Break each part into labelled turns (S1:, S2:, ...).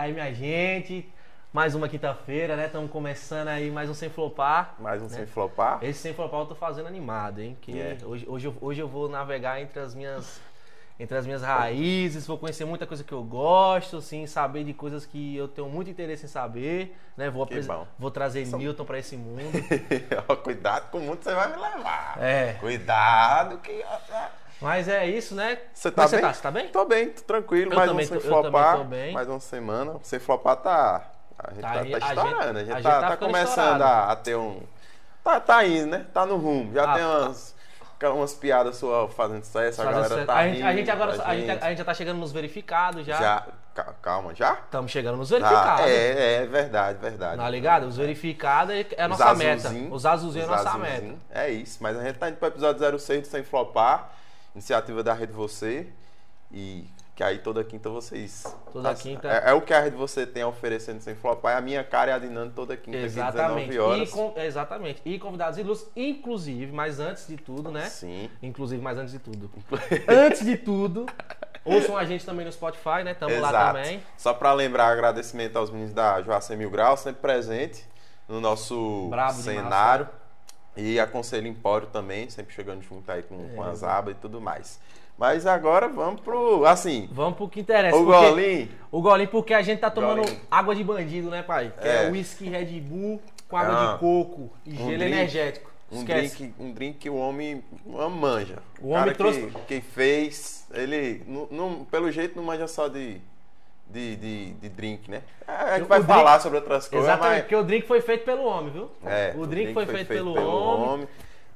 S1: aí, minha gente, mais uma quinta-feira, né? Estamos começando aí mais um Sem Flopar.
S2: Mais um
S1: né?
S2: sem flopar.
S1: Esse Sem Flopar eu tô fazendo animado, hein? Que
S2: É.
S1: hoje, hoje, eu, hoje eu vou navegar entre as minhas entre as minhas raízes, vou conhecer muita coisa que eu gosto, assim, saber de coisas que eu tenho muito interesse em saber, né? Vou,
S2: Que
S1: apresen-
S2: bom.
S1: vou trazer Newton para esse mundo.
S2: Cuidado com o mundo que você vai me levar.
S1: É.
S2: Cuidado que.
S1: Mas é isso, né?
S2: Você tá
S1: é
S2: bem?
S1: Você tá? Tá bem?
S2: Tô bem, tô tranquilo.
S1: Eu
S2: mais um sem
S1: tô-
S2: flopar. Mais uma semana. Sem flopar tá. A gente
S1: Tá
S2: tá, tá
S1: a
S2: estourando. A
S1: gente- a
S2: tá,
S1: gente tá
S2: tá começando a, a ter um. Tá, tá indo, né? Tá no rumo. Já
S1: Ah,
S2: tem umas, umas piadas suas fazendo sucesso. A galera
S1: sucesso.
S2: tá
S1: a, gente, a gente agora a gente, a gente já tá chegando nos verificados já.
S2: Já. ca- Calma, já?
S1: Estamos chegando nos
S2: Ah,
S1: verificados.
S2: é, é verdade, verdade.
S1: Tá ligado? Os verificados é a
S2: Os
S1: nossa meta. Os azulzinhos é a
S2: os
S1: nossa meta.
S2: É isso, mas a gente tá indo pro episódio 06 do Sem Flopar, iniciativa da Rede Você. E que aí toda quinta vocês.
S1: Toda
S2: tá-
S1: quinta.
S2: É, é o que a Rede Você tem oferecendo sem flopar. É a minha cara e a Dinando toda quinta
S1: Exatamente.
S2: 19
S1: E,
S2: horas.
S1: com- exatamente. E convidados ilustres, inclusive, mas antes de tudo, né?
S2: Sim.
S1: Inclusive, mas antes de tudo. antes de tudo, ouçam a gente também no Spotify, né? Tamo lá também.
S2: Só pra lembrar, agradecimento aos meninos da Joacim Mil Grau, sempre presente no nosso
S1: Brabo de
S2: cenário. E a Conselho Empório também, sempre chegando junto aí com,
S1: É.
S2: com as abas e tudo mais. Mas agora vamos pro. Assim,
S1: Vamos pro que interessa.
S2: o golinho.
S1: O golinho porque a gente tá tomando
S2: Golinho.
S1: água de bandido, né, pai? Que é,
S2: É.
S1: whisky Red Bull com água
S2: Ah.
S1: de coco e
S2: Um
S1: gelo
S2: drink.
S1: energético.
S2: Um drink, um drink que o homem manja.
S1: O homem
S2: cara
S1: trouxe-
S2: Que, quem fez, ele, não, não- pelo jeito, não manja só de, de, de, de drink, né? É, A gente
S1: O
S2: vai
S1: drink-
S2: falar sobre outras coisas,
S1: Exatamente,
S2: mas...
S1: porque o drink foi feito pelo homem, viu?
S2: É,
S1: o drink, foi, feito, pelo, homem.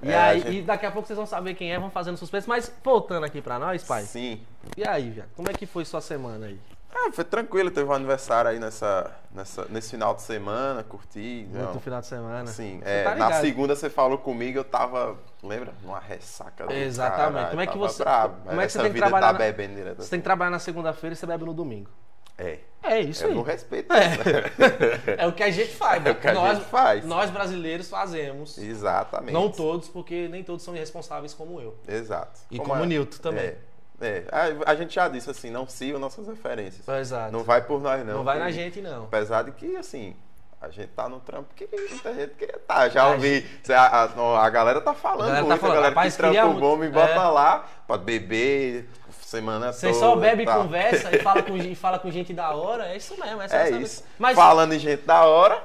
S1: E
S2: É,
S1: aí,
S2: gente-
S1: e daqui a pouco vocês vão saber quem é, vão fazendo suspense. Mas voltando aqui pra nós, pai.
S2: Sim.
S1: E aí, viado? Como é que foi sua semana aí?
S2: Ah, foi tranquilo, teve um aniversário aí nessa, nessa, nesse final de semana, curti.
S1: Muito
S2: não.
S1: final de semana.
S2: Sim, é,
S1: tá
S2: na segunda você falou comigo, eu tava, lembra? Numa ressaca
S1: Exatamente.
S2: caralho,
S1: Como é que você-
S2: brabo.
S1: como é que você tem que
S2: vida
S1: trabalhar
S2: tá
S1: na-
S2: bebendo direto.
S1: Você tem que trabalhar na segunda-feira e você bebe no domingo.
S2: É,
S1: É isso
S2: eu
S1: aí.
S2: não respeito
S1: É. É o que a gente faz.
S2: É o que a
S1: nós,
S2: gente faz.
S1: Nós brasileiros fazemos.
S2: Exatamente.
S1: Não todos, porque nem todos são irresponsáveis como eu.
S2: Exato.
S1: E como o Newton também.
S2: É, é. A, a gente já disse assim, não sigam nossas referências.
S1: Exato.
S2: Não vai por nós, não.
S1: Não vai na gente, não.
S2: Apesar de que, assim, a gente tá no trampo que muita gente queria estar. Já
S1: A
S2: ouvi. A, a- a galera tá falando
S1: A galera tá falando,
S2: a galera que trampa o bom e bota
S1: É.
S2: lá pra beber semana
S1: Você
S2: toda.
S1: só bebe e
S2: tal.
S1: conversa e fala, com, e fala com gente da hora, é isso mesmo.
S2: É
S1: essa-
S2: isso.
S1: Mas
S2: Falando em gente da hora,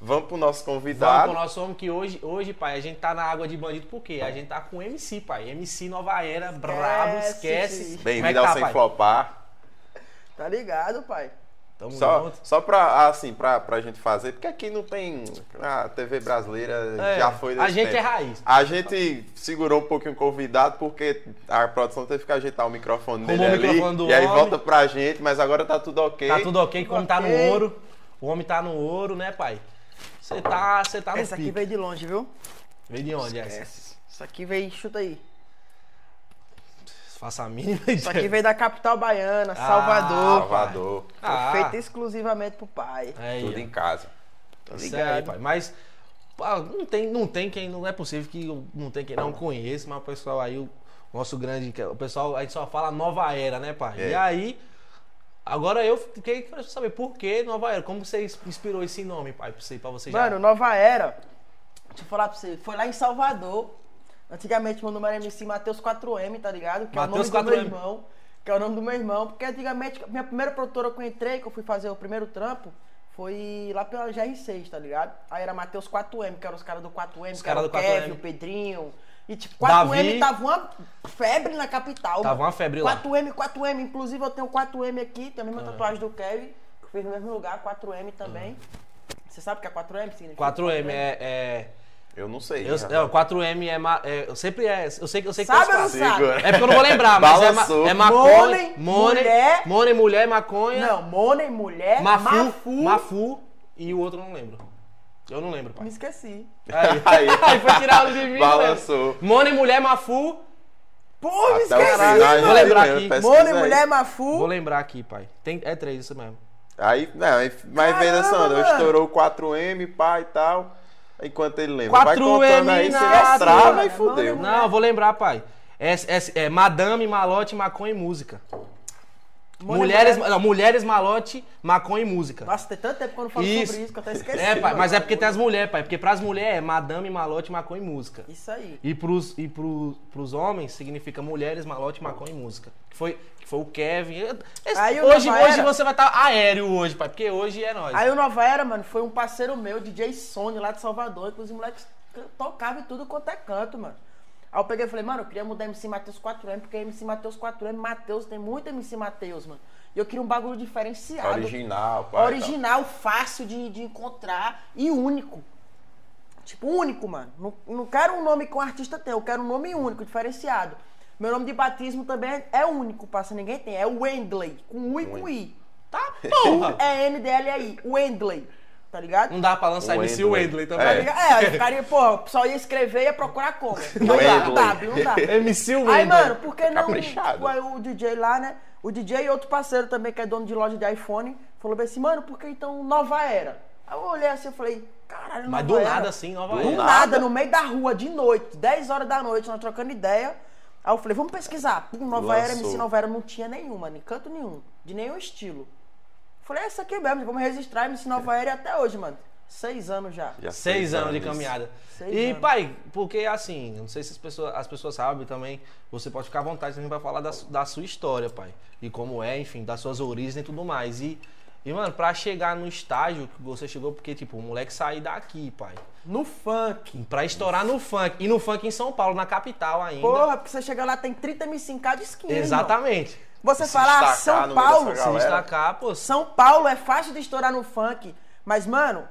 S2: vamos pro nosso
S1: vamos
S2: convidado.
S1: pro nosso homem que hoje, hoje, pai, a gente tá na água de bandido, por quê? A gente tá com MC, pai. MC Nova Era, brabo, esquece. Como é que
S2: Bem-vindo ao
S1: tá,
S2: Sem
S1: pai?
S2: Flopar.
S3: Tá ligado, pai?
S1: Tamo
S2: Só,
S1: junto.
S2: só pra, assim, pra, pra gente fazer, porque aqui não tem. A TV brasileira
S1: É,
S2: já foi
S1: A
S2: desse
S1: gente
S2: tempo.
S1: é raiz.
S2: A gente segurou um pouquinho o convidado porque a produção teve que ajeitar o microfone dele
S1: o
S2: ali.
S1: microfone do
S2: e aí
S1: homem.
S2: volta pra gente, mas agora tá tudo ok.
S1: Tá tudo ok, como tá no ouro. O homem tá no ouro, né, pai? Você tá, você tá no
S3: Essa aqui
S1: pique.
S3: veio de longe, viu?
S1: Veio de onde essa?
S3: Essa. Isso aqui veio, chuta aí.
S1: Faça a mínima
S3: Isso aqui veio da capital baiana,
S1: Ah,
S3: Salvador.
S2: Salvador.
S3: Foi
S1: Ah,
S3: feito exclusivamente pro pai.
S1: aí,
S2: Tudo
S1: ó.
S2: em casa.
S3: Tá
S1: Isso aí,
S3: ligado?
S1: pai. Mas pá, não tem, não tem quem, não é possível que não tem quem não conheça, mas o pessoal aí, o nosso grande, que- o pessoal, a gente só fala nova era, né, pai?
S2: É.
S1: E aí, agora eu fiquei querendo saber por que nova era, como você inspirou esse nome, pai, pra você, pra você já...
S3: Mano, Nova Era, deixa eu falar pra você, foi lá em Salvador. Antigamente meu nome era MC Matheus 4M, tá ligado? Que
S1: Matheus
S3: é o nome do
S1: 4M.
S3: meu irmão. Que é o nome do meu irmão. Porque antigamente, minha primeira produtora que eu entrei, que eu fui fazer o primeiro trampo, foi lá pela GR6, tá ligado? Aí era Matheus 4M, que eram os caras do 4M,
S1: Os
S3: que era
S1: caras
S3: o
S1: do 4M.
S3: Kevin, o Pedrinho. E tipo, 4M
S1: Davi.
S3: tava uma febre na capital.
S1: Tava uma febre lá.
S3: 4M, 4M. Inclusive eu tenho 4M aqui, tem a mesma
S1: Ah.
S3: tatuagem do Kevin, que fez no mesmo lugar, 4M também. Você sabe o que é 4M? Significa
S1: 4M é... é...
S2: Eu não sei.
S1: Eu, é, o 4M é, ma- é. Eu sempre é. Eu sei, que- eu sei que
S3: Sabe
S1: tem
S3: ou não sabe?
S1: É porque eu não vou lembrar, mas é, ma, é maconha.
S3: Money, mulher.
S1: Money, mulher, maconha.
S3: Não, Money, mulher,
S1: Mafu,
S3: Mafu.
S1: Mafu e o outro eu não lembro. Eu não lembro,
S3: Me
S1: pai.
S3: esqueci.
S1: Aí,
S2: Aí.
S1: foi tirar o de mim.
S2: Balançou.
S1: velho. Money, mulher, Mafu.
S3: Pô, me esqueci,
S2: final,
S1: Vou lembrar aqui.
S3: Money, mulher, Mafu.
S1: Vou lembrar aqui, pai. Tem, é três, isso mesmo.
S2: Aí, não, mas vem dançando,
S3: mano.
S2: estourou o 4M, pai e tal. Enquanto ele lembra. Vai
S1: 4M
S2: contando aí, você
S1: na
S2: já trava e fudeu.
S1: Não, eu vou lembrar, pai. É, é, é Madame, Malote, Maconha e Música.
S3: Mulher-
S1: Mulheres,
S3: mulher-
S1: não, mulheres, malote, maconha e música.
S3: Nossa, tem tanto tempo que eu não falo
S1: Isso.
S3: sobre isso que eu até esqueci.
S1: É, pai, mas é porque tem as mulheres, pai. Porque pras mulheres é madame, malote, maconha e música.
S3: Isso aí.
S1: E pros, e pro, pros homens significa mulheres, malote, maconha e música. Que foi, que foi o Kevin. Esse-
S3: Aí o
S1: hoje,
S3: Nova
S1: hoje
S3: Era-
S1: você vai estar aéreo hoje, pai. Porque hoje é nós.
S3: Aí o Nova Era, mano, foi um parceiro meu, DJ Sony, lá de Salvador. Inclusive, os moleques tocavam e tudo quanto é canto, mano. Aí eu peguei e falei, mano, eu queria mudar MC Matheus 4M, porque MC Matheus 4M, Matheus, tem muito MC Matheus, mano. E eu queria um bagulho diferenciado.
S2: Original, pai.
S3: Original, fácil de, de encontrar e único. Tipo, único, mano. Não, não quero um nome que um artista tem, eu quero um nome único, diferenciado. Meu nome de batismo também é, único, passa ninguém tem. É Wendley, com U e com I.
S1: Tá, porra.
S3: É N-D-L-A-I, Wendley. Tá ligado?
S1: Não dá pra lançar MC
S2: Wendley.
S1: Wendley
S3: Tá
S1: também.
S2: É.
S3: ligado? É, aí ficaria, pô, o pessoal ia escrever e ia procurar como. Não dá,
S2: Wendley.
S3: W, não dá.
S1: MC Wendley.
S3: Aí, mano, por que não
S2: Caprichado.
S3: tipo, aí o DJ lá, né? O DJ e outro parceiro também, que é dono de loja de iPhone, falou bem assim, mano, por que então Nova Era? Aí eu olhei assim e falei, caralho,
S1: Mas
S3: Nova
S1: do
S3: Era.
S1: nada assim, Nova
S3: Do
S1: Era.
S3: nada,
S2: nada.
S3: no meio da rua, de noite, 10 horas da noite, nós trocando ideia. Aí eu falei, vamos pesquisar. Pum, Nova Era,
S2: Lançou.
S3: MC Nova Era não tinha nenhuma, nem canto nenhum, de nenhum estilo. Falei, é isso aqui mesmo, vamos registrar MC Nova Era e até hoje, mano. Seis anos já.
S2: Já
S1: Seis anos de
S2: isso.
S1: caminhada.
S3: Seis
S1: e,
S3: anos.
S1: pai, porque assim, não sei se as pessoas, as pessoas sabem também, você pode ficar à vontade, a gente vai falar da, da sua história, pai. E como é, enfim, das suas origens e tudo mais. E, e, mano, pra chegar no estágio que você chegou, porque, tipo, o moleque sair daqui, pai.
S3: No funk.
S1: Pra estourar no funk. E no funk em São Paulo, na capital ainda.
S3: Porra, porque você chega lá, tem 30 MC em cada esquina. irmão. Você
S2: Se
S3: fala, ah, São Paulo.
S1: Se destacar, pô.
S3: São Paulo é fácil de estourar no funk, mas, mano,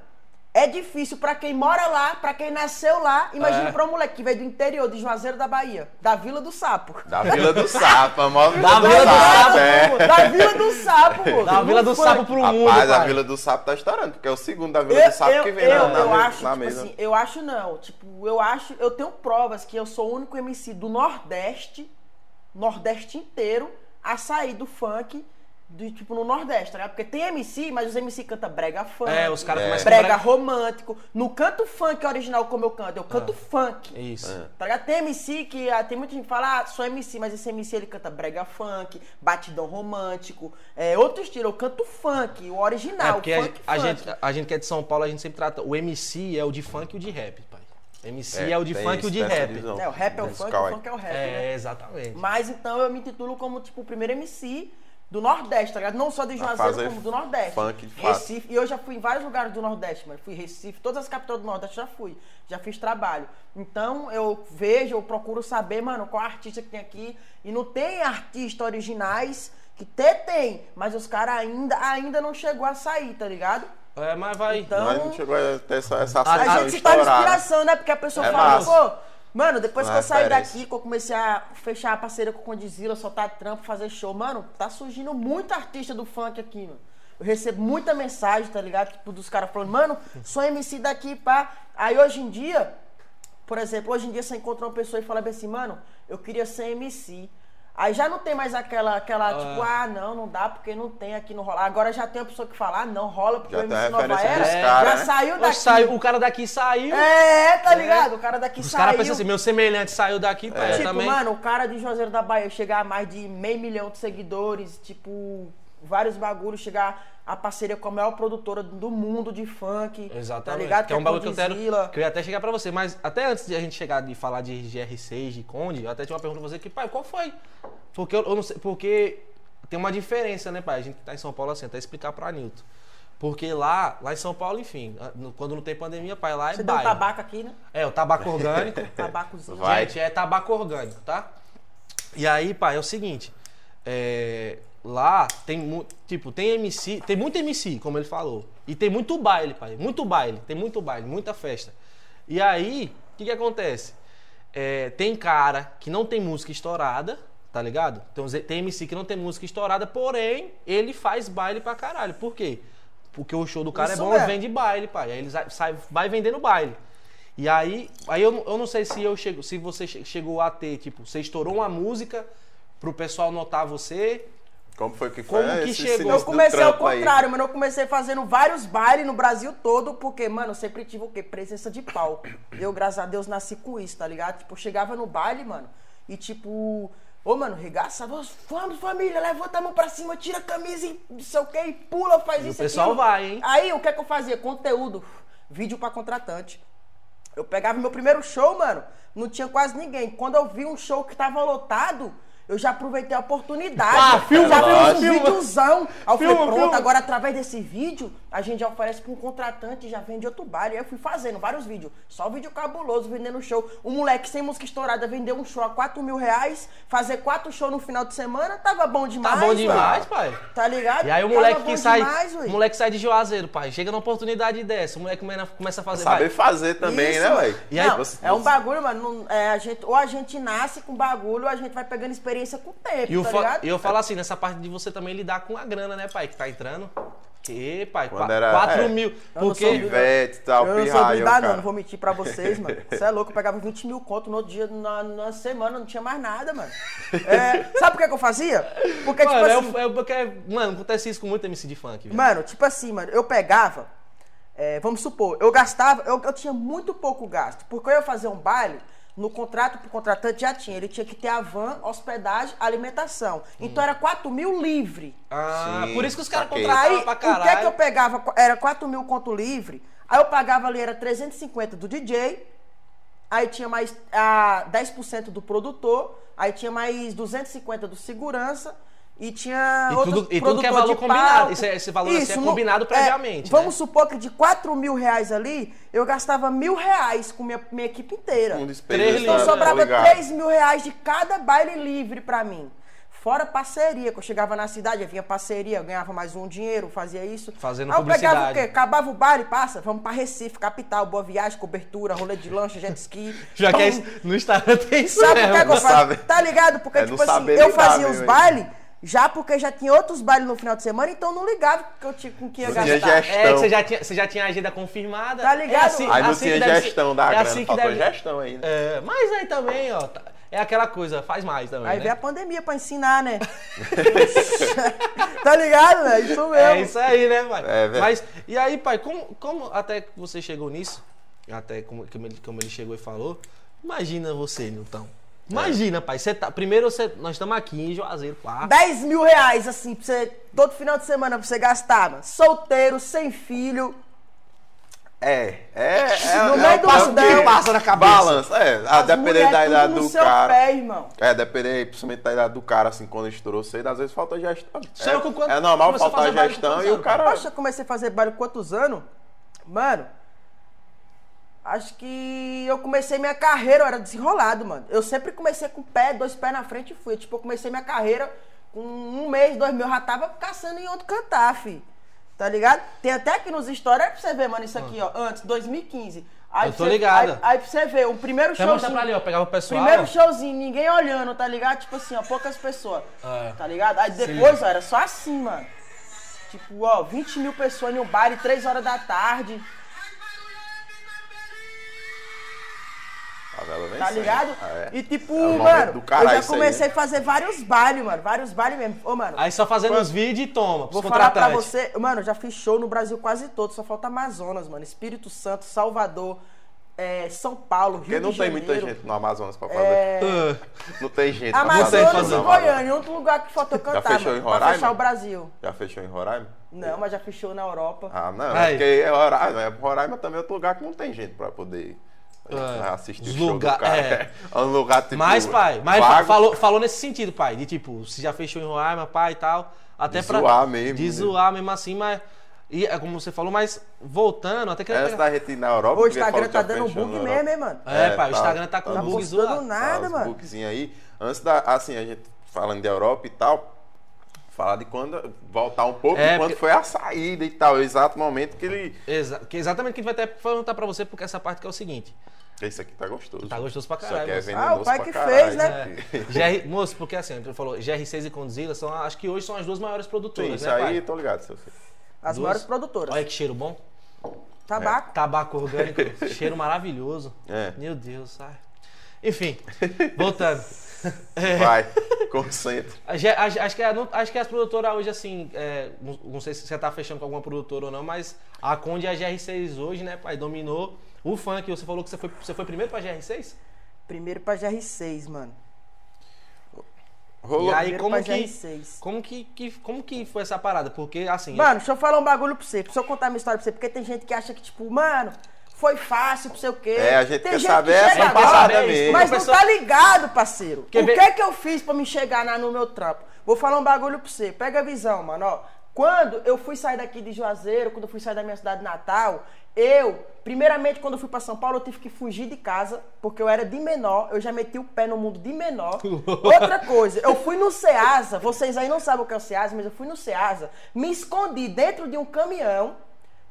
S3: é difícil pra quem mora lá, pra quem nasceu lá. Imagina
S1: É.
S3: pra um moleque que veio do interior, de Juazeiro da Bahia, da Vila do Sapo.
S2: Da Vila do Sapo, a maior Vila
S1: Da
S2: do
S1: Vila do
S2: Sapo, é.
S3: da Vila do Sapo, pô.
S1: Da Vila do. Sapo pro mundo,
S2: Rapaz, a. Vila do Sapo tá estourando, porque é o segundo da Vila
S3: Eu,
S2: do Sapo
S3: eu,
S2: que vem
S3: eu,
S2: na,
S3: eu
S2: na,
S3: acho,
S2: na
S3: tipo
S2: mesa.
S3: assim, eu acho não. Tipo, eu acho, eu tenho provas que eu sou o único MC do Nordeste, Nordeste inteiro, a sair do funk, do, tipo, no Nordeste, tá ligado? Porque tem MC, mas os MC canta brega funk.
S1: É, os caras
S2: É.
S1: começam a
S3: brega
S1: brega-
S3: romântico. No canto funk original como eu canto, eu canto funk.
S1: Isso.
S2: É.
S3: Tá ligado? Tem MC que ah, tem muita gente que fala, ah, sou MC, mas esse MC ele canta brega funk, batidão romântico, é outro estilo, eu canto funk, o original,
S1: É porque a,
S3: funk,
S1: a
S3: funk.
S1: gente, a gente que é de São Paulo, a gente sempre trata. O MC é o de funk e o de rap, pai. MC é,
S2: É,
S1: o de funk e o de rap.
S3: É, o rap é o funk, o funk é o rap, né?
S1: É, exatamente.
S3: Mas então eu me titulo como, tipo, o primeiro MC do Nordeste, tá ligado? Não só de Juazeiro, como do Nordeste.
S2: funk de fato.
S3: Recife. E eu já fui em vários lugares do Nordeste, mano. Fui em Recife, todas as capitais do Nordeste já fui. Já fiz trabalho. Então eu vejo, eu procuro saber, mano, qual artista que tem aqui. E não tem artistas originais, que até tem, mas os caras ainda, ainda não chegou a sair, tá ligado?
S1: É, mas vai.
S3: Então-
S2: Mas não chegou a ter essa, essa
S1: A-
S3: gente se torna
S2: estourada.
S3: inspiração, né? Porque a pessoa
S2: É
S3: fala,
S2: massa.
S3: pô, mano, depois que eu saí daqui, que eu comecei a fechar a parceria com o Condizila, soltar trampo, fazer show, mano, tá surgindo muito artista do funk aqui, mano. Eu recebo muita mensagem, tá ligado? Tipo, dos caras falando, mano, sou MC daqui, pá. Aí hoje em dia, por exemplo, hoje em dia você encontra uma pessoa e fala bem assim, mano, eu queria ser MC. Aí já não tem mais aquela, aquela tipo, ah, não, não dá porque não tem aqui no rolar. Agora já tem uma pessoa que fala, ah, não, rola porque
S2: Já
S3: o
S2: tem
S3: MC
S2: a
S3: Nova Era
S2: dos
S3: já
S2: caras, né?
S3: saiu daqui.
S1: saiu- o cara daqui saiu.
S3: É, tá ligado? O cara daqui
S1: Os
S3: saiu.
S1: caras pensam assim, meu semelhante saiu daqui, pai. eu
S3: Tipo,
S1: também.
S3: mano, o cara de Juazeiro da Bahia chegar a mais de meio milhão de seguidores, tipo, vários bagulhos, chegar a parceria com a maior produtora do mundo de funk.
S1: Exatamente.
S3: Tá ligado?
S1: Que é um bagulho que eu quero. Que eu ia até chegar pra você. Mas até antes de a gente chegar de falar de GR6, de Conde, eu até tinha uma pergunta pra você que, pai, qual foi? Porque eu, eu não sei. Porque tem uma diferença, né, pai? A gente que tá em São Paulo assim, até explicar pra Nilton. Porque lá, lá em São Paulo, enfim, quando não tem pandemia, pai, lá é
S3: Você deu um
S1: baile.
S3: tabaco aqui, né?
S1: É, o tabaco orgânico.
S3: Tabacozinho.
S2: Vai.
S1: Gente, é tabaco orgânico, tá? E aí, pai, é o seguinte. é, lá tem tipo, tem MC, tem muito MC, como ele falou. E tem muito baile, pai. Muito baile, tem muito baile, muita festa. E aí, o que, que acontece? É, tem cara que não tem música estourada, tá ligado? Tem, MC que não tem música estourada, porém, ele faz baile pra caralho. Por quê? Porque o show do cara
S3: Isso
S1: é bom,
S3: mesmo.
S1: vende baile, pai. Aí ele sai- vai vendendo baile. E aí, aí eu, não- eu não sei se eu chego, se você che- chegou a ter, tipo, você estourou uma música pro pessoal notar você.
S2: Como foi que foi
S1: Como que
S2: esse
S1: chegou?
S3: Eu comecei ao
S2: trampo aí?
S3: contrário, mano. Eu comecei fazendo vários bailes no Brasil todo, porque, mano, eu sempre tive o quê? Presença de palco. Eu, graças a Deus, nasci com isso, tá ligado? Tipo, eu chegava no baile, mano, e tipo, Ô, mano, regaça, vamos, vamos, família, levanta a mão pra cima, tira a camisa e não sei o que, e pula, faz
S1: E o
S3: isso
S1: pessoal
S3: aquilo.
S1: vai, hein?
S3: Aí, o que é que eu fazia? Conteúdo, vídeo pra contratante. Eu pegava meu primeiro show, mano, não tinha quase ninguém. Quando eu vi um show que tava lotado, eu já aproveitei a oportunidade.
S1: Ah, filma,
S3: já fiz um
S1: filma.
S3: videozão. Aí eu falei,
S1: Filma,
S3: pronto,
S1: filma.
S3: agora através desse vídeo, a gente já oferece pra um contratante e já vende outro baile. Aí eu fui fazendo vários vídeos. Só vídeo cabuloso, vendendo show. Um moleque sem música estourada vendeu um show a 4 mil reais, fazer quatro shows no final de semana, tava bom demais.
S1: Tá bom demais, pai.
S3: Tá ligado?
S1: E aí o moleque que sai.
S3: demais,
S1: o moleque sai de Juazeiro, pai. Chega numa oportunidade dessa. O moleque come- começa a fazer.
S2: Saber
S1: vai.
S2: fazer também,
S3: Isso,
S2: né, velho?
S1: E aí,
S3: Não,
S2: você-
S3: é um bagulho, mano. não- é, a gente, ou a gente nasce com bagulho, ou a gente vai pegando experiência com o tempo,
S1: E eu,
S3: tá
S1: fa-
S3: ligado?
S1: e eu falo assim, nessa parte de você também lidar com a grana, né, pai? Que tá entrando. Que, pai,
S2: Quando
S1: qua-
S2: era-
S1: 4
S2: é.
S1: mil.
S3: Eu não
S1: Porque.
S3: sou
S2: Ivete tal,
S3: eu não sou
S2: pirraia,
S3: blindado,
S2: cara.
S3: não, não vou mentir pra vocês, mano. Você é louco, eu pegava 20 mil conto no outro dia, na, na semana, não tinha mais nada, mano. É, sabe por que, que eu fazia? Porque,
S1: Mano,
S3: tipo
S1: é,
S3: assim,
S1: o- é o- porque, mano, acontece isso com muito MC de funk, velho.
S3: Mano, tipo assim, mano, eu pegava, é, vamos supor, eu gastava, eu, eu tinha muito pouco gasto, porque eu ia fazer um baile, no contrato pro contratante já tinha, ele tinha que ter a van, hospedagem, alimentação. Então era 4 mil livre.
S1: Ah,
S2: Sim,
S1: por isso que os caras contratavam
S3: Aí,
S1: pra
S3: o que é que
S1: caralho.
S3: eu pegava? Era 4 mil conto livre, aí eu pagava ali, era 350 do DJ, aí tinha mais ah, 10% do produtor, aí tinha mais 250 do segurança, e tinha
S1: E
S3: outros
S1: tudo- e tudo que é valor
S3: de
S1: combinado. Esse é- esse valor assim é
S3: no-
S1: combinado previamente,
S3: Vamos
S1: né?
S3: supor que de 4 mil reais ali, eu gastava mil reais com minha, minha equipe inteira.
S2: Um despesa,
S3: Então sobrava
S2: ligado?
S3: 3 mil reais de cada baile livre pra mim. Fora parceria, que eu chegava na cidade, eu vinha parceria, eu ganhava mais um dinheiro, fazia isso.
S1: Fazendo
S3: Aí eu pegava o
S1: publicidade.
S3: quê? Acabava o baile, passa, vamos pra Recife, capital, boa viagem, cobertura, rolê de lancha, jet ski.
S1: Já que é
S3: Pum.
S1: isso- no Instagram tem isso
S3: Sabe o que, é que eu faço? Tá ligado? Porque,
S2: É
S3: tipo assim, eu fazia os bailes, já porque já tinha outros bailes no final de semana, então não ligava que eu tinha, com que ia gastar.
S2: gestão.
S1: É que você já tinha, você já tinha a agenda confirmada.
S3: Tá ligado?
S1: É assim,
S2: Aí não
S1: assim
S2: tinha
S1: deve ser-
S2: gestão da
S1: é
S2: grana,
S1: assim que
S2: faltou
S1: deve...
S2: gestão aí, né?
S1: É, mas aí também, ó, tá- é aquela coisa, faz mais também,
S3: Aí
S1: né?
S3: veio a pandemia pra ensinar, né? tá ligado, velho? Isso mesmo.
S1: É isso aí, né, pai?
S2: É, velho.
S1: Mas, e aí, pai, como, como até que você chegou nisso, até como, como, ele, como ele chegou e falou, imagina você, Nilton. Imagina, pai, você tá, primeiro você, nós estamos aqui em Juazeiro, pá.
S3: 10 mil reais, assim, pra você, todo final de semana pra você gastar, mano. Solteiro, sem filho.
S2: É, é, é.
S3: No
S2: é
S3: meio
S2: o
S3: do
S2: passo
S3: mundão.
S2: que passa na cabeça. Balança, é. A
S3: As
S2: depender
S3: mulher
S2: da
S3: tudo
S2: idade
S3: no
S2: do
S3: seu
S2: cara.
S3: pé, irmão.
S2: É, depender principalmente da idade do cara, assim, quando estourou cedo, às vezes falta gestão. É,
S1: não com quanto-
S2: é normal faltar gestão e o cara.
S3: Poxa, eu comecei a fazer com quantos anos? Mano, acho que eu comecei minha carreira, eu era desenrolado, mano. Eu sempre comecei com o pé, dois pés na frente e fui. Tipo, eu comecei minha carreira com um mês, dois mil, eu já tava caçando em outro cantar, fi. Tá ligado? Tem até aqui nos stories, aí pra você ver, mano, isso aqui, ó, antes, 2015. Aí
S1: Eu tô
S3: você-
S1: ligado.
S3: Aí, aí pra você ver, o primeiro
S1: mostrar
S3: showzinho.
S1: pra ali, ó, pegava o pessoal.
S3: Primeiro showzinho, ninguém olhando, tá ligado? Tipo assim, ó, poucas pessoas.
S1: É.
S3: Tá ligado? Aí depois, ó, era só assim, mano. Tipo, ó, 20 mil pessoas no baile, 3 horas da tarde,
S2: Favela vem
S3: tá ligado?
S2: Ah, é.
S3: E tipo,
S2: É momento
S3: mano,
S2: do caralho
S3: eu já
S2: isso aí,
S3: comecei
S2: né?
S3: a fazer vários bailes, mano. Vários bailes mesmo. Ô, mano,
S1: Aí só fazendo os vídeos e toma, pros
S3: vou falar pra
S1: contratantes.
S3: você. Mano, eu já fiz show no Brasil quase todo, só falta Amazonas, mano. Espírito Santo, Salvador, é, São Paulo, Rio
S2: Porque não tem
S3: Janeiro.
S2: muita gente no Amazonas pra fazer.
S3: É,
S1: Ah,
S2: Não tem gente pra
S3: Amazonas
S2: fazer.
S3: e
S2: no Amazonas.
S3: Goiânia, outro lugar que falta eu cantar,
S2: fechou
S3: mano.
S2: em
S3: Pra
S2: Roraima?
S3: fechar o Brasil.
S2: Já fechou em Roraima?
S3: Não, mas já fechou na Europa.
S2: Ah, não.
S1: Aí.
S2: É porque é Roraima, é Roraima também é outro lugar que não tem gente pra poder
S1: É.
S2: assistir
S1: Os
S2: o show
S1: lugar-
S2: do cara.
S1: é.
S2: É um lugar tipo.
S1: Mas, pai, mas
S2: vago,
S1: falou, falou nesse sentido, pai. De tipo, se já fechou em Roraima, pai e tal. Até
S2: De
S1: pra.
S2: zoar mesmo,
S1: De
S2: né?
S1: zoar mesmo assim, mas. E é como você falou, mas voltando, até que.
S2: Essa da na Europa.
S3: O Instagram tá
S2: já
S3: dando
S2: fechou
S3: bug mesmo, hein, mano?
S1: É, pai, o
S2: tá-
S1: Instagram tá com
S2: tá
S1: bug zoado.
S3: nada.
S2: Tá,
S3: mano.
S2: aí. Antes da. Assim, a gente falando de Europa e tal. Falar de quando. Voltar um pouco
S1: É,
S2: de quando
S1: porque-
S2: foi a saída e tal. O exato momento que ele.
S1: Exa que exatamente o que a gente vai até perguntar pra você, porque essa parte que é o seguinte.
S2: Esse aqui tá gostoso.
S1: Tá gostoso pra
S2: Isso
S1: caralho.
S2: aqui é venenoso
S3: Ah, o pai que
S2: caralho.
S3: fez, né?
S1: É. GR, moço, porque assim, ele falou, GR6 e Condzilla são, acho que hoje são as duas maiores
S2: Sim,
S1: produtoras,
S2: isso
S1: né,
S2: aí,
S1: pai?
S2: tô ligado, seu filho.
S3: As
S1: Duas.
S3: maiores produtoras.
S1: Olha que cheiro bom.
S3: Tabaco.
S1: Tabaco orgânico, cheiro maravilhoso.
S2: É.
S1: Meu Deus, ai. Enfim, voltando. É.
S2: Vai, concentra.
S1: Acho que, não- acho que as produtoras hoje, assim, é, não, sei se você tá fechando com alguma produtora ou não, mas a Conde e a GR6 hoje, né, pai, dominou o funk. Você falou que você foi, você foi primeiro pra GR6?
S3: Primeiro pra GR6, mano.
S2: Rolou.
S1: E aí, como que,
S3: GR6.
S1: como que, que, como que foi essa parada? Porque, assim,
S3: Mano, deixa eu falar um bagulho pra você. Deixa eu contar minha história pra você. Porque tem gente que acha que, tipo, mano, foi fácil, não sei o quê.
S2: É, a gente
S3: tem
S2: quer
S3: gente
S2: saber
S3: que
S2: essa
S3: chega
S1: parada
S3: agora,
S1: mesmo.
S3: Mas não tá ligado, parceiro.
S1: Quer
S3: o
S1: ver-
S3: que é que eu fiz pra me chegar na- no meu trampo? Vou falar um bagulho pra você. Pega a visão, mano, ó. Quando eu fui sair daqui de Juazeiro, quando eu fui sair da minha cidade natal, eu, primeiramente, quando eu fui pra São Paulo, eu tive que fugir de casa, porque eu era de menor, eu já meti o pé no mundo de menor. Outra coisa, eu fui no Ceasa, vocês aí não sabem o que é o Ceasa, mas eu fui no Ceasa, me escondi dentro de um caminhão,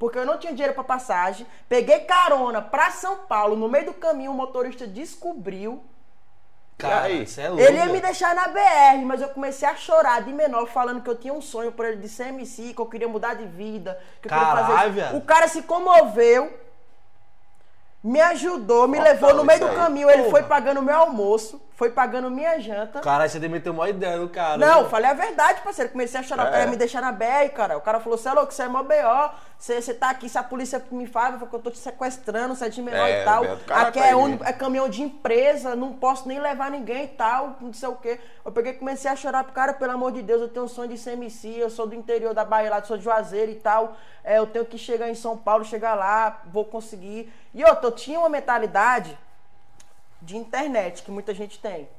S3: porque eu não tinha dinheiro pra passagem, peguei carona pra São Paulo, no meio do caminho o motorista descobriu,
S1: cara,
S2: aí?
S1: você é louco.
S3: ele ia me deixar na BR, mas eu comecei a chorar de menor, falando que eu tinha um sonho por ele de ser MC, que eu queria mudar de vida, que eu queria
S1: Caralho,
S3: fazer.
S1: viado.
S3: O cara se comoveu, me ajudou, me levou no meio
S2: isso
S3: do caminho, ele
S1: Porra.
S3: foi pagando meu almoço, foi pagando minha janta.
S1: Caralho, você meteu uma ideia no cara.
S3: Não,
S1: viu?
S3: falei a verdade, parceiro. Comecei a chorar,
S2: É.
S3: ia me deixar na BR, cara. O cara falou, você é louco, você é mó B.O. Você, você tá aqui, se a polícia me fala, que eu tô te sequestrando, você é de menor
S2: É,
S3: e tal.
S2: Beto,
S3: Aqui é,
S2: né?
S3: é caminhão de empresa, não posso nem levar ninguém e tal, não sei o quê. Eu peguei e comecei a chorar pro cara, pelo amor de Deus, eu tenho um sonho de ser MC, eu sou do interior da Bahia, lá, sou de Juazeiro e tal. É, eu tenho que chegar em São Paulo, chegar lá, vou conseguir. E outra, eu tinha uma mentalidade de internet, que muita gente tem.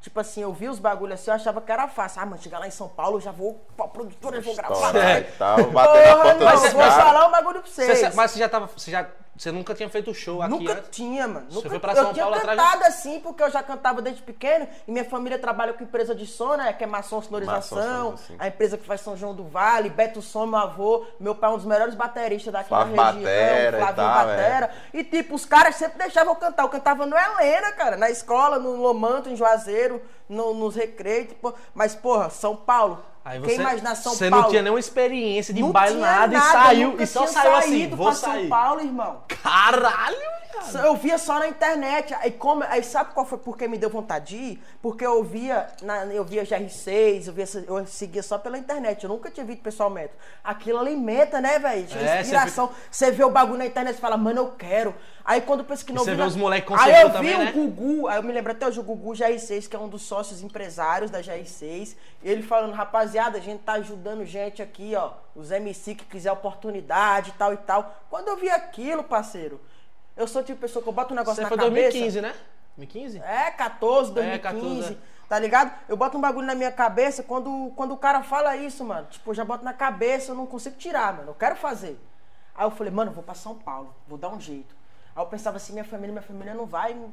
S3: Tipo assim, eu vi os bagulhos assim, eu achava que era fácil. Ah, mano, chegar lá em São Paulo, eu já vou pra produtora, eu vou gravar.
S2: Tal, bater na
S3: Porra,
S2: porta
S3: não,
S2: dos
S3: vou falar um bagulho pra
S1: Você-
S3: vocês.
S1: você- mas você já tava. Você, já, você nunca tinha feito show aqui
S3: Nunca
S1: antes?
S3: tinha, mano. Nunca,
S1: foi pra
S3: eu
S1: São
S3: tinha
S1: Paulo atrás
S3: cantado assim, porque eu já cantava desde pequeno. E minha família trabalha com empresa de som, né? Que é Maçom Sonorização.
S2: Maçom,
S3: a empresa que faz São João do Vale. Beto Som, meu avô. Meu pai é um dos melhores bateristas daqui
S2: Flávio
S3: da região.
S2: Batera e
S3: Flavio
S2: tal,
S3: Batera. E tipo, os caras sempre deixavam eu cantar. Eu cantava no Helena, cara. Na escola, no Lomanto, em Juazeiro, no- nos recreios. Tipo, mas, porra, São Paulo.
S1: Aí
S3: Quem
S1: você,
S3: imagina São
S1: você
S3: Paulo?
S1: não tinha nenhuma experiência de
S3: Não
S1: baile,
S3: tinha
S1: nada, e saiu, e só saiu assim, vou
S3: pra
S1: sair.
S3: São Paulo, irmão.
S1: Caralho, viado.
S3: Eu via só na internet. Aí, como, aí sabe qual foi porque me deu vontade de ir? Porque eu via, na, eu via GR6, eu, via, eu seguia só pela internet. Eu nunca tinha visto pessoalmente. Aquilo alimenta, né, velho?
S1: É,
S3: Inspiração. Você vê o bagulho na internet e fala, mano, eu quero. Aí quando eu penso que não
S1: você vê os moleque
S3: Aí eu vi o
S1: né?
S3: Gugu, aí eu me lembro até hoje o Gugu GR6, que é um dos sócios empresários da GR6. Ele falando, rapaziada, a gente tá ajudando gente aqui, ó. Os MC que quiser oportunidade e tal e tal. Quando eu vi aquilo, parceiro, eu sou tipo pessoa que eu boto um negócio
S1: Você
S3: na
S1: foi
S3: cabeça.
S1: 2015, né? 2015?
S3: É, 14,
S1: É,
S3: 2015.
S1: 14,
S3: Tá ligado? Eu boto um bagulho na minha cabeça, quando, quando o cara fala isso, mano, tipo, eu já boto na cabeça, eu não consigo tirar, mano. Eu quero fazer. Aí eu falei, mano, eu vou pra São Paulo, vou dar um jeito. Aí eu pensava assim, minha família, minha família não vai. O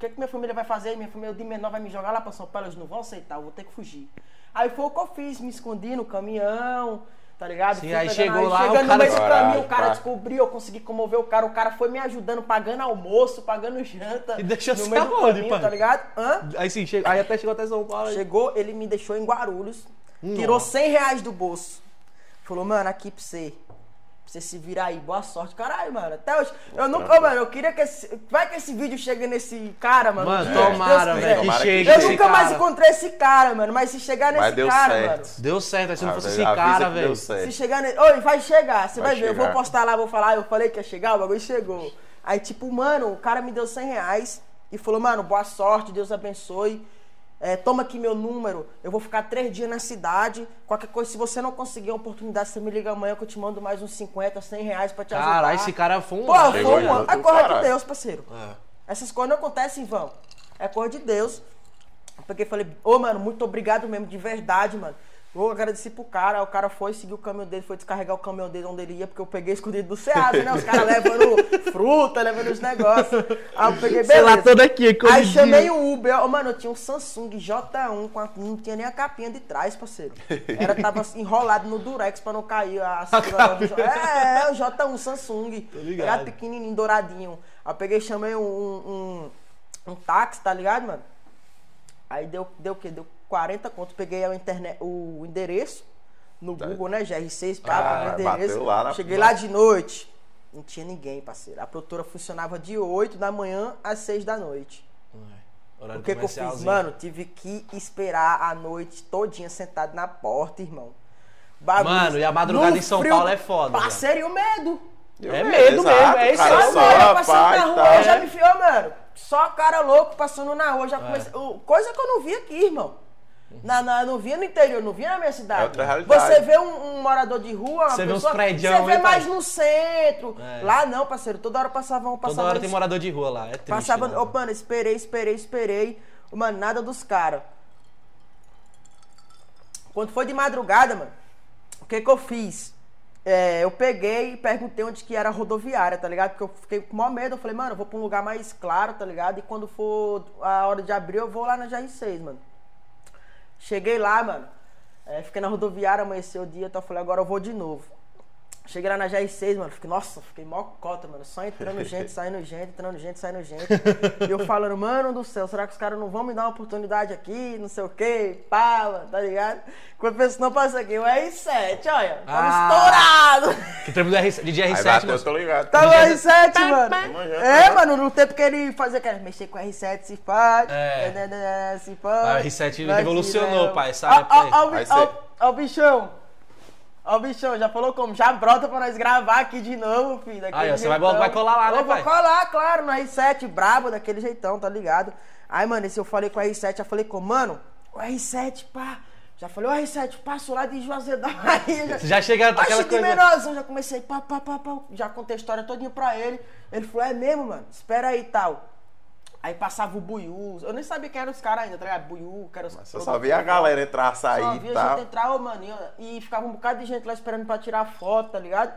S3: que, que minha família vai fazer? Minha família de menor vai me jogar lá pra São Paulo, eles não vão aceitar, eu vou ter que fugir. Aí foi o que eu fiz, me escondi no caminhão, tá ligado?
S1: Sim, aí chegou lá,
S3: chegando
S1: o
S3: no
S1: cara-
S3: meio do caminho, o cara descobriu, eu consegui comover o cara, o cara foi me ajudando, pagando almoço, pagando janta.
S1: E deixou
S3: no meio do
S1: aonde,
S3: caminho,
S1: pai?
S3: tá ligado? Hã?
S1: Aí sim, chegou, aí até chegou até São Paulo. aí.
S3: Chegou, ele me deixou em Guarulhos,
S1: Nossa.
S3: tirou 100 reais do bolso. Falou, mano, aqui pra você. Pra você se virar aí, boa sorte. Caralho, mano, até hoje. Eu nunca, ô, mano, eu queria que esse. Vai que esse vídeo chegue nesse cara, mano.
S1: Mano,
S3: dia,
S1: tomara,
S3: Deus
S1: velho, que chegue
S3: Eu nunca mais
S1: cara.
S3: encontrei esse cara, mano. Mas se chegar nesse
S2: Mas deu
S3: cara,
S2: certo.
S3: mano.
S1: Deu certo, aí se não
S2: Ah,
S1: fosse esse cara, velho.
S2: certo.
S3: Se chegar nesse. Oi, vai chegar, você vai,
S2: Vai
S3: ver. Eu vou postar lá, vou falar, eu falei que ia chegar, o bagulho chegou. Aí, tipo, mano, o cara me deu 100 reais e falou, mano, boa sorte, Deus abençoe. É, toma aqui meu número, eu vou ficar três dias na cidade. Qualquer coisa, se você não conseguir a oportunidade, você me liga amanhã que eu te mando mais uns 50, 100 reais pra te ajudar.
S1: Caralho, esse cara foi um.
S3: Pô, foi
S2: outro
S3: É coisa de. Deus, parceiro.
S1: É.
S3: Essas coisas não acontecem em vão. É coisa de Deus. Eu peguei e falei, ô mano, muito obrigado mesmo, de verdade, mano. Eu agradeci pro cara, o cara foi, seguiu o caminhão dele, foi descarregar o caminhão dele onde ele ia, porque eu peguei escondido do Ceasa, né? Os caras levando fruta, levando os negócios. Aí eu peguei,
S1: Sei lá,
S3: beleza.
S1: todo aqui,
S3: Aí chamei o Uber, Ó, mano, eu tinha um Samsung J1, com a- não tinha nem a capinha de trás, parceiro. Era, tava enrolado no Durex pra não cair a J- É, é, o J1 Samsung. Era pequenininho, douradinho. Aí eu peguei e chamei um, um, um, um táxi, tá ligado, mano? Aí deu, deu o quê? Deu 40 conto. Peguei a internet, o endereço no Google, né? GR6, pá,
S2: Ah,
S3: peguei o endereço.
S2: lá na-
S3: Cheguei lá de noite. Não tinha ninguém, parceiro. A produtora funcionava de 8 da manhã às 6 da noite.
S1: Horário
S3: O que, que eu fiz? Mano, tive que esperar a noite todinha sentado na porta, irmão. Bagulho-
S1: Mano, e a madrugada
S3: no
S1: em São Paulo é foda,
S3: Parceiro, e o medo.
S2: Eu
S1: É medo mesmo, é isso aí,
S3: Só, eu passando na rua,
S2: tá.
S3: eu já me fiou, mano. Só cara louco passando na rua.
S1: É.
S3: Já comecei, o- Coisa que eu não vi aqui, irmão. Na, na- não vinha no interior, não vinha na minha cidade.
S2: É outra realidade.
S3: Você vê um, um morador de rua, uma
S1: Você vê uns
S3: pessoa,
S1: prédião,
S3: Você vê mais no centro.
S1: É.
S3: Lá não, parceiro. Toda hora passava um, passava
S1: Toda hora tem morador de rua lá. É triste.
S3: Passava,
S1: né?
S3: ô, mano, esperei, esperei, esperei. Mano, nada dos caras. Quando foi de madrugada, mano, o que que eu fiz? É, eu peguei e perguntei onde que era a rodoviária, tá ligado? Porque eu fiquei com maior medo. Eu falei, mano, eu vou pra um lugar mais claro, tá ligado? E quando for a hora de abrir, eu vou lá na GR6, mano. Cheguei lá, mano. É, fiquei na rodoviária, amanheceu o dia, então eu falei, agora eu vou de novo. Cheguei lá na GR6, mano. Fiquei, nossa, fiquei mó cota, mano. Só entrando gente, saindo gente, entrando gente, saindo gente. e eu falando, mano do céu, será que os caras não vão me dar uma oportunidade aqui? Não sei o quê, pá, tá ligado? Quando penso, não passa aqui, o R7, olha, tava
S2: Ah.
S3: estourado.
S1: Que trampo do R7, de
S2: Aí
S1: R7,
S2: bateu,
S1: mano.
S2: eu tô ligado.
S3: Tava o R7, mano. É,
S2: né?
S3: mano, no tempo que ele fazia, era mexer com o R7, se faz.
S1: É.
S3: né, né, né, Se faz.
S1: O R7
S3: vai
S1: revolucionou, pai, sabe?
S3: Ó, ó, ó, ó, ó o bichão. Ó o bichão, já falou como? Já brota pra nós gravar aqui de novo, filho.
S1: Aí, você vai- vai colar lá, né,
S3: Eu vou
S1: pai?
S3: colar, claro, no R7, brabo, daquele jeitão, tá ligado? Aí, mano, esse eu falei com o R7, já falei com, mano, o R7, pá. Já falei, o R7, passo lá de Juazeiro da Bahia.
S1: Você já chega
S3: de
S1: coisa...
S3: menorzão, já comecei, pá, pá, pá, pá, já contei a história todinha pra ele. Ele falou, é mesmo, mano, espera aí e tal. Aí passava o Buiú, eu nem sabia quem eram os caras ainda, tá ligado? Buiú, que era os
S2: Você só via a galera entrar,
S3: Só
S2: sair
S3: via
S2: e tal.
S3: gente entrar, ô, mano, e, e ficava um bocado de gente lá esperando pra tirar foto, tá ligado?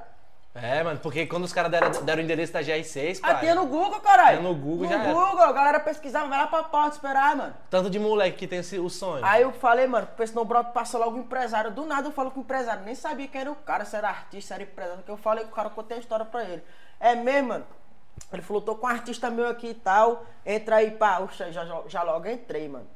S1: É, mano, porque quando os caras deram, deram o endereço da GR6, pai...
S3: Ah, tinha no Google, caralho.
S1: Tinha no Google,
S3: no
S1: já era.
S3: Google, a galera pesquisava, vai lá pra porta esperar, mano.
S1: Tanto de moleque que tem esse, o sonho.
S3: Aí eu falei, mano, porque senão o broto passou logo o empresário. Do nada eu falo com o empresário. Nem sabia quem era o cara, se era artista, se era empresário. Porque eu falei com o cara, eu contei a história pra ele. É mesmo, mano. Ele falou, tô com um artista meu aqui e tal. Entra aí, pá. Oxa, já, já, já logo entrei, mano.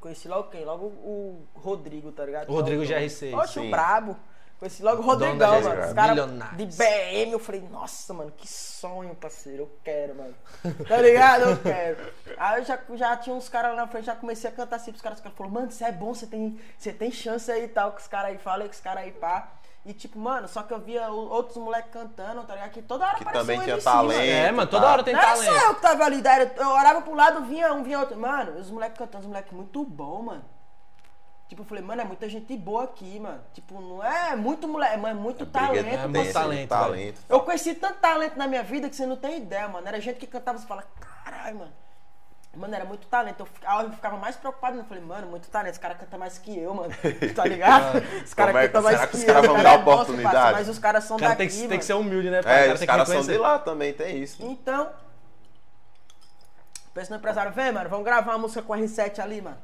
S3: Conheci logo quem? Logo o Rodrigo, tá ligado?
S1: O Rodrigo
S3: Que o dono.
S1: GR6.
S3: Oxe, o brabo. Conheci logo o Rodrigão,
S1: GR6,
S3: mano. Os caras de BM. Eu falei, nossa, mano, que sonho, parceiro. Eu quero, mano. Tá ligado? Eu quero. Aí eu já, já tinha uns caras lá na frente, já comecei a cantar assim pros caras. Os caras falaram, mano, isso é bom, você tem, você tem chance aí e tal. Que os caras aí falam, que os caras aí pá. E tipo, mano, só que eu via outros moleques cantando, tá ligado? Que toda hora
S2: Que
S3: aparecia
S2: também
S3: um
S2: tinha
S3: MC,
S2: talento.
S3: mano.
S1: É, mano, toda
S2: tá.
S1: hora tem
S3: Não era
S1: talento.
S3: só eu que tava ali, daí eu olhava pro lado, vinha um, vinha outro. Mano, os moleques cantando, os moleques muito bom, mano. Tipo, eu falei, mano, é muita gente boa aqui, mano. Tipo, não é muito moleque, mas é muito talento,
S1: é muito
S3: mano.
S1: talento,
S2: talento.
S3: Eu conheci tanto talento na minha vida que você não tem ideia, mano. Era gente que cantava e fala, caralho, mano. Mano, era muito talento. Eu ficava, eu ficava mais preocupado. Eu falei, mano, muito talento. Os caras cantam mais que eu, mano. Tá ligado? Os caras
S2: Como é que-
S3: cantam mais
S2: será
S3: que,
S2: que os
S3: eu.
S2: caras vão
S3: cara
S2: dar
S3: é
S2: oportunidade?
S3: parça, Mas os caras são
S1: cara
S3: daqui,
S1: tem que,
S3: mano.
S1: tem que ser humilde, né, pai?
S2: É,
S1: cara
S2: os caras
S1: que
S2: são de lá também, tem isso.
S3: Então, pensa no empresário, vem, mano, vamos gravar uma música com R7 ali, mano.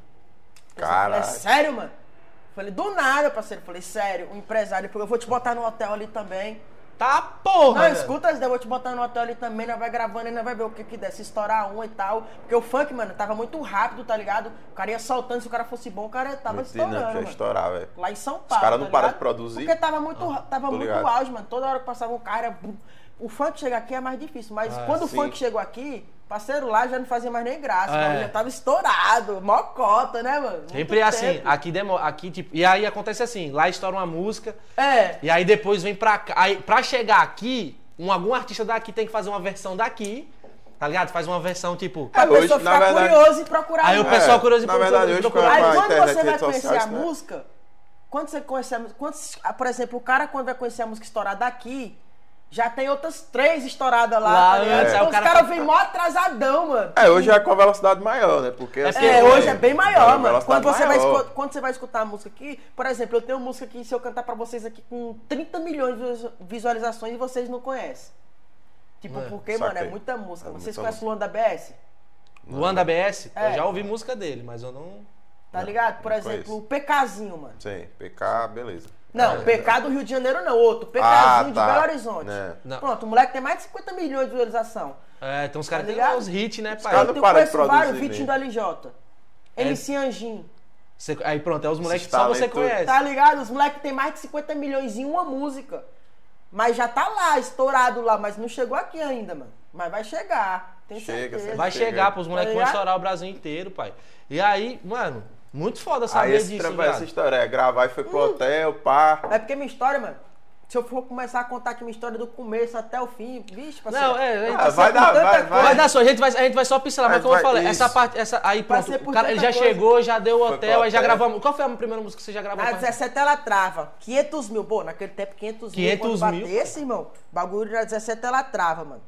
S3: Eu
S2: Caralho.
S3: Falei, sério, mano? Falei, do nada, parceiro. Falei, sério, o empresário, porque eu vou te botar no hotel ali também.
S1: Tá, porra!
S3: Não,
S1: velho.
S3: escuta eu vou te botar no hotel ali também, nós vai gravando e nós vai ver o que que der, se estourar um e tal. Porque o funk, mano, tava muito rápido, tá ligado? O cara ia soltando, se o cara fosse bom, o cara tava
S2: Muito
S3: estourando,
S2: ia
S3: mano.
S2: estourar, velho.
S3: Lá em São Paulo.
S2: caras não
S3: tá
S2: param de produzir?
S3: Porque tava muito, tava
S2: tô
S3: muito
S2: ligado.
S3: auge, mano. Toda hora que passava um cara. O funk chegar aqui é mais difícil. Mas
S1: Ah,
S3: quando
S2: sim.
S3: o funk chegou aqui, parceiro lá já não fazia mais nem graça.
S1: É.
S3: mano. Já tava estourado. Mó cota, né, mano? Muito
S1: Sempre é assim, aqui demora, aqui tipo, e aí acontece assim, lá estoura uma música,
S3: É.
S1: e aí depois vem pra cá, aí pra chegar aqui, um, algum artista daqui tem que fazer uma versão daqui, tá ligado? Faz uma versão tipo,
S3: Pra
S2: É, hoje,
S3: pessoa
S2: na
S3: ficar
S2: verdade-
S3: curioso e procurar.
S1: aí o pessoal
S2: É,
S1: curioso
S2: na
S1: procura-
S2: verdade, hoje
S1: procura-
S2: com a-
S3: Aí
S2: a
S3: quando você
S2: e
S3: vai conhecer
S2: sociais,
S3: a
S2: né?
S3: música, quando você conhece a música, quando, ah, por exemplo, o cara quando vai conhecer a música estourada daqui, já tem outras três estouradas lá,
S1: Lá
S3: tá
S1: antes,
S3: Então
S1: aí o
S3: os
S1: cara
S3: caras
S1: fica-
S3: vêm mó atrasadão, mano.
S2: É, hoje é com a velocidade maior, né? Porque assim,
S3: É, hoje é bem maior,
S2: a
S3: mano. Quando você, vai
S2: maior.
S3: escu- quando você vai escutar a música aqui, por exemplo, eu tenho música aqui, se eu cantar pra vocês aqui com 30 milhões de visu- visualizações e vocês não conhecem. Tipo,
S1: É,
S3: porque, mano, é muita música.
S2: É
S3: vocês
S2: muita
S3: conhecem o Luan da BS?
S1: Luan da BS,
S3: É.
S1: eu já ouvi música dele, mas eu não...
S3: Tá ligado? Por exemplo,
S2: conheço.
S3: o PKzinho, mano.
S2: Sim, PK, beleza.
S3: Não,
S2: É,
S3: PK do Rio de Janeiro não, outro. PKzinho
S2: Ah,
S3: de
S2: tá.
S3: Belo Horizonte.
S1: Não.
S3: Pronto, o moleque tem mais de 50 milhões de visualização.
S1: É, tem uns caras
S3: Tá
S1: que tem
S3: ligado?
S1: uns hits, né, pai?
S2: caras
S3: Eu,
S2: de
S3: conheço vários,
S2: né?
S3: do LJ. MC Anjinho.
S1: Você- aí pronto, é os moleques que só você conhece.
S3: Tá ligado? Os moleques tem mais de 50 milhões em uma música. Mas já tá lá, estourado lá, mas não chegou aqui ainda, mano. Mas vai chegar. Tem
S2: Chega,
S3: certeza.
S1: Vai
S2: Chega.
S1: chegar, pros moleques
S3: Tá
S1: vão estourar o Brasil inteiro, pai. E aí, mano, muito foda
S2: Aí
S1: saber
S2: esse
S1: disso,
S2: trampo, essa história é gravar e foi pro
S3: Hum.
S2: hotel, pá.
S3: É porque minha história, mano, se eu for começar a contar aqui minha história do começo até o fim, vixe, parceiro.
S1: Não, é, a gente
S2: Ah,
S1: vai,
S2: vai dar, vai, vai.
S1: vai dar só, a gente vai, a gente vai só pincelar, mas
S2: Mas
S1: como eu
S2: vai-
S1: falei, essa
S2: isso.
S1: parte, essa, aí pronto, o cara, ele já
S3: coisa.
S1: chegou, já deu o hotel, aí já
S2: hotel.
S1: gravamos. Qual foi a primeira música que você já gravou?
S3: Na
S1: pai?
S3: 17 ela trava. 500 mil. Pô, naquele tempo 500 mil.
S1: 500
S3: quando
S1: mil,
S3: batesse, irmão, bagulho na 17 ela trava, mano.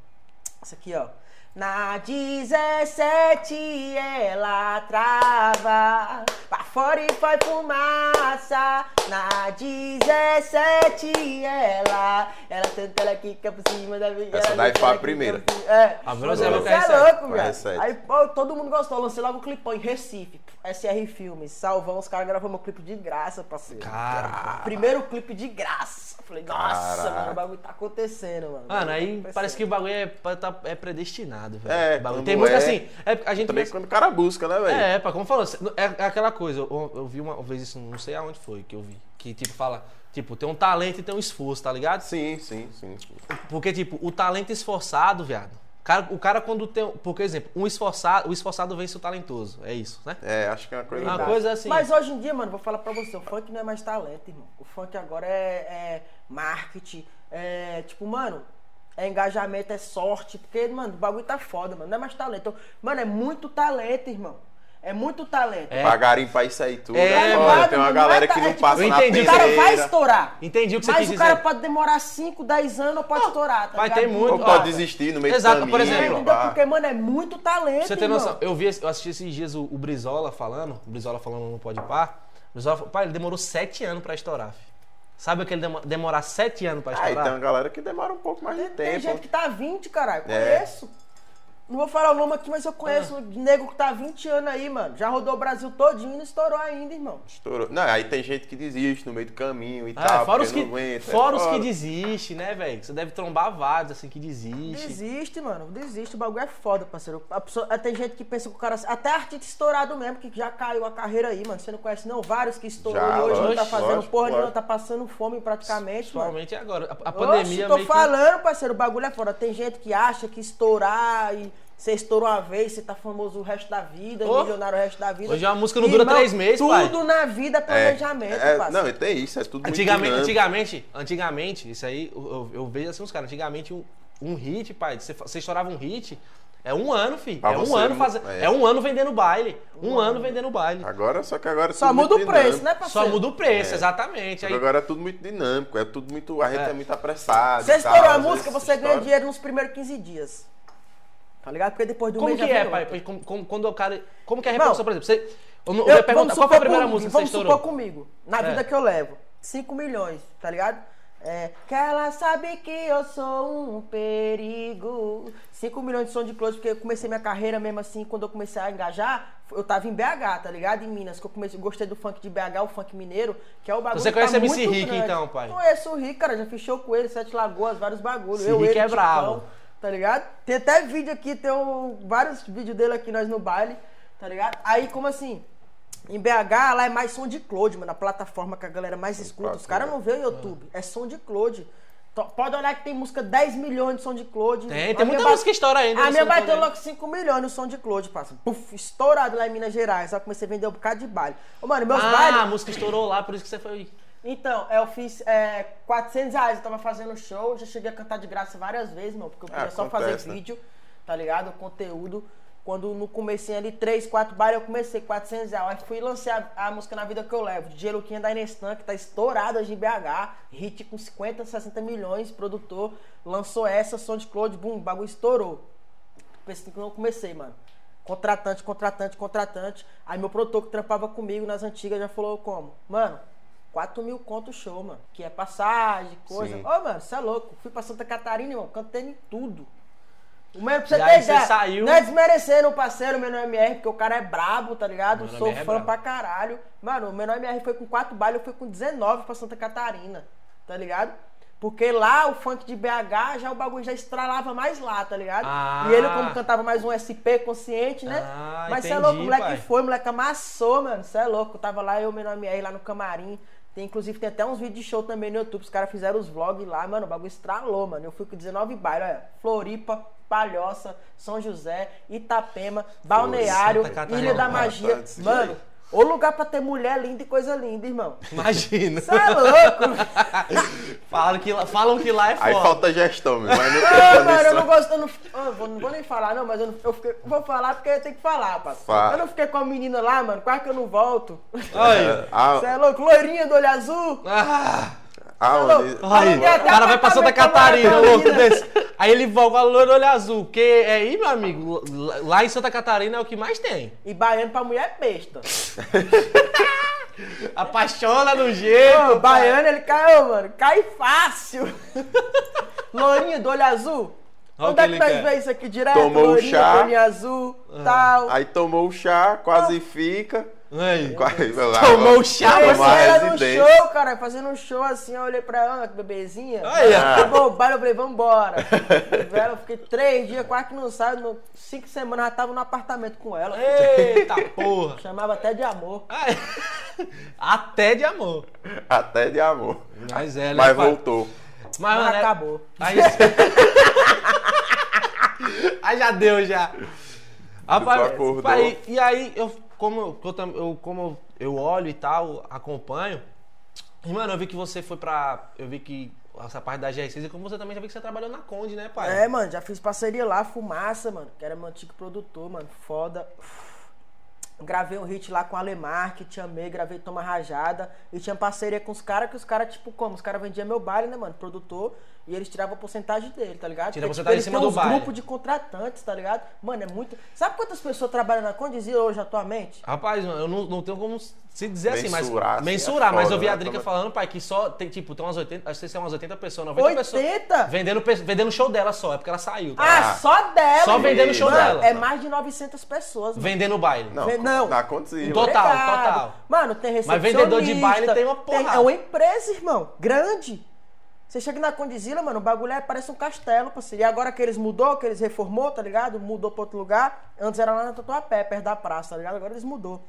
S3: Isso aqui, ó. Na 17 ela trava. Pra fora e foi fumaça. Na 17 ela. Ela tenta ela quica por cima da vida.
S2: Essa daí foi a primeira.
S3: É.
S1: A
S3: você é
S1: cair
S3: louco, velho.
S2: R7.
S3: Aí, pô, todo mundo gostou. Lancei logo o clipão em Recife. SR Filmes. Salvão, os caras gravaram meu clipe de graça, parceiro.
S1: Cara,
S3: Primeiro clipe de graça. Falei, nossa,
S2: Caraca.
S3: mano, o bagulho tá acontecendo, mano.
S1: Mano, aí
S3: Acontecendo.
S1: parece que o bagulho é, tá- é predestinado, velho.
S2: É,
S1: O bagulho- Tem muito
S2: é-
S1: assim. É, a gente
S2: Também
S1: pensa-
S2: quando o cara busca, né, velho?
S1: É, pá, como falou, é é aquela coisa, eu, eu vi uma vez isso, não sei aonde foi que eu vi, que tipo fala, tipo, tem um talento e tem um esforço, tá ligado?
S2: Sim, sim, sim. sim.
S1: Porque tipo, o talento esforçado, viado, cara, o cara quando tem, por exemplo, um esforçado, o esforçado vence o talentoso, é isso, né?
S2: É, acho que é uma coisa.
S1: Uma coisa assim.
S3: Mas hoje em dia, mano, vou falar pra você, o funk não é mais talento, irmão. O funk agora é, é marketing, é tipo, mano, é engajamento, é sorte, porque, mano, o bagulho tá foda, mano, não é mais talento. Então, mano, é muito talento, irmão. É muito talento.
S1: É.
S2: Pagarem pra isso aí tudo.
S1: É,
S2: É,
S1: mano,
S2: foda. Tem uma galera
S3: é
S2: que
S3: é
S2: não
S3: tipo,
S2: passa
S1: eu
S2: na
S1: entendi
S3: O cara vai estourar.
S1: Entendi o que você
S3: Mas o
S1: dizer.
S3: cara pode demorar 5, 10 anos ou pode estourar, tá
S1: Vai
S3: ligado?
S1: ter muito-
S2: Ou pode desistir no meio
S1: Exato,
S2: do
S1: por
S2: caminho.
S1: exemplo,
S3: Entendeu?
S2: pá.
S3: Porque, mano, é muito talento,
S1: você ter
S3: irmão.
S1: noção, eu vi, eu assisti esses dias o, o Brizola falando, o Brizola falando no Pode Par. O Brizola falou, pai, ele demorou sete anos pra estourar, filho. Sabe o que ele demo- demorar sete anos pra
S2: Ah, e
S1: estourar?
S2: tem uma galera que demora um pouco mais de
S3: Tem, tem
S2: tempo.
S3: gente que tá 20, caralho.
S2: É.
S3: Não vou falar o nome aqui, mas eu conheço um nego que tá 20 anos aí, mano. Já rodou o Brasil todinho e não estourou ainda, irmão.
S2: Estourou. Não, aí tem gente que desiste no meio do caminho e
S1: Ah,
S2: tal.
S1: fora os que,
S2: não aguenta, é
S1: fora os
S2: foda.
S1: que desistem, né, velho? Você deve trombar vários, assim, que desiste.
S3: Desiste, mano. Desiste. O bagulho é foda, parceiro. A pessoa, tem gente que pensa que o cara. Até artista estourado mesmo, que já caiu a carreira aí, mano. Você não conhece, não? Vários que estourou
S2: Já,
S3: e hoje não tá fazendo
S2: lógico,
S3: porra nenhuma, tá passando fome praticamente, mano.
S1: Principalmente agora. A, a
S3: Oxe,
S1: pandemia
S3: tô
S1: meio que...
S3: falando, parceiro, o bagulho é foda. Tem gente que acha que estourar e você estourou uma vez, você tá famoso o resto da vida,
S1: Ô,
S3: milionário o resto da vida.
S1: hoje a música não dura
S3: Irmão,
S1: três meses, pai.
S3: Tudo na vida é
S2: É,
S3: planejamento,
S2: é,
S3: parceiro.
S2: não, e tem isso, é tudo
S1: Antigamente, antigamente, antigamente, isso aí, eu, eu- eu vejo assim os caras, antigamente um, um hit, pai, você, você estourava um hit, é um ano, filho.
S2: Pra
S1: É um ano fazendo.
S2: é.
S1: É. um ano vendendo baile. Um ano vendendo baile.
S2: Agora, só que agora é
S3: Só
S2: tudo
S3: muda o
S2: muito
S3: preço, né, parceiro?
S1: Só muda o preço,
S2: É.
S1: exatamente. Aí,
S2: agora é tudo muito dinâmico, é tudo muito. A gente
S1: É.
S2: é, muito apressado.
S3: Você estourou a música, você ganha dinheiro nos primeiros 15 dias. Tá ligado? Porque depois do
S1: como
S3: mês
S1: que
S3: já
S1: é, pai? Como, como- quando o cara. Como que é a repercussão, por exemplo? Você, eu, eu
S3: Eu-
S1: ia perguntar,
S3: vamos
S1: qual foi a primeira
S3: comigo,
S1: música que você
S3: Vamos
S1: estourou?
S3: supor comigo. Na
S1: É.
S3: vida que eu levo. 5 milhões, tá ligado? É, que ela sabe que eu sou um perigo. 5 milhões de som de close, porque eu comecei minha carreira mesmo assim, quando eu comecei a engajar, eu tava em BH, tá ligado? Em Minas, que eu comecei, gostei do funk de BH, o funk mineiro, que é o bagulho
S1: Você
S3: que
S1: conhece
S3: tá
S1: MC Rick,
S3: grande.
S1: então, pai?
S3: Conheço o Rick, cara, já show com ele, Sete Lagoas, vários bagulhos.
S1: Esse
S3: eu,
S1: Rick
S3: ele,
S1: é brabo.
S3: Tá ligado? Tem até vídeo aqui, tem um- vários vídeos dele aqui, nós no baile, tá ligado? Aí, como assim? Em BH, lá é mais som de Cloud, mano. A plataforma que a galera mais escuta. Os caras não vê o YouTube. É som de Cloud. Então, Pode olhar que tem música 10 milhões de som de Cloud.
S1: Tem, tem muita música que estoura ainda.
S3: A
S1: no
S3: minha bateu logo 5 milhões no som de Cloud, passa. Puf, estourado lá em Minas Gerais. Só comecei a vender um bocado de baile. Ô, mano, meus
S1: Ah,
S3: bailes.
S1: a música estourou lá, por isso que você foi.
S3: Então, eu fiz é, 400 reais, eu tava fazendo show, já cheguei a cantar de graça várias vezes, mano, porque eu queria
S2: Ah,
S3: só fazer
S2: né?
S3: vídeo, tá ligado? O conteúdo. Quando no comecinho ali, 3, 4 bailes, eu comecei 400 reais. Aí fui lançar a, a música Na Vida Que Eu Levo, DJ Luquinha da Inestan, que tá estourada hoje em BH, hit com 50, 60 milhões, produtor, lançou essa, som de Claude, bum, o bagulho estourou. Pensei que eu comecei, mano. Contratante, contratante, contratante. Aí meu produtor que trampava comigo nas antigas já falou como? Mano, 4 mil conto o show, mano. Que é passagem, coisa.
S2: Sim.
S3: Ô, mano, você é louco. Fui pra Santa Catarina, irmão, cantando em tudo. O meu, pra você ter
S1: aí
S3: ideia,
S1: saiu-
S3: Não é desmerecendo o parceiro, o Menor MR, porque o cara é brabo, tá ligado?
S1: Menor
S3: Sou
S1: é
S3: fã
S1: brabo.
S3: pra caralho. Mano, o Menor MR foi com 4 bailes, eu fui com 19 pra Santa Catarina, tá ligado? Porque lá o funk de BH já o bagulho já estralava mais lá, tá ligado?
S1: Ah.
S3: E ele, como cantava mais um SP consciente, né?
S1: Ah,
S3: Mas você é louco, o moleque
S1: pai.
S3: foi, o moleque amassou, mano. Você é louco. Tava lá, eu, meu nome é lá no camarim. Tem, inclusive, tem até uns vídeos de show também no YouTube. Os caras fizeram os vlogs lá, mano. O bagulho estralou, mano. Eu fui com 19 bairros, olha. Floripa, Palhoça, São José, Itapema, Balneário. Ilha da Magia. Mano, Ô lugar pra ter mulher linda e coisa linda, irmão.
S1: Imagina.
S3: Você é louco?
S1: falam, que, lá- falam que lá é foda.
S2: Aí falta gestão, meu. Mas não
S3: Não, mano, eu não gosto. Eu não, eu vou- não vou nem falar, não, mas eu, não, eu fiquei- vou falar porque eu tenho que falar, parceiro.
S2: Fala.
S3: Eu não fiquei com a menina lá, mano, quase que eu não volto. Você é louco? Loirinha do olho azul?
S1: Ah,
S2: ah,
S3: louco?
S2: onde-
S1: aí.
S3: Até
S1: O cara vai pra Santa
S3: apartamento
S1: Catarina, louco desse. Aí ele volta com a loira olho azul. Porque é aí, meu amigo, lá- em Santa Catarina é o que mais tem.
S3: E baiano pra mulher é besta.
S1: Apaixona do jeito.
S3: Ô, baiano, ele caiu, mano. Cai fácil. Loirinha do olho azul. Onde é
S1: que
S3: nós vemos isso aqui direto?
S2: Tomou o chá.
S3: olho azul, tal.
S2: Aí tomou o chá, quase fica.
S1: Aí.
S2: Quase,
S1: Tomou o chá,
S3: você era no show, cara, fazendo um show assim, eu olhei pra ela, que bebezinha.
S1: Aí, ó.
S3: Acabou o baile, eu falei, vambora. Velho, eu fiquei três dias, quase que não saio, no, cinco semanas eu já tava no apartamento com ela.
S1: Eita porra.
S3: Chamava até de amor.
S1: Aí. Até de amor.
S2: Até de amor.
S1: Mas é, né,
S2: Mas
S1: pai?
S2: voltou.
S1: Mas,
S3: Mas
S1: mano, é-
S3: acabou.
S1: Aí... aí já deu, já. Rapaz, pai, e aí, eu, como, eu, como eu olho e tal, acompanho. E, mano, eu vi que você foi pra. Eu vi que essa parte da GR6 e como você também já vi que você trabalhou na Conde, né, pai?
S3: É, mano, já fiz parceria lá, Fumaça, mano, que era meu antigo produtor, mano, foda. Gravei um hit lá com Alemar, que te amei, gravei Toma Rajada. E tinha parceria com os caras, que os caras, tipo, como? Os caras vendiam meu baile, né, mano? Produtor. E eles tiravam a porcentagem dele, tá ligado?
S1: Tira a porcentagem
S3: eles
S1: em cima do baile.
S3: grupos de contratantes, tá ligado? Mano, é muito. Sabe quantas pessoas trabalham na Condizia hoje atualmente?
S1: Rapaz, eu não, não tenho como se dizer assim, mas.
S2: Mensurar, assim,
S1: mensurar,
S2: é
S1: mas
S2: foda,
S1: eu vi a
S2: né?
S1: Drica
S2: Também.
S1: falando, pai, que só tem, tipo, tem umas 80, acho que são umas 80 pessoas, 90 pessoas.
S3: 80?
S1: Vendendo, pe- vendendo show dela só, é porque ela saiu. Tá?
S3: Ah,
S2: Ah.
S3: só dela.
S1: Só vendendo
S3: mano.
S1: show
S3: Mano,
S1: dela.
S3: É mais de 900 pessoas, mano.
S1: Vendendo o baile.
S2: Não,
S3: Vem- não.
S2: na Condizila.
S1: Total, total.
S3: Mano, tem recepcionista.
S1: vendedor de baile tem uma porrada.
S3: É uma empresa, irmão. Grande. Você chega na Condizila, mano, o bagulho é, parece um castelo, parceiro. E agora que eles mudou, que eles reformou, tá ligado? Mudou pra outro lugar. Antes era lá na Tatuapé, perto da praça, tá ligado? Agora eles mudou.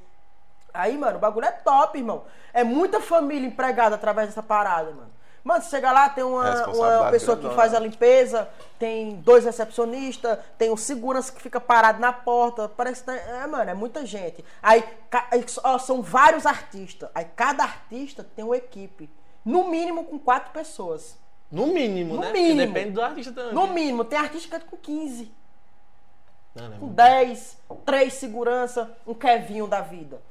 S3: Aí, mano, o bagulho é top, irmão. É muita família empregada através dessa parada, mano. Mano, você chega lá, tem uma, uma pessoa que faz a limpeza, tem dois recepcionistas, tem um segurança que fica parado na porta. Parece que tá, é, mano, é muita gente. Aí, ó, são vários artistas. Aí cada artista tem uma equipe. No mínimo com quatro pessoas.
S1: No mínimo,
S3: No
S1: né?
S3: mínimo.
S1: Porque depende do artista também.
S3: No mínimo, tem artista que é com 15,
S1: Não, não é
S3: com
S1: muito.
S3: 10, três segurança, um Kevinho da vida.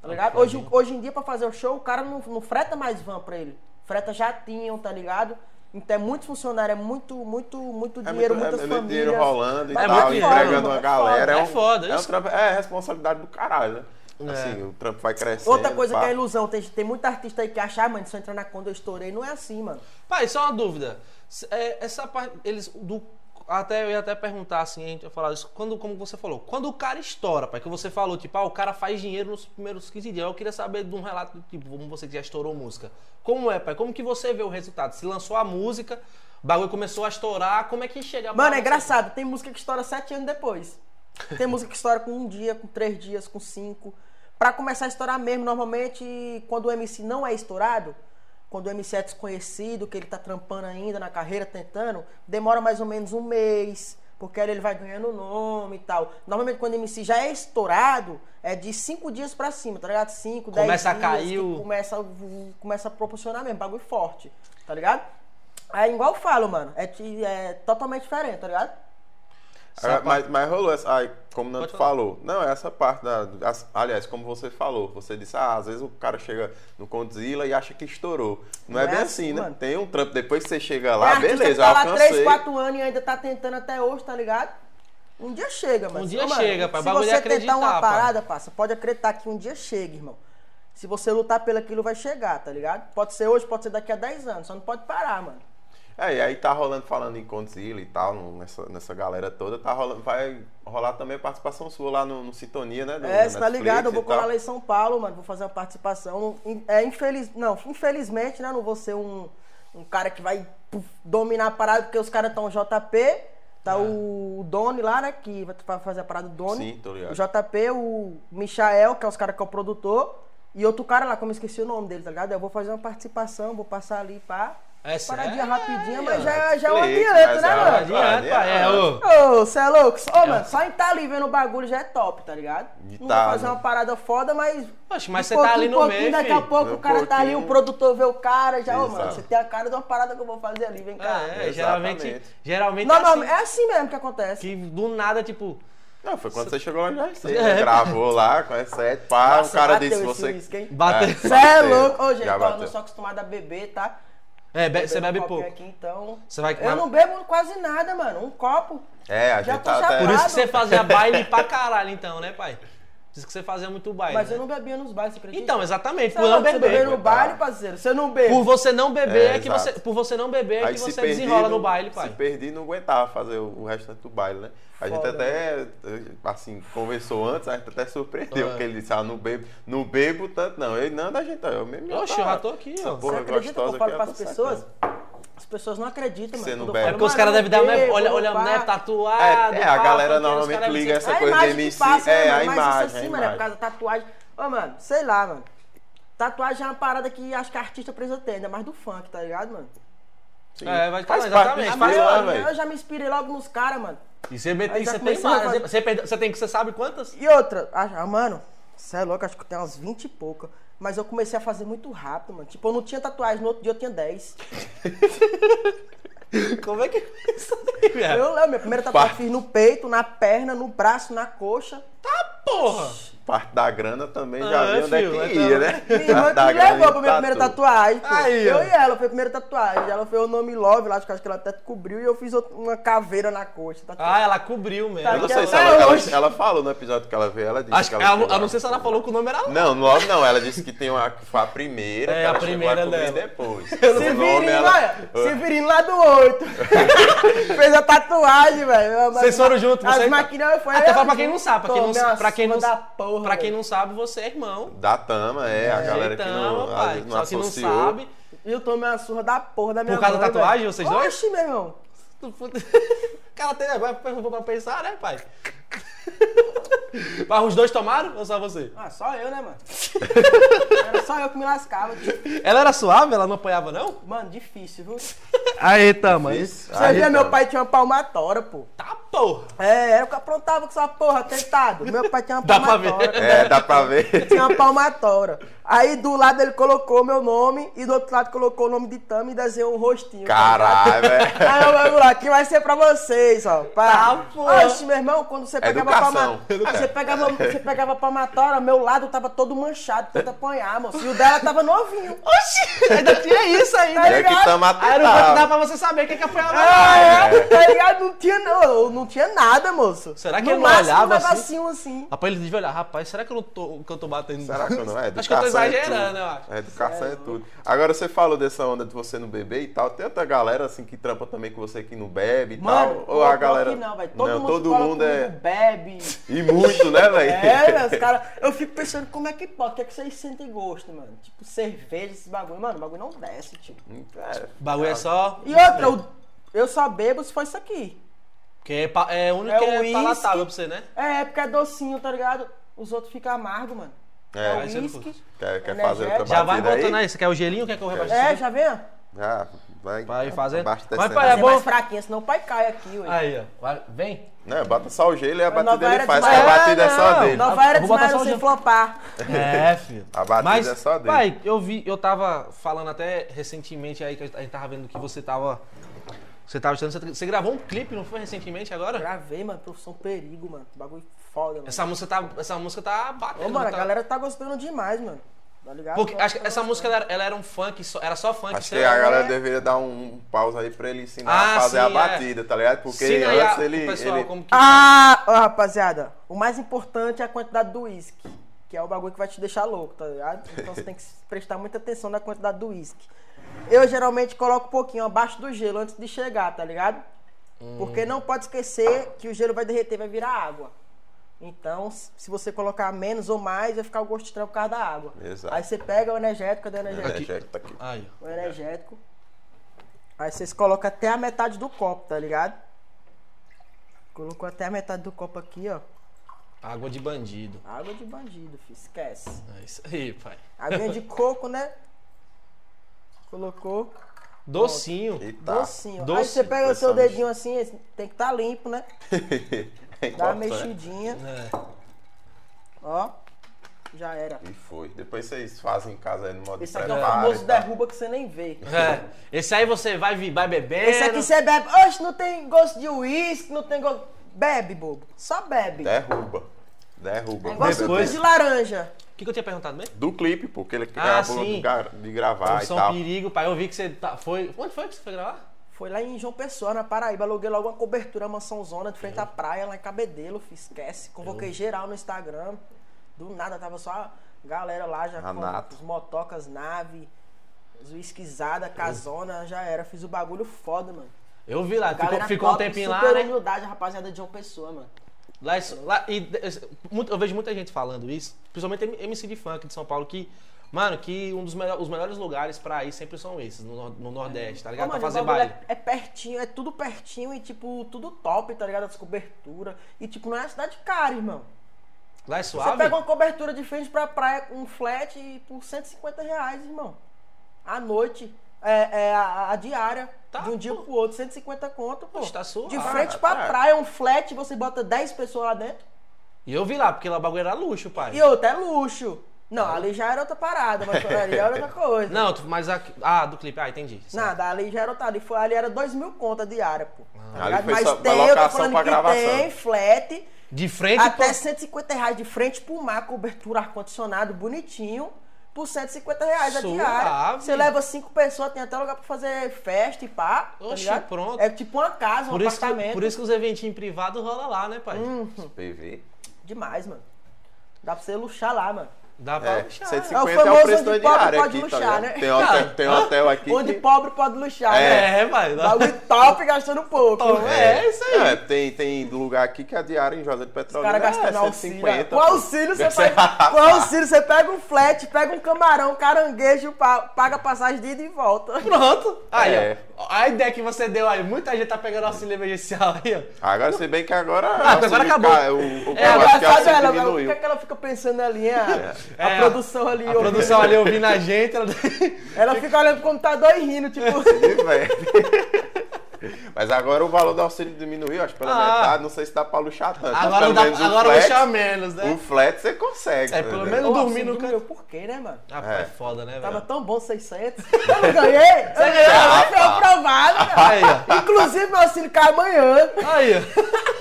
S3: Tá ligado?
S1: Um
S3: Hoje, hoje em dia, pra fazer o show, o cara não, não freta mais van pra ele. Freta jatinho, tá ligado? Então é muito funcionário, é muito, muito, muito
S2: É
S3: dinheiro,
S2: muito, é,
S3: muitas
S2: é muito
S3: famílias.
S2: dinheiro rolando e
S1: É
S2: tal,
S1: muito
S2: entregando uma
S3: é
S2: galera.
S1: foda.
S2: É,
S1: É foda,
S2: um, é, um
S1: isso.
S2: trampo- é responsabilidade do caralho, né? Assim, o trampo vai crescendo.
S3: Outra coisa
S2: pá.
S3: que é ilusão, tem, tem muita artista aí que acha, ah, mano, se eu entrar na conta eu estourei. Não é assim, mano.
S1: Pai, só uma dúvida. É, essa parte, eles, do, até, eu ia até perguntar assim, a gente ia falar isso, quando, como você falou, quando o cara estoura, pai, que você falou, tipo, ah, o cara faz dinheiro nos primeiros 15 dias, eu queria saber de um relato, tipo, como você já estourou música. Como é, pai? Como que você vê o resultado? Se lançou a música, o bagulho começou a estourar, como é que chega pra
S3: Mano, é engraçado, tem música que estoura sete anos depois. Tem música que estoura com um dia, com três dias, com cinco. Pra começar a estourar mesmo, normalmente, quando o MC não é estourado, quando o MC é desconhecido, que ele tá trampando ainda na carreira, tentando, demora mais ou menos um mês, porque aí ele vai ganhando nome e tal. Normalmente, quando o MC já é estourado, é de cinco dias pra cima, tá ligado? Cinco, dez
S1: Começa a
S3: dias,
S1: cair
S3: que
S1: o-
S3: começa, a- começa a proporcionar mesmo, bagulho forte, tá ligado? Aí, igual eu falo, mano, é, é totalmente diferente, tá ligado?
S2: Mas, mas rolou essa. Ai, como o Nando
S1: Pode falar.
S2: falou. Não, é essa parte da. as- aliás, como você falou, você disse, ah, às vezes o cara chega no Condzilla e acha que estourou. Não, é
S3: Não é
S2: bem
S3: assim,
S2: assim, né? Tem um trampo, depois que você chega
S3: Tem
S2: lá,
S3: artista
S2: beleza,
S3: tá lá
S2: alcancei.
S3: 3, 4 anos e ainda tá tentando até hoje, tá ligado? Um dia chega, mano.
S1: Um dia
S3: mano,
S1: chega, pai.
S3: Se
S1: bagulho é
S3: você tentar uma
S1: pai.
S3: parada, passa, pode acreditar que um dia chega, irmão. Se você lutar pelo aquilo, vai chegar, tá ligado? Pode ser hoje, pode ser daqui a 10 anos, só não pode parar, mano.
S2: É, e aí tá rolando, falando em Condzilla e tal, nessa, nessa galera toda, tá rolando, vai rolar também a participação sua lá no, no Sintonia, né? do-
S3: É, você tá ligado? Eu vou colar lá em São Paulo, mano. Vou fazer uma participação. É infeliz... Não, infelizmente, né? Não vou ser um, um cara que vai puf, dominar a parada, porque os caras estão JP, tá o Doni lá, né? Que vai fa- fazer a parada do Doni.
S2: Sim, tô ligado.
S3: O JP, o Michael, que é os caras que é o produtor. E outro cara lá, como eu esqueci o nome dele, tá ligado? Eu vou fazer uma participação, vou passar ali, pá.
S1: É
S3: Paradinha
S1: sério?
S3: rapidinha, mas
S2: é,
S3: já, já é um
S2: mas
S3: né,
S2: é
S3: mano?
S1: pai. É, ô.
S3: Ô, cê é louco? Ô, mano, só em tá ali vendo o bagulho já é top, tá ligado?
S2: De
S3: Não
S2: tá,
S3: vou fazer
S2: né?
S3: uma parada foda, mas.
S1: Poxa, mas
S3: um
S1: você tá ali
S3: pouquinho,
S1: no
S3: pouquinho,
S1: meio,
S3: Daqui a pouco
S2: Um
S3: o cara tá ali,
S2: pouquinho.
S3: o produtor vê o cara, já, ô, mano,
S2: Exato.
S3: você tem a cara de uma parada que eu vou fazer ali, vem cá.
S1: É, geralmente,
S2: Exatamente.
S1: geralmente
S3: Não,
S1: é
S3: não,
S1: assim,
S3: é assim mesmo que acontece.
S1: que do nada, tipo,
S2: Não, foi quando você chegou lá já você
S1: É.
S2: gravou lá com as sete, pá,
S3: Nossa,
S2: o cara
S3: bateu
S2: disse
S3: esse
S2: você.
S3: hein?
S1: bateu.
S3: Você é
S2: bateu.
S3: louco. Ô, gente, eu não sou acostumado a beber, tá?
S1: É, be- você
S3: um
S1: bebe pouco.
S3: Aqui, então.
S1: Você vai
S3: Eu não bebo quase nada, mano. Um copo.
S2: É, a
S3: Já
S2: gente
S3: tô
S2: tá até.
S1: Por isso que você fazia baile pra caralho, então, né, pai? Por isso que você fazia muito baile.
S3: Mas
S1: né?
S3: eu não bebia nos bailes, você acredita?
S1: Então, exatamente,
S3: Você
S1: por não
S3: é louco, você beber
S1: beber.
S3: no baile, parceiro. Você não bebe.
S1: Por você não beber
S2: É,
S1: é, que
S2: exato.
S1: você. Por você não beber é
S2: Aí
S1: que você
S2: perdi,
S1: desenrola
S2: não-
S1: no baile, pai.
S2: Se perdi, não aguentava fazer o, o restante do baile, né? A gente
S3: Foda,
S2: até, assim, conversou antes, a gente até surpreendeu,
S1: Ah.
S2: porque ele disse, ah, não bebo, não bebo tanto não. Ele, não, da gente, eu mesmo
S1: Oxe, eu já tô aqui,
S2: essa
S1: ó.
S2: porra
S3: Você acredita que eu
S2: gostosa
S3: falo para as pessoas?
S2: cercando.
S3: As pessoas não acreditam,
S2: Você
S3: mano.
S2: não bebe.
S1: É porque os
S3: "Mano,
S1: caras devem dar uma.
S3: bebo,
S1: Olha, olha,
S3: pá."
S1: né, tatuado.
S2: É, é, a galera normalmente liga
S1: dizem-
S2: essa
S3: É a
S2: coisa de
S3: imagem que
S2: MC,
S3: passa,
S2: é,
S3: né,
S2: a
S3: mano? Mas
S2: imagem,
S3: isso
S2: a
S3: assim, mano, é por causa da tatuagem. Ô, mano, sei lá, mano. Tatuagem é uma parada que acho que artista precisa ter, ainda mais do funk, tá ligado, mano?
S2: Sim.
S1: É, vai
S2: Faz
S1: falar,
S2: parte
S1: exatamente.
S3: Ah, mas
S2: estilo,
S3: eu,
S2: né, velho?
S3: eu já me inspirei logo nos caras, mano.
S1: E você,
S3: já
S1: você tem
S3: a
S1: várias. Você, você tem que você sabe quantas?
S3: E outra, ah, mano, você é louco, acho que tenho umas 20 e pouca. Mas eu comecei a fazer muito rápido, mano. Tipo, eu não tinha tatuagem, no outro dia eu tinha 10.
S1: Como é que é isso aí, velho?
S3: Eu lembro, minha primeira tatuagem
S2: Pá.
S3: fiz no peito, na perna, no braço, na coxa.
S1: Tá, porra!
S2: Parte da grana também já
S1: Ah,
S2: viu onde é que
S1: então-
S2: ia, né?
S3: Minha irmã que levou pra minha primeira
S2: tatu.
S3: tatuagem, pô.
S1: Aí,
S3: eu
S1: ó.
S3: e ela, foi a primeira tatuagem. Ela foi o nome Love lá, acho que acho que ela até cobriu e eu fiz uma caveira na coxa. Tá
S1: Ah, ela cobriu mesmo.
S3: Tá
S2: Eu não
S3: que
S2: sei
S3: ela-
S2: se ela, ela, ela falou no episódio que ela veio, ela disse
S1: Acho
S2: que ela
S1: eu
S2: lá.
S1: não sei se ela falou que o nome era
S2: Não, logo não, ela disse que tem uma, que foi a primeira,
S1: É,
S2: que ela
S1: a primeira
S2: chegou a cobrir
S1: dela.
S2: depois.
S3: Severino,
S2: ela-
S3: olha, Severino lá do 8. Fez a tatuagem, velho.
S1: Vocês foram juntos,
S3: As
S1: você-
S3: maquininhas foi
S1: Até pra quem não
S3: junto,
S1: sabe, pra quem não,
S3: uma
S1: pra quem não,
S3: da porra,
S1: pra quem não sabe, você é irmão.
S2: Da Tama, é, a galera que não,
S1: Tama, pai.
S2: vezes
S1: Só que não
S2: associou.
S1: sabe.
S3: E eu tomei uma surra da porra da minha
S1: causa da tatuagem,
S3: velho.
S1: vocês dois?
S3: Oxi, meu irmão.
S1: O cara tem agora pra pensar, né, pai? Mas os dois tomaram ou só você?
S3: Ah, só eu, né, mano? Era só eu que me lascava. tio.
S1: Ela era suave? Ela não apanhava, não?
S3: Mano, difícil, viu?
S1: Aí, Tama.
S2: Isso.
S3: Você
S2: Aí,
S3: via, meu
S2: Tama.
S3: pai tinha uma palmatória, pô.
S1: Tá, porra.
S3: É, era o que aprontava com essa porra, tentado. Meu pai tinha uma
S1: Dá pra ver.
S3: palmatória.
S2: É, dá pra ver.
S3: Tinha uma palmatória. Aí do lado ele colocou meu nome e do outro lado colocou o nome de Tami e desenhou um rostinho.
S2: Caralho, velho.
S3: ligado? Aí eu vamos lá, aqui vai ser pra vocês, ó. Pá.
S1: Tá, porra.
S3: Oxe, meu irmão, quando você pegava a
S2: Educação.
S3: palma... você pegava, você pegava a palmatória, meu lado tava todo manchado, tenta apanhar, moço. E o dela tava novinho.
S1: Oxi! Ainda tinha isso ainda.
S3: Tá
S2: É que
S3: ligado?
S2: Tama
S1: Aí não dá pra você saber quem que apanhava.
S3: Ah,
S1: mais.
S3: é, tá ligado? Não tinha, não, não tinha nada, moço.
S1: Será que
S3: no
S1: ele não
S3: máximo,
S1: olhava
S3: um
S1: assim?
S3: negocinho assim.
S1: Rapaz, ele devia olhar, rapaz, será que eu não tô, que eu tô batendo?
S2: Será que não é?
S1: Acho que eu tô
S2: é
S1: exagerando,
S2: tudo.
S1: eu acho.
S2: A educação é tudo. Agora você falou dessa onda de você não beber e tal. Tem outra galera assim que trampa também com você que não bebe e
S3: Mano,
S2: tal. Ou a galera.
S3: não, velho. Todo
S2: não,
S3: mundo,
S2: todo mundo é.
S3: bebe.
S2: E muito, né, velho?
S3: É, velho, os caras. Eu fico pensando como é que pode, o que é que vocês sentem gosto, mano? Tipo, cerveja, esses bagulho. Mano, o bagulho não desce, tipo.
S2: É,
S1: O bagulho é só.
S3: E outra, eu, eu só bebo se for isso aqui.
S1: Porque é, pa- é o único
S3: É
S1: que
S3: o
S1: é
S3: uísque.
S1: palatável pra você, né?
S3: É, é porque é docinho, tá ligado? Os outros ficam amargos, mano.
S2: É,
S3: É
S1: Aí você
S3: o
S1: não
S3: uísque.
S1: curte.
S2: Quer, quer
S3: Energético.
S2: fazer outra
S1: Já vai
S2: batida
S1: botando
S2: aí?
S1: Você quer o gelinho? Quer que eu rebaixo?
S3: É, já vem, ó.
S2: Já, vai.
S1: Vai fazendo.
S2: abastecendo.
S1: Mas, pai, é
S3: Fazer
S1: bom.
S3: mais fraquinha, senão o pai cai aqui, ué.
S1: Aí, ó. Vai- Vem.
S2: Não, bota só o gelo e a batida ele faz, que a batida é só
S1: não.
S2: dele.
S3: Nova era
S1: Vou botar só o
S3: sem
S1: gelo.
S3: flopar.
S1: É, filho.
S2: A batida
S1: Mas,
S2: é só dele.
S1: pai, eu vi, eu tava falando até recentemente aí, que a gente tava vendo que você tava. Você tava estudando. Você, você gravou um clipe, não foi recentemente agora?
S3: Gravei, mano, profissão perigo, mano. Bagulho foda, mano.
S1: Essa música tá, essa música tá batendo.
S3: Ô, mano, a
S1: tá-
S3: galera tá gostando demais, mano. Tá ligado?
S1: Porque acho que essa música ela era, ela era um funk, só- era só funk.
S2: Acho que a galera
S3: é.
S2: deveria dar um pausa aí pra ele ensinar
S1: Ah,
S2: a fazer
S1: sim,
S2: a
S1: é.
S2: batida, tá ligado? Porque
S1: a-
S2: antes
S1: pro
S2: ele.
S1: pessoal
S2: ele-
S1: como que.
S3: Ah, ó, rapaziada, o mais importante é a quantidade do uísque, que é o bagulho que vai te deixar louco, tá ligado? Então você tem que prestar muita atenção na quantidade do uísque. Eu geralmente coloco um pouquinho abaixo do gelo antes de chegar, tá ligado? Porque não pode esquecer que o gelo vai derreter, vai virar água. Então, se você colocar menos ou mais, vai ficar o gosto estranho por causa da água.
S2: Exato.
S3: Aí você pega o energético, cadê o energético?
S2: Energético tá aqui.
S1: Aí.
S3: O energético. Aí vocês colocam até a metade do copo, tá ligado? Colocou até a metade do copo aqui, ó.
S1: Água de bandido.
S3: Água de bandido, filho. Esquece.
S1: É isso aí, pai.
S3: Aguinha de coco, né? Colocou.
S1: Docinho.
S2: E tá.
S3: Docinho. Aí você pega o seu dedinho assim, tem que estar limpo, né?
S2: É
S3: Dá uma mexidinha.
S1: É.
S3: Ó. Já era.
S2: E foi. Depois vocês fazem em casa aí no modo
S3: Esse aqui é o famoso derruba que você nem vê.
S1: É. Esse aí você vai, vai bebendo.
S3: Esse aqui você bebe. Oxe, não tem gosto de uísque, não tem gosto. Bebe, bobo. Só bebe.
S2: Derruba. Derruba.
S3: Negócio
S1: Depois-
S3: de laranja.
S1: O que, que eu tinha perguntado mesmo?
S2: Do clipe, porque ele
S1: Ah,
S2: acabou
S1: sim.
S2: de gra- de gravar e
S1: São
S2: tal.
S1: Perigo, pai. Eu vi que você tá, foi. Onde foi que você foi gravar?
S3: Foi lá em João Pessoa, na Paraíba. Aluguei logo uma cobertura, mansão zona, de frente à praia, lá em Cabedelo. Fiz, esquece. Convoquei geral no Instagram. Do nada, tava só a galera lá já
S2: Anato.
S3: com os motocas, nave, os uisquizada, casona, já era. Fiz o bagulho foda, mano.
S1: Eu vi lá. Ficou, ficou um tempinho lá, né?
S3: humildade, rapaziada de João Pessoa, mano.
S1: Lá, lá- e, muito- eu vejo muita gente falando isso, principalmente MC de funk de São Paulo, que, mano, que um dos melhor- os melhores lugares pra ir sempre são esses, no, no Nordeste, tá ligado?
S3: Ô,
S1: pra
S3: mano,
S1: fazer
S3: o bagulho
S1: baile.
S3: É, é pertinho, é tudo pertinho e, tipo, tudo top, tá ligado? As coberturas. E, tipo, não é cidade cara, irmão.
S1: Lá é
S3: Você
S1: suave?
S3: pega uma cobertura de frente pra praia com um flat e por 150 reais, irmão. À noite. É, é a, a diária.
S1: Tá,
S3: de um dia
S1: pô.
S3: pro outro, 150 conto, pô.
S1: Poxa, tá suave.
S3: De frente pra
S2: tá.
S3: praia, um flat, você bota 10 pessoas lá dentro.
S1: E eu vi lá, porque lá o bagulho era luxo, pai.
S3: E outra, é luxo. Não, ali já era outra parada, mas ali era outra coisa.
S1: Não, mas a, ah, do clipe, ah, entendi.
S3: Nada, ali já era outra. Ali, foi, ali era 2 mil contas diária, pô. Tá
S2: Ali
S3: ligado?
S2: foi
S3: Mas
S2: só
S3: tem, eu tô
S2: locação
S3: falando que
S2: gravação.
S3: tem flat.
S1: De frente
S3: Até
S1: pra...
S3: 150 reais de frente pro mar, cobertura, ar-condicionado, bonitinho, por 150 reais a
S1: Suave.
S3: diária. Você leva cinco pessoas, tem até lugar pra fazer festa e pá. tá
S1: Oxi,
S3: ligado?
S1: pronto.
S3: É tipo uma casa, um
S1: Por isso, que,
S3: apartamento.
S1: por isso que os eventinhos privados rola lá, né, pai?
S3: Hum.
S2: PV.
S3: Demais, mano. Dá pra você luxar lá, mano.
S1: Dá pra
S2: É,
S1: puxar.
S2: 150
S3: É o
S2: é o,
S3: famoso
S2: preço
S3: onde
S2: da
S3: pobre
S2: diária
S3: pode
S2: aqui, tá
S3: luxar,
S2: ligado?
S3: né?
S2: Tem hotel, tem hotel aqui
S3: Onde
S2: que...
S3: pobre pode luxar, né?
S1: É, dá-
S3: Bagulho top gastando pouco.
S1: Top, É, isso aí.
S2: É, tem, tem lugar aqui que a diária em José de
S3: Os
S2: Petróleo
S3: caras
S2: é
S3: gastando auxílio.
S2: 150.
S3: Com auxílio, você faz, com auxílio, você pega um flat, pega um camarão, caranguejo, pa- paga a passagem de ida e volta.
S1: Pronto. Aí,
S2: É.
S1: ó. A ideia que você deu aí, muita gente tá pegando auxílio emergencial aí, ó.
S2: Agora, se bem que agora...
S1: Ah, agora acabou.
S2: ca- O, o,
S1: É,
S3: agora sabe ela, o que, é que ela fica pensando ali, hein? A,
S1: É,
S3: produção ali.
S1: A
S3: ó.
S1: produção ali ouvindo a gente. Ela...
S3: Ela fica olhando pro computador e rindo, tipo.
S2: Mas agora o valor do auxílio diminuiu, acho pela
S1: Ah.
S2: metade. Não sei se dá pra luxar tanto.
S1: Agora, dá,
S2: menos o
S1: agora
S2: flat,
S1: luxar menos, né?
S2: O flat você consegue.
S1: É, pelo menos- dormir no
S3: diminuiu Por quê, né, mano?
S1: Ah, é
S2: É.
S1: foda, né,
S3: Tava
S1: velho?
S3: tão bom 600. Eu não ganhei. Eu
S1: ganhou,
S3: ganhei, foi aprovado, cara.
S1: Aí, ó.
S3: Inclusive, meu auxílio cai amanhã.
S1: Aí, ó.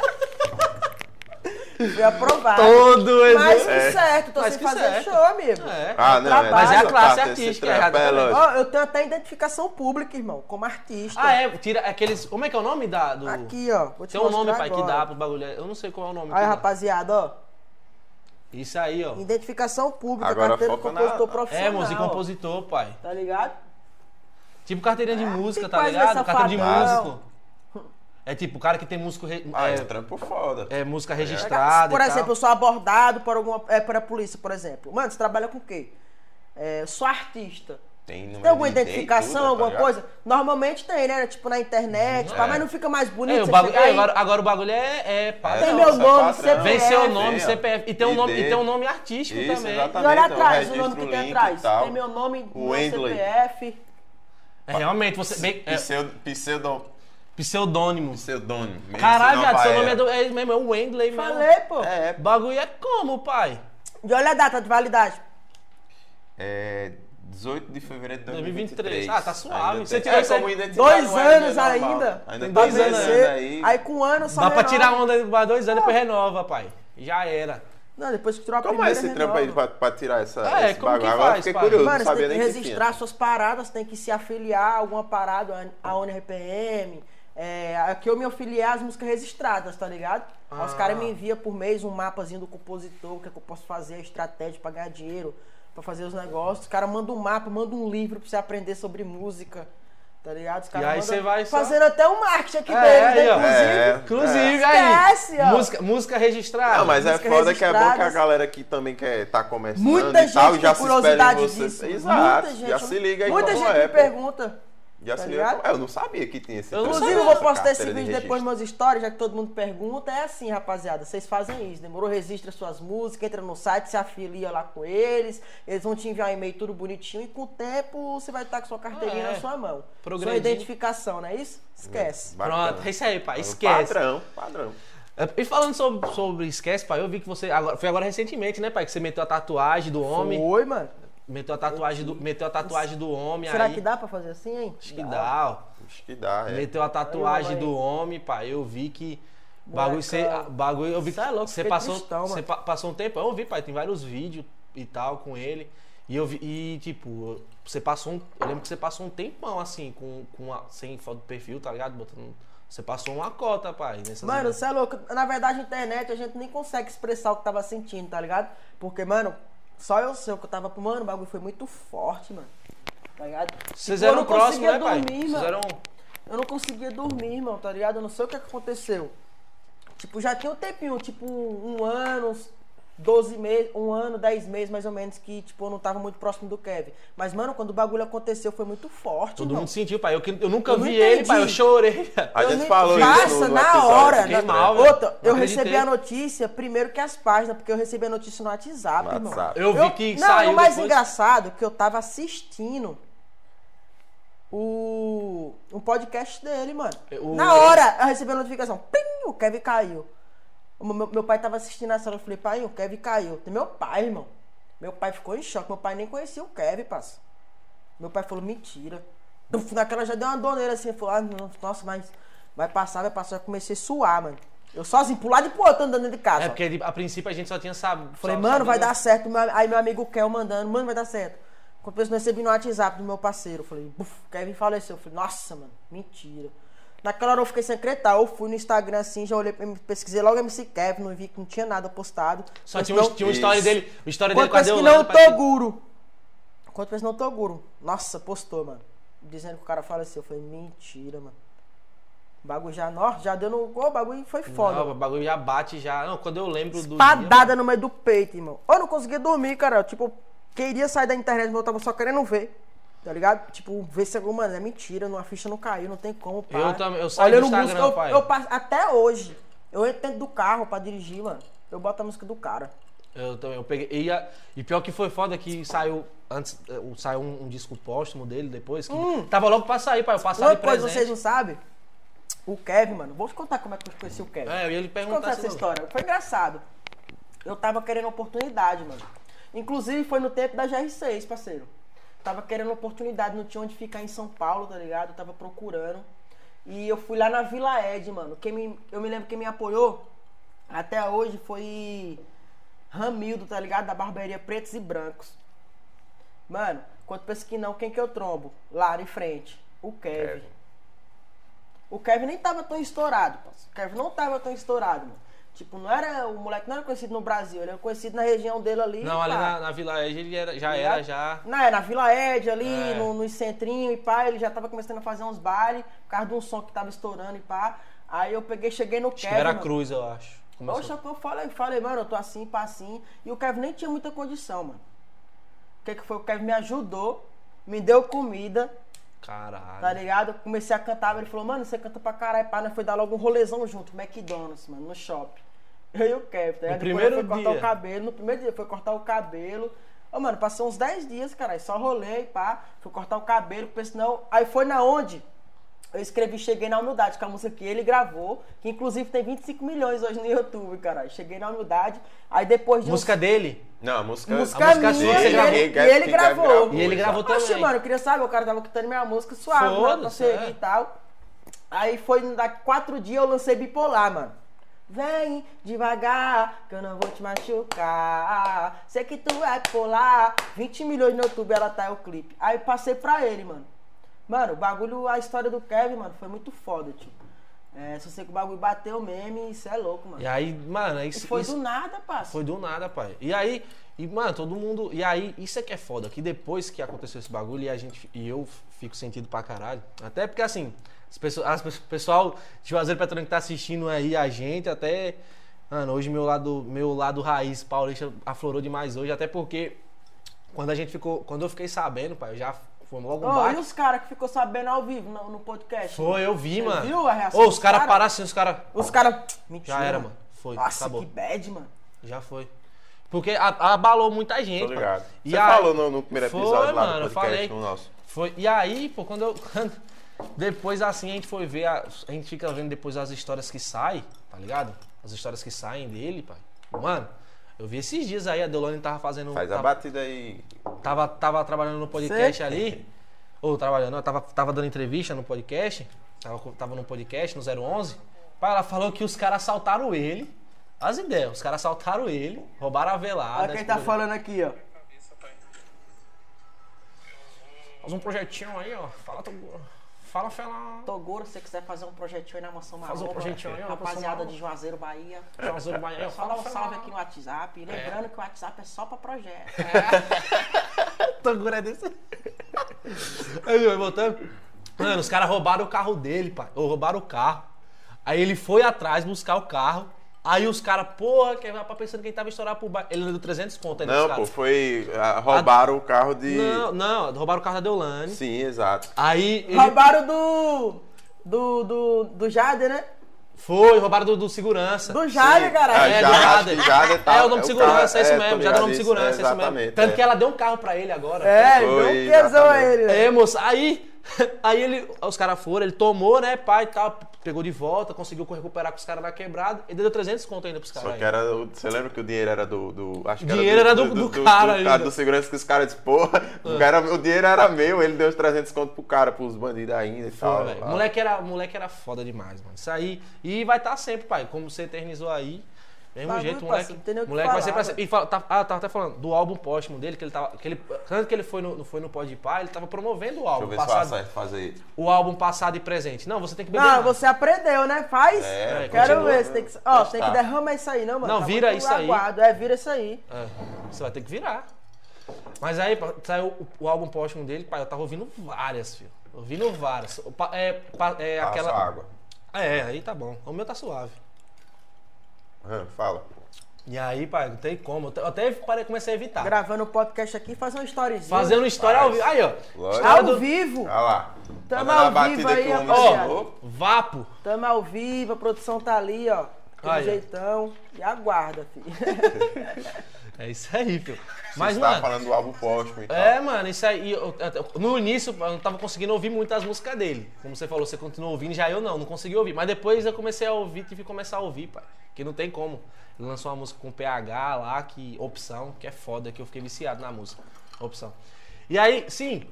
S3: Foi aprovado.
S1: Todo esse...
S3: Mas que
S2: É.
S3: certo, tô
S1: Mas
S3: sem fazer
S1: certo.
S3: show, amigo.
S1: É.
S2: Ah, não,
S3: trabalho.
S1: Mas é a classe
S2: esse
S1: artística,
S2: trampo,
S1: é,
S2: é.
S3: Ó, eu tenho até identificação pública, irmão, como artista.
S1: Ah, é? Tira aqueles... Como é que é o nome da... Do...
S3: Aqui, ó. Vou te
S1: Tem um nome,
S3: mostrar
S1: pai, que
S3: agora.
S1: dá pro bagulho. Eu não sei qual é o nome.
S3: Aí, rapaziada, ó.
S1: Isso aí, ó.
S3: Identificação pública,
S2: Agora
S3: carteira de
S2: foca na-
S3: compositor
S2: É,
S3: profissional.
S1: É, música e compositor, pai.
S3: Tá ligado?
S1: Tipo carteirinha de música,
S3: que
S1: tá ligado? Carteira de músico. É tipo, o cara que tem músico... re-
S2: Ah, é
S1: é,
S2: trampo foda.
S1: é música registrada
S3: Por
S1: e
S3: exemplo,
S1: tal.
S3: eu sou abordado por alguma. É, por a polícia, por exemplo. Mano, você trabalha com o quê? É, sou artista.
S2: Tem, número
S3: Tem alguma
S2: de ID
S3: identificação,
S2: tudo, tá
S3: alguma
S2: ligado?
S3: coisa? Normalmente tem, né? Tipo na internet, pá,
S2: É.
S3: mas não fica mais bonito.
S1: É, o bagulho, é,
S3: aí-
S1: agora, agora o bagulho é, é pá,
S3: Tem
S1: não.
S3: meu nome,
S2: pátria,
S3: CPF.
S1: Vem seu
S3: É,
S1: nome. CPF. E tem um nome, e tem um nome artístico
S2: Isso,
S1: também.
S2: exatamente.
S3: E olha
S2: Então,
S3: atrás, o nome que tem atrás. Tem meu nome,
S2: O
S3: meu. CPF.
S1: É, realmente, você. Bem, é,
S2: Pseudo, pseudo,
S1: pseudônimo.
S2: pseudônimo. mesmo,
S1: Caralho, viado, seu nome é,
S2: é.
S1: do, é mesmo, é o Wendley mesmo.
S3: Falei, pô.
S2: É,
S1: Bagulho é como, pai?
S3: E olha a data de validade.
S2: é 18 de fevereiro de 2023.
S1: 2023. Ah, tá suave.
S2: Ainda
S1: Você
S2: tem-
S1: tirou
S2: é como identidade
S3: Dois
S2: é
S3: anos
S2: normal.
S3: ainda.
S2: Ainda
S1: Tem dois anos
S2: aí.
S3: Aí com um ano só
S1: Dá pra
S3: renova.
S1: tirar onda mais dois anos, depois renova, pai. Já era.
S3: Não, depois que tirou a
S2: Como é
S3: primeira,
S2: esse trampo aí
S3: renova.
S2: pra, pra tirar essa,
S1: É,
S2: esse
S1: como que
S2: bagulho? Agora
S1: faz,
S2: fiquei
S1: pai?
S2: curioso,
S3: Mano,
S2: não
S3: você
S2: sabia
S3: tem que
S2: que
S3: registrar
S2: tinha.
S3: suas paradas, tem que se afiliar a alguma parada, a ONRPM. É, aqui eu me afiliei às músicas registradas, tá ligado? Aí os
S1: Ah.
S3: caras me enviam por mês um mapazinho do compositor, o que, é que eu posso fazer, a estratégia pra ganhar dinheiro, pra fazer os negócios. Os caras mandam um mapa, mandam um livro pra você aprender sobre música, tá ligado? Os caras
S1: aí
S3: mandam-
S1: você vai só-
S3: Fazendo até um marketing aqui
S1: É,
S3: deles, né? Inclusive.
S2: É.
S1: Inclusive,
S3: Esquece,
S1: aí.
S3: ó.
S1: Música, música registrada.
S2: Não, mas é foda que é bom que a galera que também quer tá começando
S3: Muita
S2: e tal,
S3: gente
S2: já
S3: tem
S2: se em você.
S3: disso.
S2: Exato,
S3: Muita gente,
S2: já se liga aí
S3: Muita
S2: como
S3: gente
S2: é,
S3: me
S2: pô.
S3: pergunta.
S2: Já
S3: Tá
S2: se
S3: ligado?
S2: liga. Eu não sabia que tinha esse
S1: Eu
S3: Inclusive, eu vou postar esse
S2: carteira de
S3: vídeo depois nos meus stories, já que todo mundo pergunta. É assim, rapaziada. Vocês fazem isso. Demorou? Registra suas músicas, entra no site, se afilia lá com eles. Eles vão te enviar um e-mail tudo bonitinho e com o tempo você vai estar com sua carteirinha
S1: Ah, é.
S3: na sua mão. Sua identificação, não é isso? Esquece.
S2: Bacana.
S1: Pronto, é isso aí, pai. Esquece.
S2: Padrão, padrão.
S1: É, E falando sobre, sobre esquece, pai, eu vi que você. Agora, foi agora recentemente, né, pai? Que você meteu a tatuagem do homem.
S3: Foi, mano.
S1: Meteu a tatuagem do, meteu a tatuagem do homem
S3: Será
S1: aí.
S3: que dá pra fazer assim, hein?
S1: Acho que dá, ó.
S2: Acho que dá, é.
S1: Meteu a tatuagem
S3: Aí,
S1: do homem, pai. Eu vi que. Bagulho, você, bagulho, eu vi que
S3: é louco,
S1: você passou, você passou um tempo. Eu vi, pai, tem vários vídeos e tal com ele. E eu vi, e tipo, você passou um, eu lembro que você passou um tempão assim com, com a, sem foto do perfil, tá ligado? Botando, você passou uma cota, pai, nessas
S3: Mano, você é louco. Na verdade, na internet a gente nem consegue expressar o que tava sentindo, tá ligado? Porque, mano, só eu sei o que eu tava. Mano, o bagulho foi muito forte, mano. Tá ligado?
S1: Vocês
S3: Tipo, eu
S1: eram
S3: não
S1: próximos,
S3: conseguia
S1: né, pai?
S3: dormir,
S1: Vocês
S3: mano.
S1: eram
S3: Eu não conseguia dormir, irmão, tá ligado? Eu não sei o que aconteceu. Tipo, já tinha um tempinho, tipo, um ano, 12 meses, um ano, 10 meses mais ou menos, que, tipo, eu não tava muito próximo do Kevin. Mas, mano, quando o bagulho aconteceu, foi muito forte,
S1: Todo
S3: irmão.
S1: mundo sentiu, pai. Eu, eu nunca
S3: Eu não
S1: vi ele, pai. Eu chorei.
S2: A gente falou isso
S3: Passa
S2: no, no
S3: na hora, né?
S1: mal.
S3: Outra,
S1: Não
S3: eu
S1: acreditei.
S3: recebi a notícia primeiro que as páginas, porque eu recebi a notícia no WhatsApp, irmão.
S2: WhatsApp.
S1: Eu vi que
S3: não,
S1: saiu
S3: o mais
S1: depois.
S3: engraçado é que eu tava assistindo o um podcast dele, mano.
S1: O-
S3: Na hora eu recebi a notificação, pim, o Kevin caiu. Meu, meu pai tava assistindo a sala, eu falei, pai, o Kevin caiu. Tem meu pai, irmão. Meu pai ficou em choque, meu pai nem conhecia o Kevin, parça. Meu pai falou, mentira. Naquela já deu uma doneira assim, falou, ah, nossa, mas vai passar, vai passar. Eu comecei a suar, mano. Eu sozinho, pro lado e pro outro, andando dentro de casa.
S1: É porque a princípio a gente só tinha sabido.
S3: Falei, mano, vai dar certo. Aí meu amigo Kel mandando, mano, vai dar certo. Quando eu recebi no WhatsApp do meu parceiro, eu falei, buf, Kevin faleceu. Eu falei, nossa, mano, mentira. Naquela hora eu fiquei sem acreditar. Eu fui no Instagram assim, já olhei, pesquisei logo MC Kevin, não vi que não tinha nada postado.
S1: Só tinha, um,
S3: não-
S1: tinha uma história
S2: Isso.
S1: dele. Uma história dele
S3: Quanto pensa que não Toguro. Quanto pensa não Toguro. Nossa, postou, mano. Dizendo que o cara faleceu. Eu falei, mentira, mano. O bagulho já, nó, já deu no. O bagulho foi foda.
S1: Não, o bagulho já bate já. Não, quando eu lembro do. dia,
S3: Espadada no meio do peito, irmão. Eu não conseguia dormir, cara. Tipo, queria sair da internet, mas eu tava só querendo ver. Tá ligado? Tipo, ver se alguma. Mano, é mentira, não, a ficha não caiu, não tem como. Pá.
S1: Eu também- eu saí do
S3: Olhando
S1: Instagram,
S3: música, eu,
S1: pai.
S3: eu passo- até hoje, eu entro dentro do carro pra dirigir, mano. Eu boto a música do cara.
S1: Eu também, eu peguei. E, a- e pior que foi foda que saiu. Antes, eh, saiu um, um disco póstumo dele depois. Que Tava logo pra sair, pai. Eu passava
S3: Uma coisa vocês não sabem. O Kevin, mano, vou te contar como é que eu conheci o Kevin.
S1: É, eu ia lhe
S3: Vou
S1: perguntar
S3: contar essa
S1: não-
S3: história. Foi engraçado. Eu tava querendo oportunidade, mano. Inclusive foi no tempo da GR6, parceiro. Tava querendo oportunidade, não tinha onde ficar em São Paulo, tá ligado? Eu tava procurando. E eu fui lá na Vila Ed, mano. Quem me, eu me lembro quem me apoiou até hoje foi Ramildo, tá ligado? Da barbearia Pretos e Brancos. Mano, quando pensa que não, quem que eu trombo? Lá em frente. O Kevin.
S2: Kevin.
S3: O Kevin nem tava tão estourado, parceiro. O Kevin não tava tão estourado, mano. Tipo, não era. O moleque não era conhecido no Brasil, ele era conhecido na região dele ali.
S1: Não, ali na, na Vila Edge ele era, já era, já.
S3: Não, é na Vila Ed ali,
S1: É.
S3: no, no centrinho e pá, ele já tava começando a fazer uns bailes, por causa de um som que tava estourando e pá. Aí eu peguei, cheguei no Kevin.
S1: era. Cruz, eu acho. Começou.
S3: Que eu falei, falei, mano, eu tô assim, pá, assim. E o Kevin nem tinha muita condição, mano. O que que foi? O Kevin me ajudou, me deu comida,
S1: Caralho.
S3: Tá ligado? Eu comecei a cantar, ele falou, mano, você canta pra caralho, pá, nós foi dar logo um rolezão junto, McDonald's, mano, no shopping. Eu e o Kevin, tá ligado? Depois
S1: primeiro
S3: foi cortar
S1: dia.
S3: o cabelo, no primeiro dia foi cortar o cabelo. Ô, mano, passou uns 10 dias, caralho, só rolei, pá, fui cortar o cabelo, porque senão... Aí foi na onde? Eu escrevi Cheguei na Humildade, que é a música que ele gravou, que inclusive tem 25 milhões hoje no YouTube, caralho. Cheguei na Humildade, aí depois de uns-
S1: Música dele.
S2: Não, a música.
S3: Música,
S1: a música
S3: minha,
S1: sua, você
S3: e
S1: gravou.
S3: ele, e ele
S2: quem
S3: gravou.
S1: E ele gravou
S3: Oxe,
S1: também.
S3: mano, eu queria saber, o cara tava cantando minha música suave, né, pra seguir
S1: é.
S3: e tal. Aí foi daqui quatro dias eu lancei bipolar, mano. Vem devagar, que eu não vou te machucar. Sei que tu é bipolar. 20 milhões no YouTube, ela tá é o clipe. Aí passei pra ele, mano. Mano, o bagulho, a história do Kevin, mano, foi muito foda, tio. É, só sei que o bagulho bateu meme, isso é louco, mano.
S1: E aí, mano,
S3: E
S1: isso,
S3: foi
S1: isso
S3: do nada, parça.
S1: foi do nada, pai. E aí, e, mano, todo mundo. E aí, isso é que é foda, que depois que aconteceu esse bagulho e a gente. E eu fico sentido pra caralho. Até porque assim, as pessoas, as, pessoas- o pessoal de Juazeiro Petrolina que tá assistindo aí a gente, até. Mano, hoje meu lado, meu lado raiz paulista aflorou demais hoje, até porque quando a gente ficou. Quando eu fiquei sabendo, pai, eu já Foi logo um
S3: Ô,
S1: baque.
S3: e os caras que ficou sabendo ao vivo no, no podcast?
S1: Foi, eu vi,
S3: Você
S1: mano.
S3: viu a reação
S1: Ô,
S3: dos
S1: os caras
S3: cara?
S1: pararam assim, os caras.
S3: Os caras. Mentira.
S1: Já era, mano. Foi,
S3: Nossa,
S1: acabou.
S3: que bad, mano.
S1: Já foi. Porque abalou muita gente.
S2: Tô ligado.
S1: E
S2: Você
S1: aí-
S2: falou no, no primeiro
S1: Foi,
S2: episódio lá
S1: mano, eu
S2: do podcast
S1: falei.
S2: no nosso.
S1: Foi. E aí, pô, quando eu. depois assim a gente foi ver. A, a gente fica vendo depois as histórias que saem, tá ligado? As histórias que saem dele, pai. Mano, eu vi esses dias aí, a Deolane tava fazendo.
S2: Faz a
S1: tava,
S2: batida aí.
S1: tava, tava trabalhando no podcast ali. Ou trabalhando, tava, tava dando entrevista no podcast. Tava, tava no podcast, no 011. Pai, ela falou que os caras assaltaram ele. As ideias, os caras assaltaram ele, roubaram a velada.
S3: Olha quem tá falando aqui, ó.
S1: Faz um projetinho aí, ó. Fala, tu... fala, fala.
S3: Toguro, se você quiser fazer um projetinho aí na Mansão
S1: Faz um
S3: Maromba,
S1: projetinho aí, ó,
S3: rapaziada
S1: Maromba.
S3: de Juazeiro, Bahia.
S1: Juazeiro, Bahia,
S3: dá um
S1: fala,
S3: salve
S1: fala.
S3: aqui no WhatsApp. Lembrando que o WhatsApp é só pra projeto.
S1: Toguro é desse. Aí, vai voltando. Mano, os caras roubaram o carro dele, pai. Ou roubaram o carro. Aí ele foi atrás buscar o carro. Aí os caras, porra, que pra pensando que ele tava estourado pro bairro. Ele deu 300 conto aí
S2: Não, pô, foi. ah, roubaram o carro de.
S1: Não, não, roubaram o carro da Deolane.
S2: Sim, exato.
S1: Aí ele
S3: Roubaram do. Do, do, do Jade, né?
S1: foi, roubaram do, do segurança.
S3: Do Jade,
S2: Sim.
S3: cara.
S2: Ah,
S1: É, do
S2: acho
S1: Jader.
S2: que Jader tá-
S1: É o nome de
S2: é o
S1: segurança,
S2: cara-
S1: é isso
S2: é,
S1: mesmo. Já deu o nome
S2: ligado
S1: de
S2: isso,
S1: segurança, é,
S2: é,
S1: isso mesmo.
S2: exatamente,
S1: Tanto
S2: é.
S1: que ela deu um carro pra ele agora.
S3: É,
S2: Foi,
S3: deu um quesão a
S2: exatamente.
S3: ele, né?
S1: É, moça, aí, aí ele, os caras foram, ele tomou, né, pai e tal, pegou de volta, conseguiu recuperar com os caras na quebrada e deu 300 conto ainda pros caras.
S2: Só que era. Você lembra que o dinheiro era do. do acho que
S1: Dinheiro era do- do cara ainda.
S2: do segurança que os caras disse, porra, o, cara- o dinheiro era meu, ele deu os 300 conto pro cara, pros bandidos ainda e
S1: Foi,
S2: tal.
S1: moleque, era, moleque era foda demais, mano. Isso aí. E vai estar sempre, pai. Como você eternizou aí. Mesmo
S3: Bagulho,
S1: jeito, moleque.
S3: parceiro, não tem nem o que
S1: moleque vai ser pra sempre. E fala, tá, ah, tava até falando do álbum póstumo dele, que ele tava. Que ele, tanto que ele foi no, foi no Pode Pá, ele tava promovendo o
S2: Deixa eu
S1: álbum
S2: ver se
S1: passado.
S2: acerto fazer.
S1: O álbum passado e presente. Não, você tem que beber.
S3: Não, você aprendeu, né? Faz.
S2: É,
S3: Quero
S2: continua,
S3: ver. Você tem que. Ó, tem que derramar isso aí, não, mano.
S1: Não,
S3: Tá
S1: vira isso aí.
S3: aguado. É, vira isso aí.
S1: É, você vai ter que virar. Mas aí, saiu o, o álbum póstumo dele, pai, eu tava ouvindo várias, filho. Ouvindo várias. É, é
S2: Passa
S1: aquela.
S2: água.
S1: É, aí tá bom. O meu tá suave.
S2: Hã, fala.
S1: E aí, pai, não tem como. Eu até parei, comecei a evitar.
S3: Gravando o podcast aqui, fazer uma storyzinha.
S1: Fazendo história ao vivo. Aí, ó.
S2: Lógico.
S3: Ao
S1: do-
S3: vivo.
S2: Olha lá.
S3: Tamo
S2: Fazendo
S3: ao vivo aí, rapaziada.
S2: ensinou.
S1: Vapo.
S3: Tamo ao vivo, a produção tá ali, ó.
S1: Ó.
S3: jeitão. E aguarda, filho.
S1: É isso aí, filho.
S2: Mas
S1: Mas,
S2: você tava
S1: mano.
S2: falando do álbum póstumo e tal.
S1: É, mano, isso aí. eu- eu- no início, eu não tava conseguindo ouvir muitas músicas dele. Como você falou, você continuou ouvindo, já eu não, não consegui ouvir. Mas depois eu comecei a ouvir, tive que começar a ouvir, pai. Que não tem como. Ele lançou uma música com PH lá, que opção, que é foda, que eu fiquei viciado na música. Opção. E aí, sim,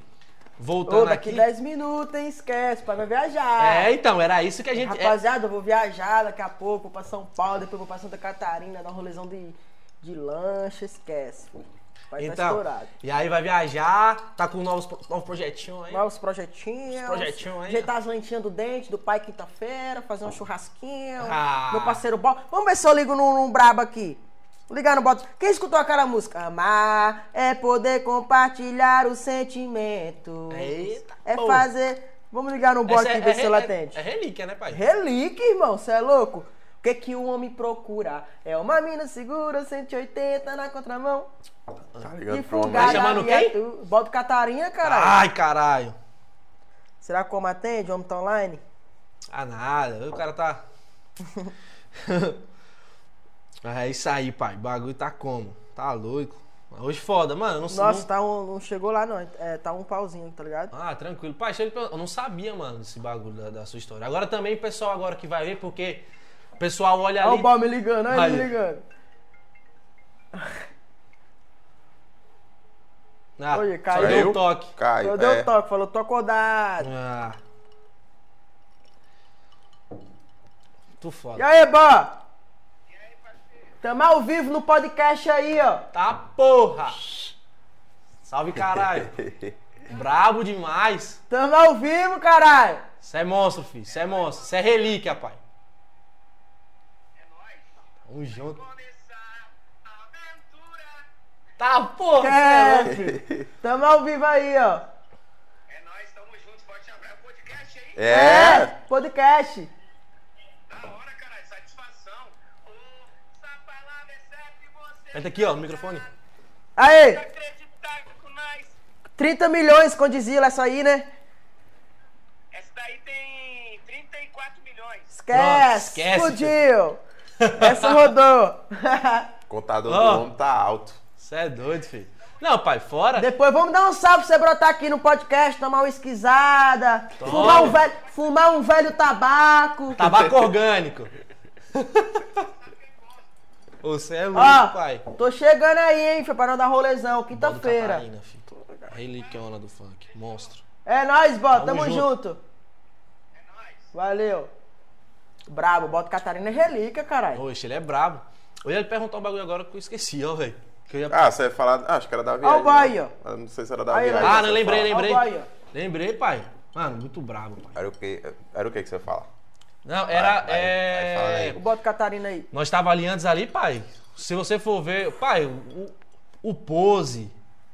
S1: voltando
S3: Ô, daqui
S1: aqui.
S3: 10 minutos, hein? Esquece, pai vai viajar.
S1: É, então, era isso que a gente. é-
S3: Rapaziada, eu vou viajar daqui a pouco, vou pra São Paulo, depois vou pra Santa Catarina, dar um rolezão de, de lancha, esquece. Vai tá
S1: então,
S3: estourado.
S1: e aí vai viajar, tá com novos, novos projetinhos aí.
S3: Novos projetinhos.
S1: Os projetinhos aí,
S3: Ajeitar as lentinhas do dente do pai quinta-feira, fazer um churrasquinho.
S1: Ah.
S3: Meu parceiro Bob. Vamos ver se eu ligo num, num brabo aqui. Ligar no bot. Quem escutou aquela música? Amar é poder compartilhar o sentimento.
S1: Eita,
S3: É fazer. Vamos ligar no bot
S1: Essa
S3: e
S1: é,
S3: ver
S1: é,
S3: se ele
S1: é-
S3: atende.
S1: é relíquia, né, pai?
S3: Relíquia, irmão, você é louco? O que que o homem procura? É uma mina segura, 180 na contramão.
S2: Tá pro homem.
S3: fugada
S1: Tá chamando
S3: e
S1: quem?
S3: tu. Bota Catarina, caralho.
S1: Ai, caralho.
S3: Será que o homem atende? O homem tá online?
S1: Ah, nada. O cara tá. é isso aí, pai. O bagulho tá como? Tá louco. Hoje foda, mano. eu Não,
S3: Nossa,
S1: não...
S3: tá um, não chegou lá não. É, tá um pauzinho, tá ligado?
S1: Ah, tranquilo. Pai, deixa eu, não sabia, mano, desse bagulho da, da sua história. Agora também, o pessoal agora que vai ver, porque o pessoal olha
S3: Olha
S1: ali.
S3: o Bob me ligando, olha ele me ligando.
S1: Ah,
S3: Olha,
S1: só
S3: caiu.
S1: deu um toque.
S2: Caio,
S3: Eu dei
S2: é.
S3: o toque, falou, tô acordado.
S1: Ah. Tu
S3: E
S1: foda.
S3: aí, Bó? Tamo ao vivo no podcast aí, ó.
S1: Tá porra! Salve, caralho. Brabo demais.
S3: Tamo ao vivo, caralho.
S1: Você é monstro, filho. Você é monstro. Você é relíquia, pai. Tamo junto. Tá, porra! é.
S3: É, filho. Tamo ao vivo aí, ó.
S4: É nóis, tamo junto, forte abraço. Podcast aí?
S2: É.
S3: podcast.
S4: Da hora, caralho, satisfação. Essa palavra é certa e você
S1: Entra aqui, ó, no microfone.
S4: Nós.
S3: 30 milhões com Dizila, essa aí, né?
S4: Essa daí tem 34 milhões.
S3: Esquece,
S1: esquece,
S3: explodiu. Essa rodou.
S2: Contador
S1: Ó.
S2: do homem tá alto.
S1: Você é doido, filho. Não, pai, fora.
S3: Depois vamos dar um salve pra você brotar aqui no podcast, tomar uma esquisada, fumar um, velho, fumar um velho tabaco.
S1: Tabaco orgânico. Você é louco, pai.
S3: tô chegando aí, hein, foi para dar rolezão, quinta-feira.
S1: Reliquiona do funk. Monstro.
S3: É nóis, bota,
S1: Tamo
S3: tamo,
S1: junto.
S3: junto. Valeu. Brabo, bota Catarina é relíquia, caralho.
S1: Oxe, ele é brabo. Eu ia lhe perguntar um bagulho agora que eu esqueci, ó, velho. Ia...
S2: Ah, você ia falar. Ah, acho que era da
S3: Ó
S2: viagem.
S3: o boy,
S2: né?
S3: ó.
S2: Não sei se era da
S3: Aí,
S2: viagem.
S3: ó.
S1: Ah, não lembrei,
S2: fala.
S1: lembrei.
S3: Ó o boy, ó.
S1: Lembrei, pai. Mano, muito brabo, pai.
S2: Era o que? Era o que que você fala?
S1: Não, era.
S2: Vai, vai, vai, fala
S1: é...
S2: aí.
S3: Bota Catarina aí.
S1: Nós tava ali antes ali, pai. Se você for ver. Pai, o, o pose.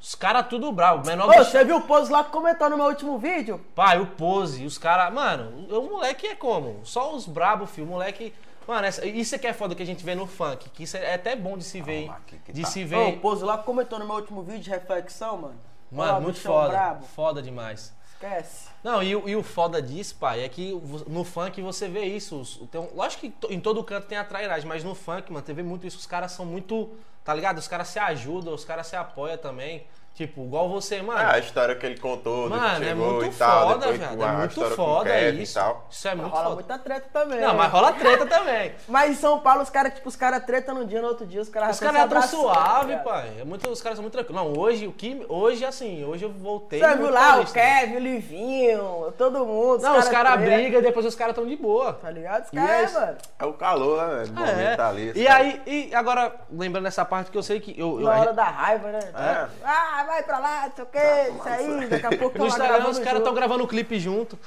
S1: Os caras tudo bravo. Menor
S3: Ô, você viu o Pose lá que comentou no meu último vídeo?
S1: Pai, o pose, os caras. Mano, o, o moleque é como? Só os brabos, filho. O moleque. Mano, essa- isso é que é foda que a gente vê no funk. Que isso é até bom de se ver, hein? De
S2: tá.
S1: se
S3: Ô,
S1: ver.
S3: o Pose lá que comentou no meu último vídeo de reflexão, mano.
S1: Mano,
S3: Ó,
S1: muito foda.
S3: brabo.
S1: Foda demais.
S3: Esquece.
S1: Não, e, o- e o foda disso, pai, é que no funk você vê isso. os- Tem, um- lógico que em todo canto tem a trairagem, mas no funk, mano, você vê muito isso. Os caras são muito. Tá ligado? Os caras se ajudam, os caras se apoiam também. Tipo, igual você, mano.
S2: Ah, a história que ele contou,
S1: Mano, é muito
S2: e tal,
S1: foda,
S2: depois
S1: velho. É muito foda isso. Isso é muito
S3: rola
S1: foda.
S3: muita treta também.
S1: Não, mas rola treta também.
S3: Mas em São Paulo, os caras, tipo, os caras tretam num dia, no outro dia, os caras
S1: Os caras
S3: tão
S1: é tão suave,
S3: cara.
S1: pai. É muito, os caras são muito tranquilos. Não, hoje, o que. Hoje, assim, hoje eu voltei.
S3: Você viu lá o
S1: né?
S3: Kevin, o Livinho, todo mundo.
S1: Não, os caras
S3: tretam,
S1: brigam e depois os caras estão de boa.
S3: Tá ligado? Os caras,
S1: é
S3: é, mano.
S2: É o calor, né? O
S1: É.
S2: momento ali.
S1: E aí, e agora, lembrando dessa parte que eu sei que. Eu,
S3: Na
S1: a
S3: hora da raiva, né?
S2: É.
S3: Ah, vai pra lá, não sei o que, isso aí, daqui a pouco
S1: no Instagram os caras estão gravando o clipe junto.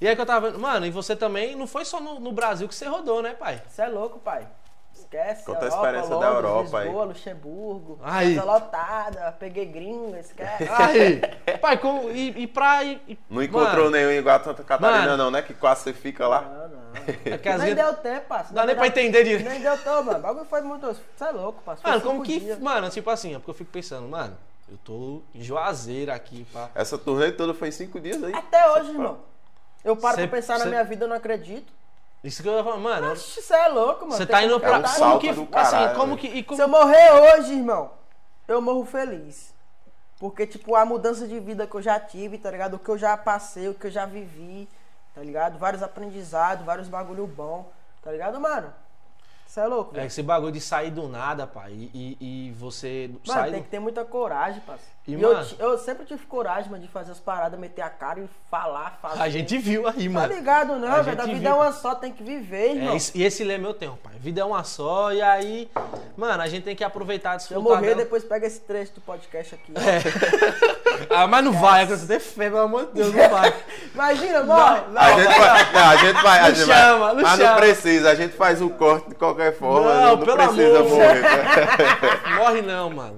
S1: E aí que eu tava vendo. Mano, e você também não foi só no, no Brasil que você rodou, né, pai?
S3: Você é louco, pai. Esquece.
S2: Conta a
S3: Europa,
S2: experiência da
S3: Londres,
S2: Europa aí.
S3: Lisboa, Luxemburgo.
S1: Aí.
S3: Casa lotada, peguei gringo, esquece.
S1: Aí, pai, com, e, e pra. E, e-
S2: Não encontrou
S1: mano,
S2: nenhum igual a Santa Catarina,
S1: Mano.
S2: não, né? Que quase você fica lá.
S3: Não, não.
S1: é que
S3: nem
S1: vezes-
S3: deu tempo, parceiro.
S1: Dá nem pra entender direito.
S3: Nem deu tempo, mano. O bagulho foi muito. Você é louco, parceiro.
S1: Mano, como que.
S3: dias.
S1: Mano, tipo assim, é porque eu fico pensando, mano, eu tô em Juazeiro aqui, pá.
S2: Essa turnê toda foi em cinco dias aí.
S3: Até hoje, irmão. Eu paro
S1: Cê-
S3: pra pensar
S1: cê-
S3: na minha vida, eu não acredito.
S1: Isso que eu ia falar, mano.
S3: Oxe, Você é louco, mano.
S1: Você tá indo
S3: como
S1: pra.
S2: um
S3: contar,
S1: como que.
S2: do
S1: assim,
S2: caralho,
S1: como
S2: velho.
S1: que. E como,
S3: Se eu morrer hoje, irmão, eu morro feliz. Porque, tipo, a mudança de vida que eu já tive, tá ligado? O que eu já passei, o que eu já vivi, tá ligado? Vários aprendizados, vários bagulho bom, tá ligado, mano? Você é louco,
S1: É
S3: velho.
S1: esse bagulho de sair do nada, pai. E, e, e você
S3: Mano,
S1: sai
S3: tem
S1: do...
S3: que ter muita coragem, parceiro.
S1: E,
S3: E, eu, eu sempre tive coragem, mano, de fazer as paradas, meter a cara e falar, fazer.
S1: A gente viu aí,
S3: Tá
S1: mano.
S3: ligado,
S1: A
S3: não, velho? A vida
S1: viu.
S3: é uma só, tem que viver, irmão.
S1: É, e esse lema eu tenho, pai. Vida é uma só, e aí, mano, a gente tem que aproveitar,
S3: Se eu morrer,
S1: dela.
S3: depois pega esse trecho do podcast aqui.
S1: Ah, mas não vai, você tem fé, pelo amor de Deus, não vai.
S3: Imagina, morre.
S2: a, gente vai, não, a gente vai. a
S1: Não
S2: gente
S1: chama,
S2: vai,
S1: não
S2: mas
S1: chama.
S2: não precisa, a gente faz o corte de qualquer forma.
S1: Não,
S2: Não,
S1: pelo
S2: precisa
S1: amor.
S2: morrer.
S1: Morre não, mano.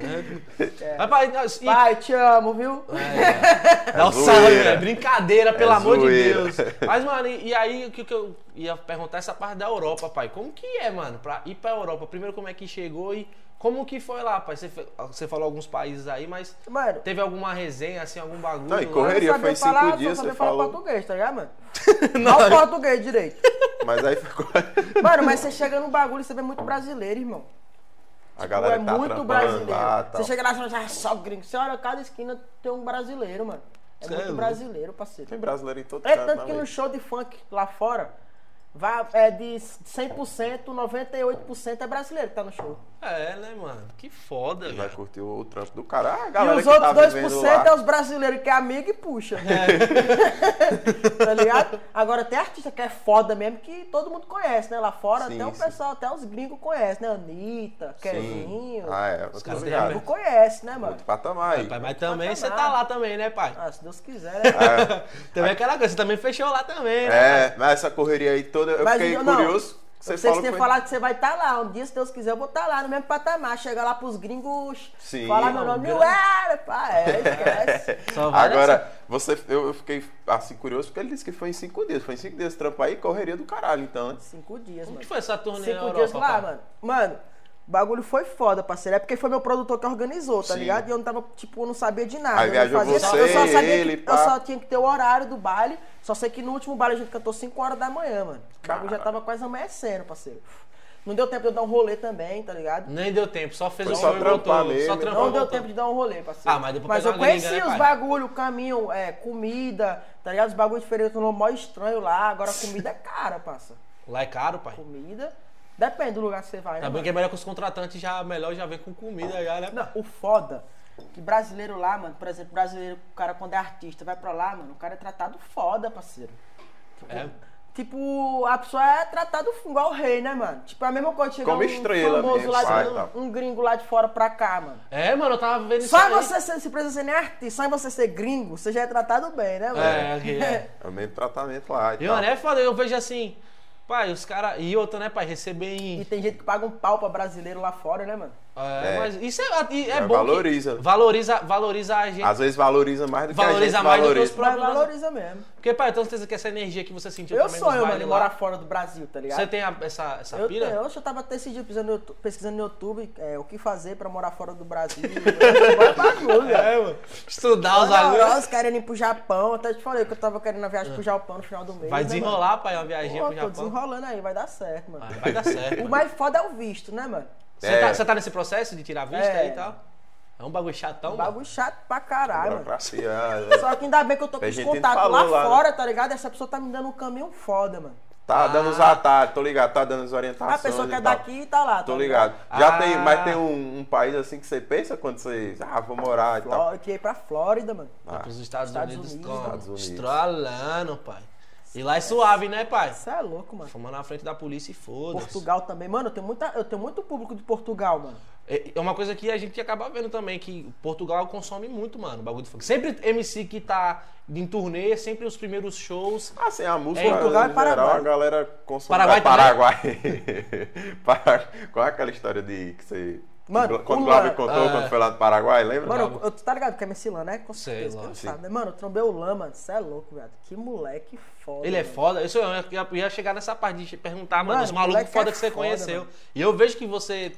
S1: É. Rapaz, e-
S3: Pai, te amo, viu?
S1: Dá um
S2: zoeira.
S1: salve, é brincadeira, pelo
S2: É
S1: amor
S2: zoeira.
S1: de Deus. Mas, mano, e, e aí o que, que eu ia perguntar essa parte da Europa, pai? Como que é, mano, pra ir pra Europa? Primeiro, como é que chegou e como que foi lá, pai? Você, você falou alguns países aí, mas
S3: Mano,
S1: teve alguma resenha, assim, algum bagulho?
S2: Não, e
S1: lá?
S2: correria.
S3: eu
S2: foi
S3: sabia
S2: cinco
S3: falar,
S2: dias,
S3: só
S2: você
S3: sabia falar
S2: falou.
S3: português, tá ligado, mano? Não o português direito.
S2: Mas aí ficou.
S3: Mano, mas você chega no bagulho e você vê muito brasileiro, irmão.
S2: A galera
S3: é
S2: tá
S3: muito brasileiro.
S2: lá
S3: você chega lá e fala, ah, só gringo. Você olha, cada esquina tem um brasileiro, mano. É
S1: Cê é
S3: muito brasileiro, parceiro.
S2: Tem brasileiro em todo
S3: É tanto
S2: né,
S3: que no show de funk lá fora, vai, é de 100%, 98% é brasileiro que tá no show.
S1: É, né, mano? Que foda,
S2: Vai
S1: velho.
S2: curtir o trampo do cara. Ah, a
S3: E
S2: galera
S3: os
S2: que
S3: outros
S2: tá vivendo
S3: 2%
S2: lá.
S3: é os brasileiros que é amigo e puxa. tá ligado? Agora tem artista que é foda mesmo que todo mundo conhece, né? Lá fora
S2: Sim,
S3: até o
S2: sim.
S3: pessoal, até os gringos conhecem, né? Anitta, Kevinho.
S2: Ah, é.
S1: Os caras
S2: ligado.
S3: Gringo conhece, né, mano?
S2: Outro patamar aí.
S1: Pai, mas também você
S3: patamar.
S1: tá lá também, né, pai?
S3: Ah, se Deus quiser, né?
S1: Também é aquela coisa, você também fechou lá também, né?
S2: É, mas essa correria aí toda, eu
S3: Mas
S2: fiquei
S3: eu- não,
S2: curioso. Você
S3: Vocês têm
S2: foi...
S3: falado que você vai estar lá. Um dia, se Deus quiser, eu vou estar lá no mesmo patamar. Chegar lá pros gringos,
S2: Sim.
S3: falar meu nome.
S1: Não,
S3: Ué, pá, é, esquece.
S2: Agora, você, eu, eu fiquei assim curioso porque ele disse que foi em cinco dias. Foi em cinco dias trampo aí, correria do caralho, então, né?
S3: Cinco dias,
S1: Como
S3: mano.
S1: que foi essa turnê
S3: Cinco
S1: na Europa,
S3: dias lá,
S1: pai?
S3: mano. Mano, O bagulho foi foda, parceiro. É porque foi meu produtor que organizou, tá
S2: Sim.
S3: ligado? E eu não tava, tipo, eu não sabia de nada.
S2: Aí
S3: eu
S2: viajou
S3: não
S2: você,
S3: eu só sabia
S2: ele,
S3: que,
S2: pá.
S3: Eu só tinha que ter o horário do baile. Só sei que no último baile a gente cantou 5 horas da manhã, mano. O bagulho já tava quase amanhecendo, parceiro. Não deu tempo de eu dar um rolê também, tá ligado?
S1: Nem deu tempo, só fez
S2: Foi
S1: o
S2: só trampar
S1: voltou.
S2: mesmo.
S1: Só
S2: Não
S1: trampou
S3: Não deu
S1: voltou.
S3: tempo de dar um rolê, parceiro.
S1: Ah, mas depois
S3: Mas eu
S1: uma gringa,
S3: conheci
S1: né,
S3: os bagulho, o caminho, é, comida, tá ligado? Os bagulhos diferentes, no mó estranho lá. Agora comida é cara, parça.
S1: Lá é caro, pai.
S3: Comida. Depende do lugar que você vai, né?
S1: Tá bem
S3: mano?
S1: que é melhor que os contratantes já melhor já vem com comida já, né?
S3: Não, o foda, que brasileiro lá, mano, por exemplo, brasileiro, o cara quando é artista, vai pra lá, mano, o cara é tratado foda, parceiro. Tipo,
S1: É.
S3: tipo, a pessoa é tratado igual o rei, né, mano? Tipo, é a mesma coisa, chega
S2: Como
S3: um
S2: estrela
S3: famoso
S2: mesmo,
S3: lá de, um,
S2: tá.
S3: um gringo lá de fora pra cá, mano.
S1: É, mano, eu tava vendo isso
S3: Só você ser, se precisa ser nem artista, só em você ser gringo, você já é tratado bem, né, mano?
S1: É, é.
S2: É o mesmo tratamento lá e
S1: E,
S2: tal.
S1: mano, é foda, eu vejo assim, pai, os caras. E outra, né, pai, receber
S3: E tem gente que paga um pau pra brasileiro lá fora, né, mano?
S1: É,
S2: É.
S1: mas isso é, é
S2: É,
S1: bom. que
S2: valoriza.
S1: Valoriza, valoriza a gente.
S2: Às vezes valoriza mais do que
S1: Valoriza
S2: a gente
S1: mais do que
S2: valoriza.
S1: os
S3: Mas
S1: próprios-
S3: valoriza mesmo.
S1: Porque, pai, eu tenho certeza que essa energia que você sentiu
S3: Eu sonho, mano, em
S1: lá,
S3: morar fora do Brasil, tá ligado?
S1: Você tem a- essa, essa
S3: Eu,
S1: pira?
S3: tenho, eu tava até esse dia pesquisando no YouTube, pesquisando no YouTube é, o que fazer pra morar fora do Brasil. Vai bagulho,
S1: É, mano. Estudar os
S3: Olha,
S1: bagulhos.
S3: Os querendo ir pro Japão. Até te falei que eu tava querendo a viagem pro Japão no final do mês.
S1: Vai
S3: né,
S1: desenrolar, pai, uma
S3: mano? Pô,
S1: pro
S3: tô
S1: Japão.
S3: desenrolando aí, vai dar certo, mano.
S1: Vai, vai dar certo.
S3: O
S1: mano.
S3: mais foda é o visto, né, mano?
S1: Você,
S2: É.
S1: tá, tá nesse processo de tirar vista
S3: É.
S1: aí e tal? É um bagulho chatão, mano.
S3: Bagulho chato pra caralho, mano.
S2: Burocracia. é.
S3: Só que ainda bem que eu tô com
S2: A
S3: os contatos lá,
S2: lá, né?
S3: fora, tá ligado? Essa pessoa tá me dando um caminho foda, mano.
S2: Tá dando os
S1: Ah.
S2: atalhos, tô ligado, tá dando as orientações.
S3: A pessoa que é daqui e tá lá.
S2: Tô
S3: tá
S2: ligado. Já
S1: Ah.
S2: tem, mas tem um, um país assim que você pensa quando você. Ah, vou morar e tal.
S3: Eu queria ir pra Flórida, mano.
S1: Vai pros Estados,
S3: Estados
S1: Unidos,
S3: Unidos.
S1: como?
S2: Estados Unidos.
S1: Estralando, pai. E lá é suave, né, pai?
S3: Você é louco, mano.
S1: Fomos na frente da polícia e foda-se.
S3: Portugal também. Mano, eu tenho, muita, eu tenho muito público de Portugal, mano.
S1: É é uma coisa que a gente acaba vendo também, que Portugal consome muito, mano, bagulho de funk. Sempre MC que tá em turnê, sempre os primeiros shows.
S2: Assim, a música,
S1: É,
S3: Portugal
S2: em
S3: e Paraguai.
S2: geral, a galera consome.
S1: Paraguai
S2: Ah, Paraguai. Para- Qual é aquela história de que você...
S3: Mano,
S2: quando
S3: o
S2: o Glauber contou,
S1: Ah.
S2: quando foi lá do Paraguai, lembra?
S3: Mano, eu, tá ligado que é Messi Lan, né? Com certeza. não sabe, né? Mano, eu trombei o Lan, mano. Você é louco, velho. Que moleque foda.
S1: Ele é
S3: mano.
S1: foda. Isso eu ia, eu ia chegar nessa parte de perguntar, mano,
S3: Mano,
S1: os malucos
S3: moleque
S1: foda
S3: é
S1: que você
S3: foda,
S1: conheceu.
S3: mano.
S1: E eu vejo que você.